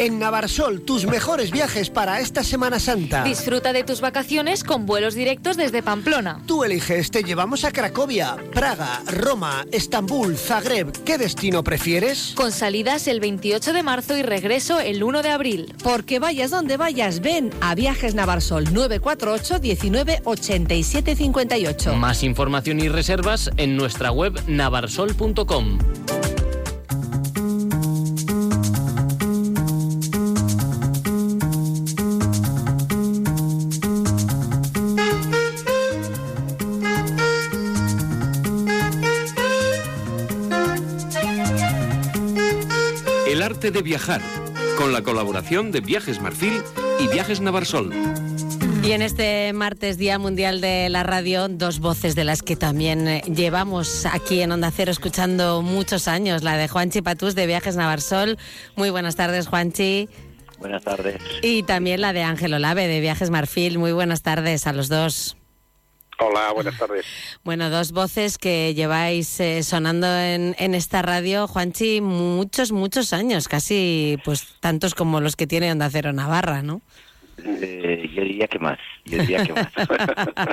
[SPEAKER 74] En Navarsol, tus mejores viajes para esta Semana Santa.
[SPEAKER 16] Disfruta de tus vacaciones con vuelos directos desde Pamplona.
[SPEAKER 74] Tú eliges, te llevamos a Cracovia, Praga, Roma, Estambul, Zagreb. ¿Qué destino prefieres?
[SPEAKER 16] Con salidas el 28 de marzo y regreso el 1 de abril.
[SPEAKER 7] Porque vayas donde vayas, ven a Viajes Navarsol 948 19 87 58.
[SPEAKER 46] Más información y reservas en nuestra web navarsol.com.
[SPEAKER 28] arte de viajar, con la colaboración de Viajes Marfil y Viajes Navarsol.
[SPEAKER 2] Y en este martes, Día Mundial de la Radio, dos voces de las que también eh, llevamos aquí en Onda Cero escuchando muchos años, la de Juanchi Patús de Viajes Navarsol. Muy buenas tardes, Juanchi.
[SPEAKER 77] Buenas tardes.
[SPEAKER 2] Y también la de Ángel Olave de Viajes Marfil. Muy buenas tardes a los dos.
[SPEAKER 77] Hola, buenas tardes.
[SPEAKER 2] Bueno, dos voces que lleváis eh, sonando en, en esta radio, Juanchi, muchos, muchos años, casi pues tantos como los que tiene Onda Cero Navarra, ¿no?
[SPEAKER 77] Eh, yo diría que más, yo diría que más. [laughs]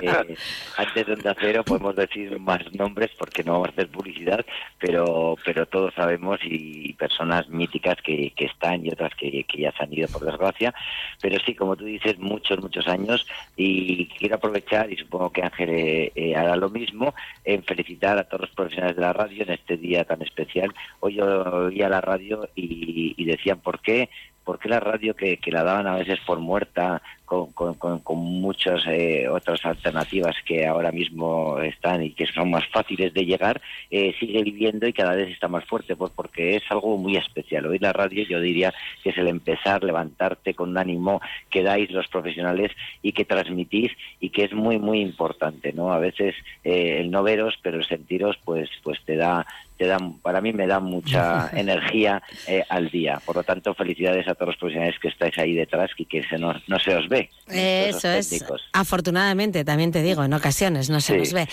[SPEAKER 77] Eh, antes de Onda Cero podemos decir más nombres porque no vamos a hacer publicidad, pero pero todos sabemos y personas míticas que, que están y otras que, que ya se han ido por desgracia. Pero sí, como tú dices, muchos, muchos años y quiero aprovechar, y supongo que Ángel eh, eh, hará lo mismo, en felicitar a todos los profesionales de la radio en este día tan especial. Hoy yo oía la radio y, y decían por qué ¿Por qué la radio que, que la daban a veces por muerta con, con, con, muchas eh, otras alternativas que ahora mismo están y que son más fáciles de llegar, eh, sigue viviendo y cada vez está más fuerte? Pues porque es algo muy especial. Hoy la radio yo diría que es el empezar, levantarte con un ánimo que dais los profesionales y que transmitís y que es muy, muy importante. ¿no? A veces eh, el no veros, pero el sentiros pues, pues te da te dan, para mí me da mucha [laughs] energía eh, al día. Por lo tanto, felicidades a todos los profesionales que estáis ahí detrás y que se no, no se os ve.
[SPEAKER 2] Eso es.
[SPEAKER 77] técnicos.
[SPEAKER 2] Afortunadamente, también te digo, en ocasiones no se
[SPEAKER 77] Sí.
[SPEAKER 2] nos ve.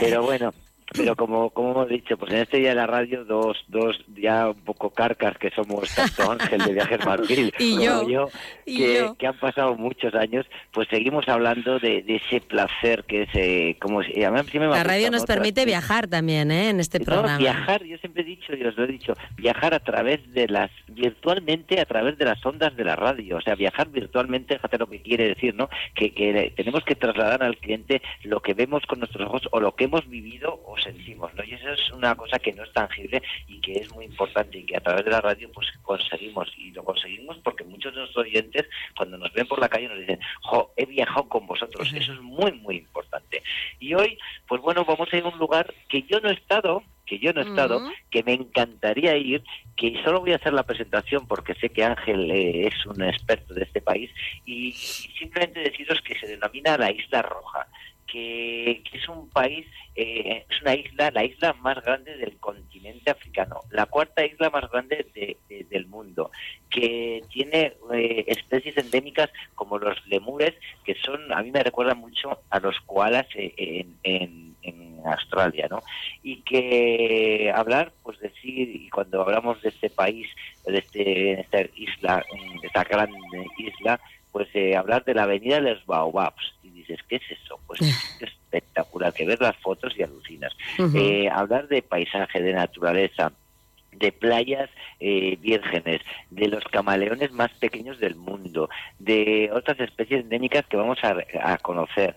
[SPEAKER 77] Pero bueno, [laughs] pero como, como hemos dicho, pues en este día de la radio, dos, dos ya un poco carcas que somos tanto [laughs] Ángel de Viajes Marfil
[SPEAKER 2] Y
[SPEAKER 77] como
[SPEAKER 2] yo, y
[SPEAKER 77] que,
[SPEAKER 2] yo.
[SPEAKER 77] que han pasado muchos años, pues seguimos hablando de, de ese placer que es, eh, como si- a mí siempre me
[SPEAKER 2] La radio nos
[SPEAKER 77] ¿no?
[SPEAKER 2] permite viajar también, ¿eh? En este
[SPEAKER 77] No,
[SPEAKER 2] programa.
[SPEAKER 77] viajar, yo siempre he dicho, y os lo he dicho, viajar a través de las, virtualmente a través de las ondas de la radio, o sea, viajar virtualmente, fíjate lo que quiere decir, ¿no? Que, que tenemos que trasladar al cliente lo que vemos con nuestros ojos o lo que hemos vivido o sentimos, ¿no? Y eso es una cosa que no es tangible y que es muy importante y que a través de la radio pues conseguimos, y lo conseguimos porque muchos de nuestros oyentes cuando nos ven por la calle nos dicen, jo, he viajado con vosotros, eso es muy, muy importante. Y hoy, pues bueno, vamos a ir a un lugar que yo no he estado, que yo no he estado, que me encantaría ir, que solo voy a hacer la presentación porque sé que Ángel eh, es un experto de este país y, y simplemente deciros que se denomina la Isla Roja que, es un país, eh, es una isla, la isla más grande del continente africano, la cuarta isla más grande del mundo, que tiene eh, especies endémicas como los lemures, que son, a mí me recuerdan mucho a los koalas eh, en, Australia, ¿no? Y que hablar, pues decir, y cuando hablamos de este país, de, este, esta isla, de esta gran isla, pues hablar de la avenida de los Baobabs, dices, ¿qué es eso? Pues es [laughs] espectacular, que ver las fotos y alucinas. Eh, hablar de paisaje, de naturaleza, de playas eh, vírgenes, de los camaleones más pequeños del mundo, de otras especies endémicas que vamos a, a conocer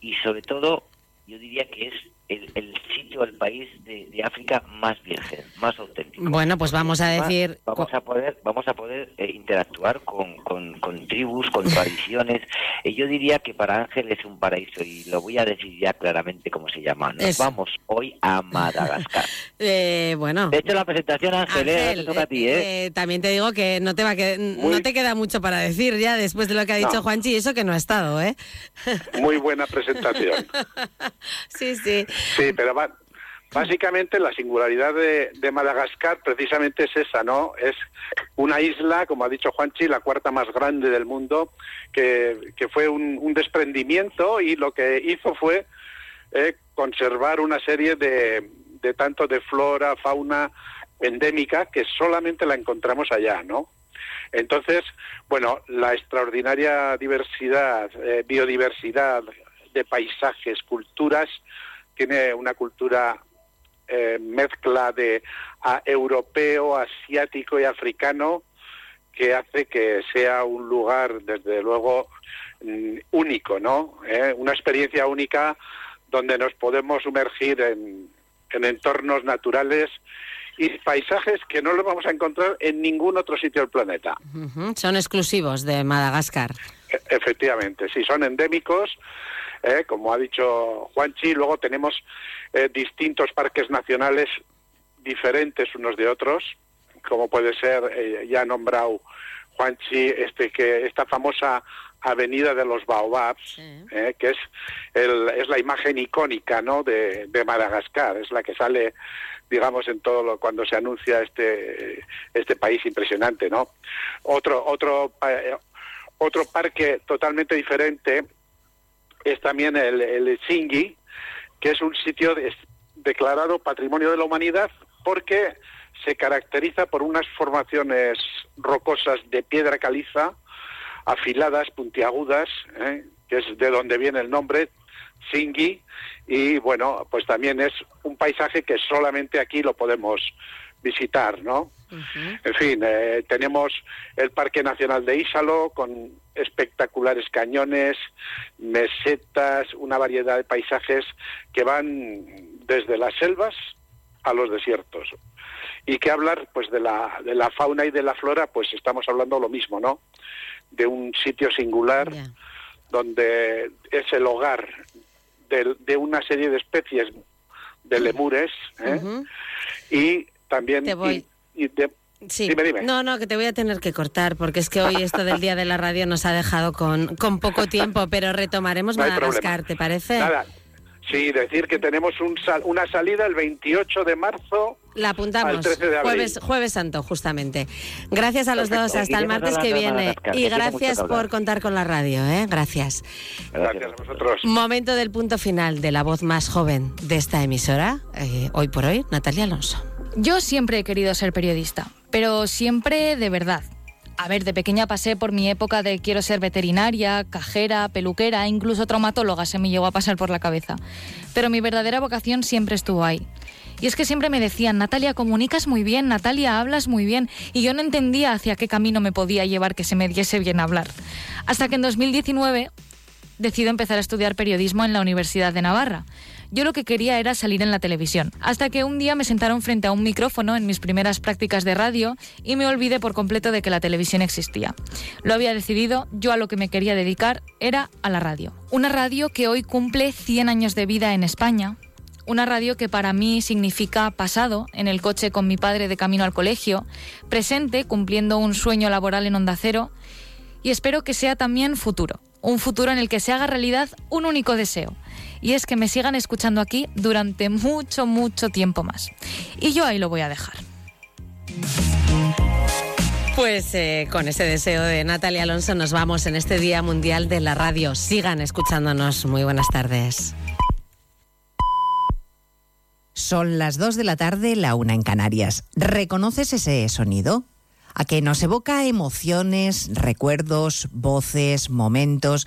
[SPEAKER 77] y sobre todo yo diría que es el, sitio, el país de, África más virgen, más auténtico.
[SPEAKER 2] Bueno, pues vamos a decir...
[SPEAKER 77] Vamos a poder, vamos a poder eh, interactuar con, con, tribus, con tradiciones. Eh, yo diría que para Ángel es un paraíso y lo voy a decir ya claramente cómo se llama. Nos vamos hoy a Madagascar. [laughs]
[SPEAKER 2] eh, bueno.
[SPEAKER 77] De hecho, la presentación, Ángel, eh, toca a ti, ¿eh?
[SPEAKER 2] También te digo que no te va que no te queda mucho para decir ya después de lo que ha dicho Juanchi, eso que no ha estado, ¿eh?
[SPEAKER 78] Muy buena presentación. [laughs]
[SPEAKER 2] sí, sí.
[SPEAKER 78] Sí, pero básicamente la singularidad de, Madagascar precisamente es esa, ¿no? Es una isla, como ha dicho Juanchi, la cuarta más grande del mundo, que, fue un, desprendimiento y lo que hizo fue eh, conservar una serie de, de tanto de flora, fauna endémica que solamente la encontramos allá, ¿no? Entonces, bueno, la extraordinaria diversidad, eh, biodiversidad de paisajes, culturas, tiene una cultura eh, mezcla de europeo, asiático y africano que hace que sea un lugar, desde luego, mm, único, ¿no? Eh, una experiencia única donde nos podemos sumergir en, entornos naturales y paisajes que no los vamos a encontrar en ningún otro sitio del planeta.
[SPEAKER 2] Son exclusivos de Madagascar.
[SPEAKER 78] E, efectivamente, sí, son endémicos ¿eh? como ha dicho Juanchi. Luego tenemos eh, distintos parques nacionales diferentes unos de otros, como puede ser, eh, ya nombrado Juanchi, este, que, esta famosa Avenida de los Baobabs, que es, el, es la imagen icónica ¿no? de, Madagascar, es la que sale digamos en todo lo, cuando se anuncia este este país impresionante no otro otro otro parque totalmente diferente es también el, el que es un sitio declarado Patrimonio de la Humanidad porque se caracteriza por unas formaciones rocosas de piedra caliza, afiladas, puntiagudas, ¿eh? que es de donde viene el nombre, Singi, y bueno, pues también es un paisaje que solamente aquí lo podemos visitar, ¿no? En fin, eh, tenemos el Parque Nacional de Ísalo con espectaculares cañones, mesetas, una variedad de paisajes que van desde las selvas a los desiertos. Y que hablar pues de la, de la fauna y de la flora, pues estamos hablando lo mismo, ¿no? De un sitio singular donde es el hogar de, una serie de especies de lemures ¿eh? y también y,
[SPEAKER 2] Sí. No, no, que te voy a tener que cortar porque es que hoy esto del Día de la Radio nos ha dejado con, con poco tiempo, pero retomaremos Madagascar, ¿te parece?
[SPEAKER 78] Nada. Sí, decir que tenemos un una salida el 28 de marzo.
[SPEAKER 2] La apuntamos. Jueves, jueves Santo, justamente. Gracias a los dos. Hasta el martes que viene. Y gracias por contar con la radio. ¿eh? Gracias.
[SPEAKER 78] Gracias a vosotros.
[SPEAKER 2] Momento del punto final de la voz más joven de esta emisora. Eh, hoy por hoy, Natalia Alonso.
[SPEAKER 56] Yo siempre he querido ser periodista, pero siempre de verdad. A ver, de pequeña pasé por mi época de quiero ser veterinaria, cajera, peluquera, incluso traumatóloga se me llegó a pasar por la cabeza. Pero mi verdadera vocación siempre estuvo ahí. Y es que siempre me decían, Natalia, comunicas muy bien, Natalia, hablas muy bien, y yo no entendía hacia qué camino me podía llevar que se me diese bien hablar. Hasta que en 2019 decido empezar a estudiar periodismo en la Universidad de Navarra. Yo lo que quería era salir en la televisión, hasta que un día me sentaron frente a un micrófono en mis primeras prácticas de radio y me olvidé por completo de que la televisión existía. Lo había decidido, yo a lo que me quería dedicar era a la radio. Una radio que hoy cumple 100 años de vida en España,
[SPEAKER 16] una radio que para mí significa pasado, en el coche con mi padre de camino al colegio, presente, cumpliendo un sueño laboral en Onda Cero, y espero que sea también futuro, un futuro en el que se haga realidad un único deseo, y es que me sigan escuchando aquí durante mucho, mucho tiempo más. Y yo ahí lo voy a dejar.
[SPEAKER 2] Pues eh, con ese deseo de Natalia Alonso nos vamos en este Día Mundial de la Radio. Sigan escuchándonos. Muy buenas tardes.
[SPEAKER 32] Son las 2 de la tarde, la una en Canarias. ¿Reconoces ese sonido? A que nos evoca emociones, recuerdos, voces, momentos,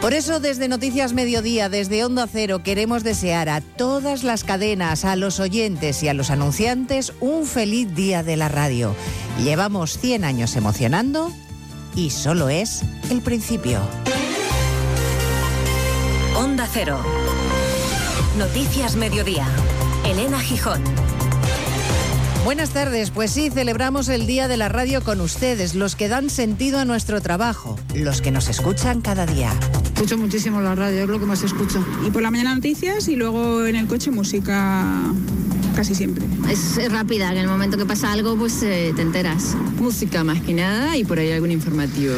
[SPEAKER 32] Por eso desde Noticias Mediodía, desde Onda Cero, queremos desear a todas las cadenas, a los oyentes y a los anunciantes un feliz día de la radio. Llevamos 100 años emocionando y solo es el principio.
[SPEAKER 79] Onda Cero. Noticias Mediodía. Elena Gijón.
[SPEAKER 32] Buenas tardes, pues sí, celebramos el Día de la Radio con ustedes, los que dan sentido a nuestro trabajo, los que nos escuchan cada día.
[SPEAKER 80] Escucho muchísimo la radio, es lo que más escucho. Y por la mañana noticias y luego en el coche música casi siempre.
[SPEAKER 81] Es rápida, que en el momento que pasa algo pues eh, te enteras.
[SPEAKER 82] Música más que nada y por ahí algún informativo.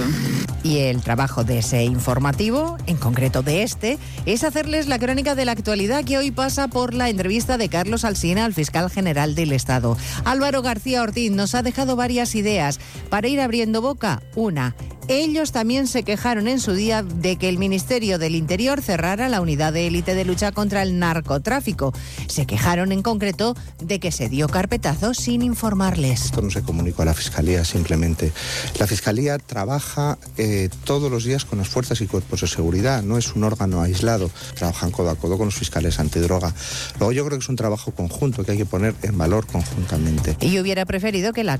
[SPEAKER 32] Y el trabajo de ese informativo, en concreto de este, es hacerles la crónica de la actualidad que hoy pasa por la entrevista de Carlos Alsina al fiscal general del Estado. Álvaro García Ortiz nos ha dejado varias ideas para ir abriendo boca. Una, ellos también se quejaron en su día de que el Ministerio del Interior cerrara la unidad de élite de lucha contra el narcotráfico. Se quejaron en concreto de que se dio carpetazo sin informarles.
[SPEAKER 83] Esto no se comunicó a la Fiscalía simplemente. La Fiscalía trabaja eh, todos los días con las fuerzas y cuerpos de seguridad, no es un órgano aislado, trabajan codo a codo con los fiscales antidroga. Luego yo creo que es un trabajo conjunto que hay que poner en valor conjuntamente.
[SPEAKER 32] Y yo hubiera preferido que la